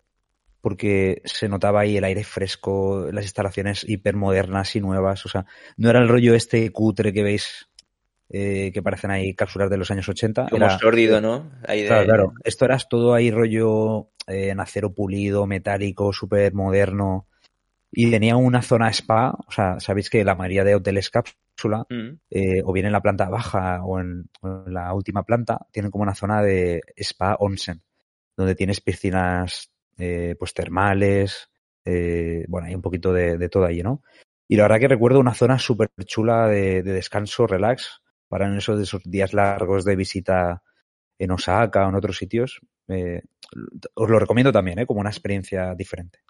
porque se notaba ahí el aire fresco, las instalaciones hipermodernas y nuevas. O sea, no era el rollo este cutre que veis, eh, que parecen ahí cápsulas de los años 80.
Como
era-
sórdido, ¿no? Ahí de-
Claro, claro. Esto era todo ahí rollo eh, en acero pulido, metálico, súper moderno. Y tenía una zona spa. O sea, sabéis que la mayoría de hoteles cápsula,
Mm.
eh, o bien en la planta baja o en, o en la última planta, tienen como una zona de spa onsen, donde tienes piscinas eh, pues termales, eh, bueno, hay un poquito de, de todo allí, ¿no? Y la verdad que recuerdo una zona súper chula de, de descanso, relax, para en esos, de esos días largos de visita en Osaka o en otros sitios. Eh, os lo recomiendo también, ¿eh? como una experiencia diferente.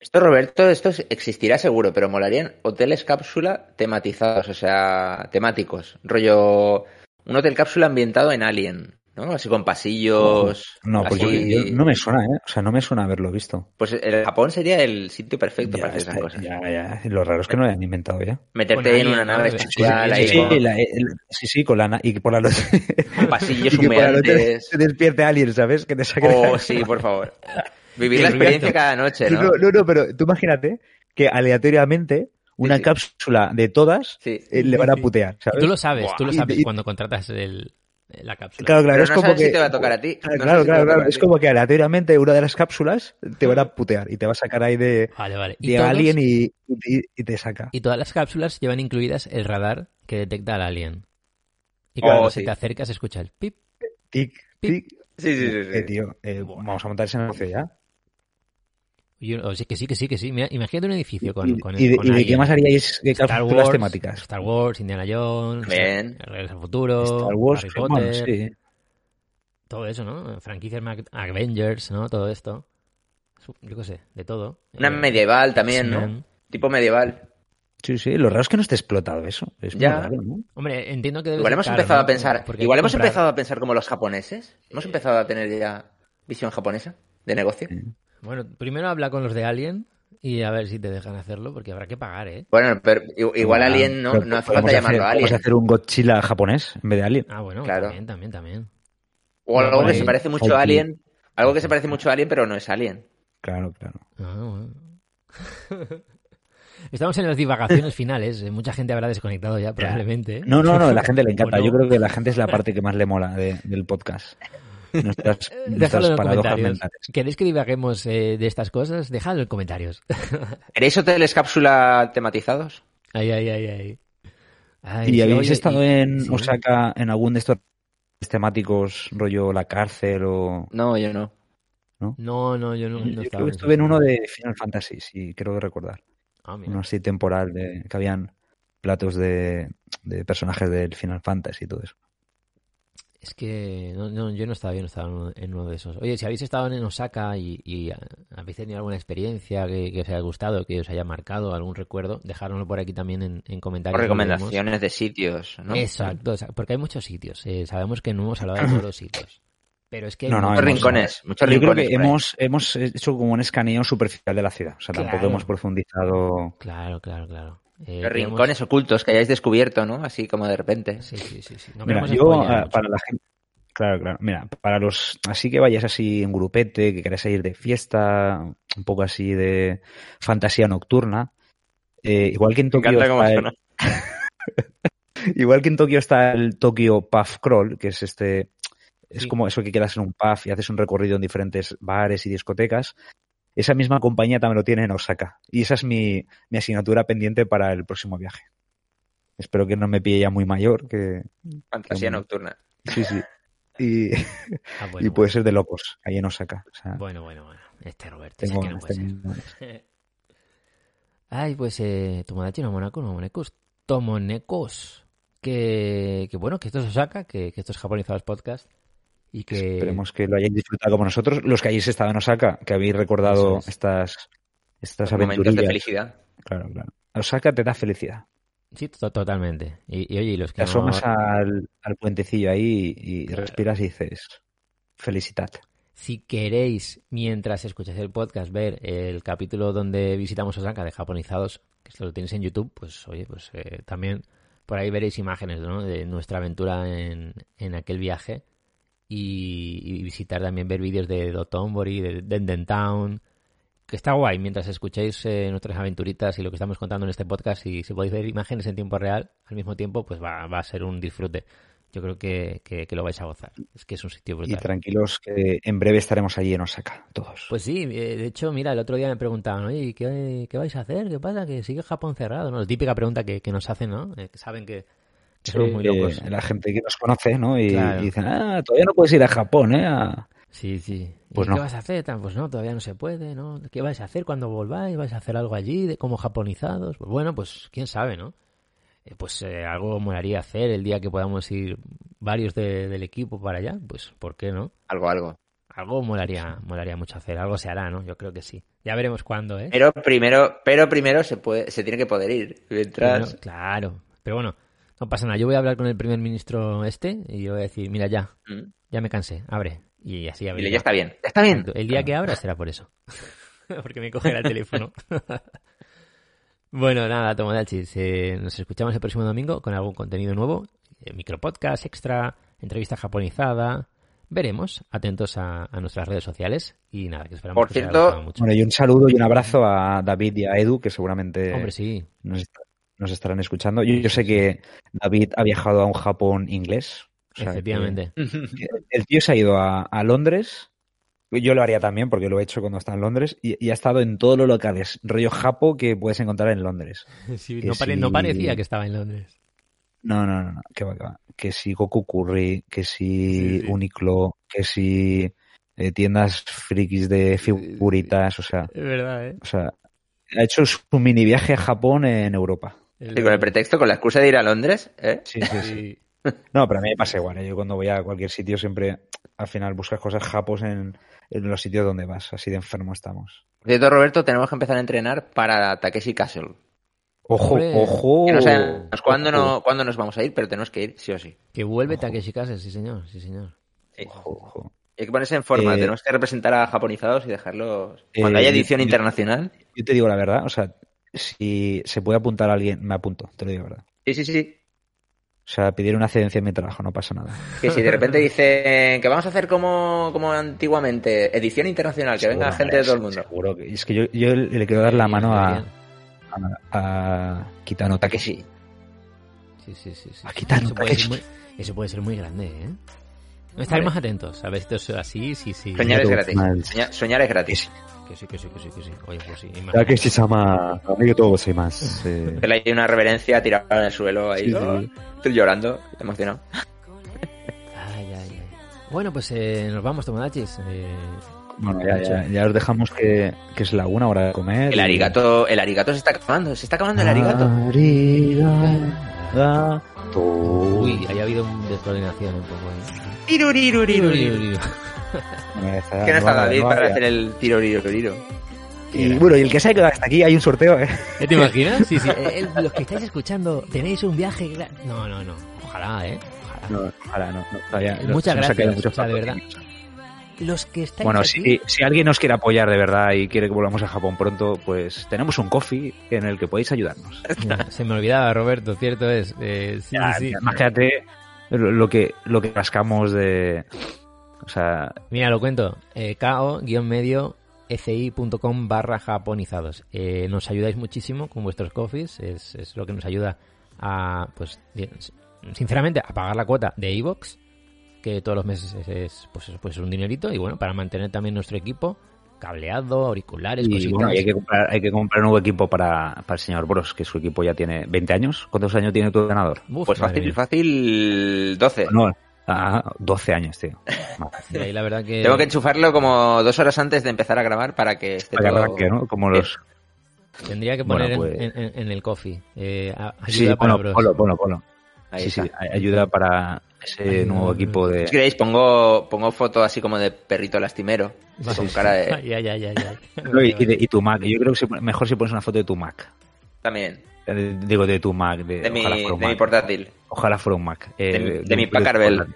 Esto, Roberto, esto existirá seguro, pero molarían hoteles cápsula tematizados, o sea, temáticos. Rollo, un hotel cápsula ambientado en Alien, ¿no? Así con pasillos.
No, pues yo,
así.
yo- no me suena, ¿eh? O sea, no me suena haberlo visto.
Pues el Japón sería el sitio perfecto
Ya,
para hacer esas cosas.
ya, ya. Lo raro es que no lo hayan inventado ya.
Meterte en una nave
Sí, sí,
espacial
sí,
ahí
Sí,
con,
la- el- sí, sí, con la y por la noche
con pasillos *laughs*
y que por la noche
humeantes.
se despierte alguien, ¿sabes? Que te saque
Oh, sí, por favor. Vivir la experiencia cada noche,
No,
¿no?
no, no, pero tú imagínate que aleatoriamente una
sí.
cápsula de todas
Sí.
eh, le van a putear,
Y
¿sabes?
tú lo sabes,
Buah.
tú lo sabes
y-
cuando contratas el, la cápsula.
Claro, claro,
Pero
es
no
como
sabes
que...
si te va a tocar a ti.
Claro,
No
claro,
si
claro, claro. Es como que aleatoriamente una de las cápsulas te van a putear y te va a sacar ahí de,
Vale, vale. Y,
de
todos-
alien y, y- y te saca.
y todas las cápsulas llevan incluidas el radar que detecta al alien. Y
Oh,
cuando
sí.
se te acerca se escucha el pip.
Tic,
Pip.
tic.
Sí, sí, sí. sí.
Eh, tío, eh, vamos a montar ese negocio ya.
Y yo- o que sí, que sí, que sí. Mira, imagínate un edificio con,
¿Y,
con,
y de,
con
y de qué más haríais que
Star Wars,
temáticas?
Star Wars, Indiana Jones,
Bien.
Regreso al Futuro,
Star Wars,
Harry Potter,
sí.
todo eso, ¿no? Franquicias Mac- Avengers, ¿no? Todo esto. Yo qué sé, de todo.
Una
Eh,
medieval también, ¿no? Tipo medieval.
Sí, sí, lo raro es que no esté explotado eso. Es muy
Ya.
raro, ¿no?
Hombre, entiendo que debe
Igual
ser
hemos
caro,
empezado
¿no?
a pensar.
Porque
Igual hemos
comprar-
empezado a pensar como los japoneses. Hemos empezado a tener ya visión japonesa de negocio.
Bueno, primero habla con los de Alien y a ver si te dejan hacerlo, porque habrá que pagar, ¿eh?
Bueno, pero igual
Ah,
Alien no,
pero
no hace falta llamarlo
hacer,
Alien.
Podemos hacer un Godzilla japonés en vez de Alien.
Ah, bueno,
Claro.
también, también, también.
O algo que
ahí.
se parece mucho a. Alien. Algo que se parece mucho a Alien, pero no es Alien.
Claro, claro.
Ah, bueno. *laughs* Estamos en las divagaciones finales. eh, Mucha gente habrá desconectado ya, probablemente. ¿eh?
No, no, no, la *laughs* gente le encanta. Yo creo que la gente es la parte que más le mola de- del podcast. Nuestras, *laughs*
en
nuestras
los
paradojas
comentarios.
mentales.
¿Queréis que divaguemos eh, de estas cosas? Dejadlo en comentarios. *laughs*
¿Queréis hoteles cápsula tematizados?
Ay, ay, ay, ay. Ay,
¿Y
sí,
habéis
oye,
estado
y-
en
sí.
Osaka en algún de estos temáticos, rollo la cárcel o...?
No, yo no.
No, no, yo no, no
Yo
estaba
creo que
en
estuve en uno de Final Fantasy, sí, creo que recordar.
Ah.
Uno así temporal, de, que habían platos de, de personajes del Final Fantasy y todo eso.
Es que no, no, yo no estaba, yo no estaba en uno, de esos. Oye, si habéis estado en Osaka y, y, habéis tenido alguna experiencia que, que os haya gustado, que os haya marcado, algún recuerdo, dejárnoslo por aquí también en, en
O
comentarios. leemos.
recomendaciones de sitios, ¿no?
Exacto, exacto, porque hay muchos sitios. eh, sabemos que no hemos hablado de todos los sitios. Pero es que hay
No, no,
Muchos
hemos-
rincones, muchos
Yo creo que hemos, hemos hecho como un escaneo superficial de la ciudad. O sea, tampoco hemos profundizado.
Claro, claro, claro. Eh,
Los rincones ocultos que hayáis descubierto, ¿no? Así como de repente.
Sí, sí, sí. sí. No
Mira, yo, ah, para la gente. Claro, claro. Mira, para los. Así que vayáis así en grupete, que queráis ir de fiesta, un poco así de fantasía nocturna. eh, igual que en
Me
Tokio.
encanta cómo
está el-. *laughs* Igual que en Tokio está el Tokyo Puff Crawl, que es este. Es
Sí.
como eso que quedas en un pub y haces un recorrido en diferentes bares y discotecas. Esa misma compañía también lo tiene en Osaka. Y esa es mi, mi asignatura pendiente para el próximo viaje. Espero que no me pille ya muy mayor, que
Fantasía
que-
nocturna.
sí, sí. Y,
Ah, *laughs* bueno,
y puede ser de locos, ahí en Osaka. O sea,
bueno, bueno, bueno. Este Roberto,
tengo
que no puede
ganas,
ser. *laughs* Ay, pues eh, Tomodachi no Monaco, no Monecos. Tomonecos. Que, que bueno, que esto es Osaka, que, que esto es Japonizados Podcast. Y que.
Esperemos que lo hayáis disfrutado como nosotros. Los que hayáis estado en Osaka, que habéis recordado
es.
estas, estas
momentos de felicidad.
Claro, claro. Osaka te da felicidad.
Sí, to- totalmente. Y, y oye, los que
Te
no-
asomas al, al puentecillo ahí y respiras y dices, felicidad.
Si queréis, mientras escucháis el podcast, ver el capítulo donde visitamos Osaka de Japonizados, que esto lo tenéis en YouTube, pues oye, pues eh, también por ahí veréis imágenes ¿no? de nuestra aventura en, en aquel viaje y, y visitar también, ver vídeos de Dotonbori, de Denden Town, que está guay mientras escucháis eh, nuestras aventuritas y lo que estamos contando en este podcast y si podéis ver imágenes en tiempo real al mismo tiempo, pues va, va a ser un disfrute. Yo creo que, que- que lo vais a gozar. Es que es un sitio
Y
brutal.
tranquilos que en breve estaremos allí en Osaka, todos.
Pues sí, eh, de hecho, mira, el otro día me preguntaban, oye, ¿qué, qué vais a hacer? ¿Qué pasa? Que sigue Japón cerrado, ¿no? La típica pregunta que, que nos hacen, ¿no? Eh, que saben que, somos
Sí,
muy locos.
eh, la gente que nos conoce, ¿no? Y,
Claro.
y dicen, ah, todavía no puedes ir a Japón, ¿eh? A-
Sí, sí. ¿Y
Pues
qué
no.
vas a hacer? Tan, Pues no, todavía no se puede, ¿no? ¿Qué vais a hacer cuando volváis? ¿Vais a hacer algo allí de como japonizados? Pues bueno, pues quién sabe, ¿no? Eh, pues eh, algo molaría hacer el día que podamos ir varios de- del equipo para allá, pues ¿por qué no?
Algo, algo.
Algo molaría, molaría mucho hacer, algo se hará, ¿no? Yo creo que sí. Ya veremos cuándo, ¿eh?
Pero primero, pero primero se puede, se tiene que poder ir. Mientras.
Bueno, claro, pero bueno, no pasa nada. Yo voy a hablar con el primer ministro este y yo voy a decir, mira ya,
Mm.
ya me cansé, abre. Y así
Dile,
abrirá.
ya está bien. Ya está bien.
El día que abra será por eso. *laughs* Porque me cogerá el teléfono. *laughs* bueno, nada, Tomodachis. Eh, nos escuchamos el próximo domingo con algún contenido nuevo. Eh, micropodcast extra, entrevista japonizada. Veremos. Atentos a, a nuestras redes sociales. Y nada, que esperamos
Por
que
cierto-
mucho.
Bueno, y un saludo y un abrazo a David y a Edu, que seguramente
Hombre, sí.
nos, est- nos estarán escuchando. Yo, yo sé que David ha viajado a un Japón inglés. o sea,
efectivamente.
el tío se ha ido a, a Londres. Yo lo haría también porque lo he hecho cuando está en Londres y, y ha estado en todos los locales rollo japo que puedes encontrar en Londres. *laughs*
Sí, no, pare-
sí.
no parecía que estaba en Londres.
No, no, no, no, que va, que va. Que si Goku Curry, que si
Sí, sí.
Uniqlo, que si eh, tiendas frikis de figuritas, o sea,
Es verdad, ¿eh?
o sea, ha hecho su mini viaje a Japón en Europa.
Y con el pretexto, con la excusa de ir a Londres, ¿eh?
Sí, sí, sí. *laughs* No, pero a mí me pasa igual. ¿eh? Yo cuando voy a cualquier sitio siempre, al final, buscas cosas japos en, en los sitios donde vas. Así de enfermo estamos.
Por cierto, Roberto, tenemos que empezar a entrenar para Takeshi Castle.
Ojo,
Hombre.
ojo.
Que no sabemos cuándo,
Ojo,
no, cuándo nos vamos a ir, pero tenemos que ir, sí o sí.
Que vuelve
Ojo.
Takeshi Castle, sí señor, sí señor.
Sí.
Ojo, ojo.
Hay que ponerse en forma,
Eh,
tenemos que representar a japonizados y dejarlos. Cuando
Eh,
haya edición
yo-
internacional.
Yo te digo la verdad, o sea, si se puede apuntar a alguien, me apunto, te lo digo la verdad.
Sí, sí, sí.
O sea, pedir una cedencia en mi trabajo, no pasa nada.
Que si de repente dicen que vamos a hacer como, como antiguamente, edición internacional, que venga gente de todo el mundo.
Seguro que es que yo, yo le quiero dar la mano a, a, a Kitano Takeshi.
Sí, sí, sí. sí.
A Kitano
eso, puede
Takeshi.
muy, eso puede ser muy grande, ¿eh? Estaremos atentos a ver si esto es así, sí, sí.
Soñar es gratis. Soñar, soñar es gratis.
Que sí, que sí, que sí, que sí. Oye, pues sí. imagínate.
Takeshi-sama, amigo más. Eh,
Que le hay una reverencia tirada en el suelo ahí.
Sí,
¿no?
sí.
Estoy llorando, emocionado.
Ay, ay, ay. Bueno, pues eh, nos vamos, Tomodachis. Eh,
bueno, ya, ya, ya os dejamos que, que es la una hora de comer.
El
y-
arigato, el arigato se está acabando, se está acabando el arigato.
Arigato.
Uy, ahí ha habido un descoordinación un poco ahí.
Tiruriruriru.
Ya
Que no está David para
ya.
hacer el tiruriruriru.
Y bueno, y el que se ha quedado hasta aquí, hay un sorteo, ¿eh?
¿Te imaginas? Sí, sí. *laughs* Eh, eh, los que estáis escuchando, tenéis un viaje. No, no, no. Ojalá, ¿eh? Ojalá.
No, ojalá, no. no, todavía, no,
Muchas gracias,
mucho
o sea, de verdad. Los que estáis
Bueno,
aquí...
si, si alguien nos quiere apoyar de verdad y quiere que volvamos a Japón pronto, pues tenemos un coffee en el que podéis ayudarnos.
Ya, se me olvidaba, Roberto, cierto es. Eh, sí,
Ya,
sí.
Imagínate lo, que lo que rascamos de... O sea,
Mira, lo cuento. Eh, ko-medio eci.com barra japonizados. Eh, nos ayudáis muchísimo con vuestros coffees. Es, es lo que nos ayuda a, pues, sinceramente, a pagar la cuota de Evox, que todos los meses es, es, pues, pues un dinerito. Y bueno, para mantener también nuestro equipo cableado, auriculares,
y
cositas.
bueno, y hay que comprar, hay que comprar un nuevo equipo para, para el señor Bros, que su equipo ya tiene 20 años. ¿Cuántos años tiene tu ordenador?
Uf,
Pues fácil,
mía.
fácil 12.
No, ah, 12 años, tío. *laughs*
Y ahí la verdad que...
Tengo que enchufarlo como dos horas antes de empezar a grabar para que esté
Para
todo...
arranque, ¿no? Como los...
Tendría que poner en-
pues-
en, en- en el coffee. Eh, ayuda
Sí,
para
ponlo,
bros.
ponlo, ponlo, ponlo.
Ahí
Sí, sí,
está.
ay- ayuda para ese nuevo equipo de...
Si queréis, pongo, pongo foto así como de perrito lastimero.
Vale.
Con cara de...
Ay, ay, ay,
y, y de- y tu Mac. Yo creo que mejor si pones una foto de tu Mac.
También.
Eh, Digo, de tu Mac. De,
De mi,
ojalá fuera un
de mi
Mac.
portátil.
Ojalá fuera un Mac. Eh,
De mi- de mi Packard Bell.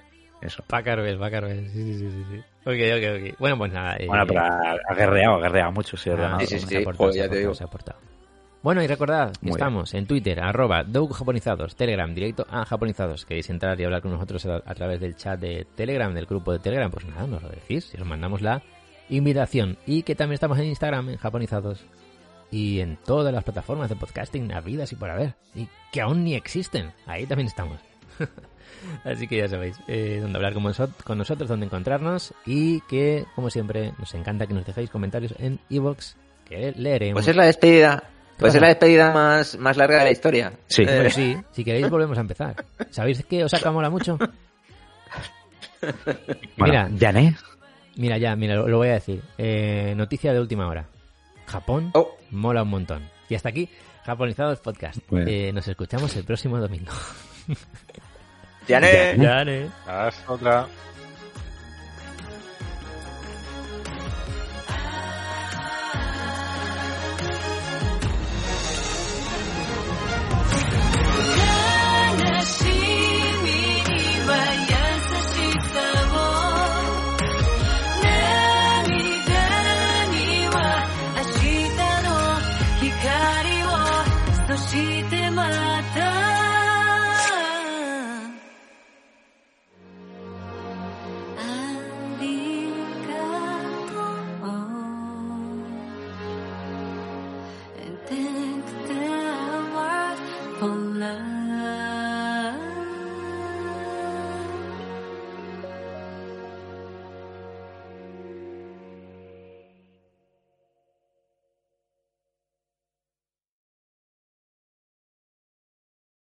Eso.
Packard Packard Sí, sí, sí, sí, sí. Ok, ok, ok. Bueno, pues nada. eh,
Bueno, pero ha guerreado, ha guerreado mucho ese
ah,
sí, sí,
se ha
sí.
aportado,
Joder,
se
ya
ha
te digo.
se ha aportado. Bueno, y recordad que
Muy
estamos en Twitter, arroba Japonizados, Telegram, directo a Japonizados. Queréis entrar y hablar con nosotros a, a través del chat de Telegram, del grupo de Telegram, pues nada, nos lo decís y os mandamos la invitación. Y que también estamos en Instagram, en Japonizados. Y en todas las plataformas de podcasting habidas y por haber. Y que aún ni existen. Ahí también estamos. *laughs* Así que ya sabéis, eh, donde hablar con, nosotros, donde encontrarnos y que, como siempre, nos encanta que nos dejéis comentarios en iVoox, que leeremos.
Pues es la despedida. Pues es la despedida más, más larga de la historia.
Sí.
Eh,
Bueno, sí, si queréis volvemos a empezar. ¿Sabéis que Osaka mola mucho?
Bueno,
Mira,
Jané.
mira ya, mira, lo, lo voy a decir. Eh, noticia de última hora. Japón
Oh,
mola un montón. Y hasta aquí, Japonizados Podcast.
Bueno.
Eh, nos escuchamos el próximo domingo. Ya, ¿eh?
Hasta otra.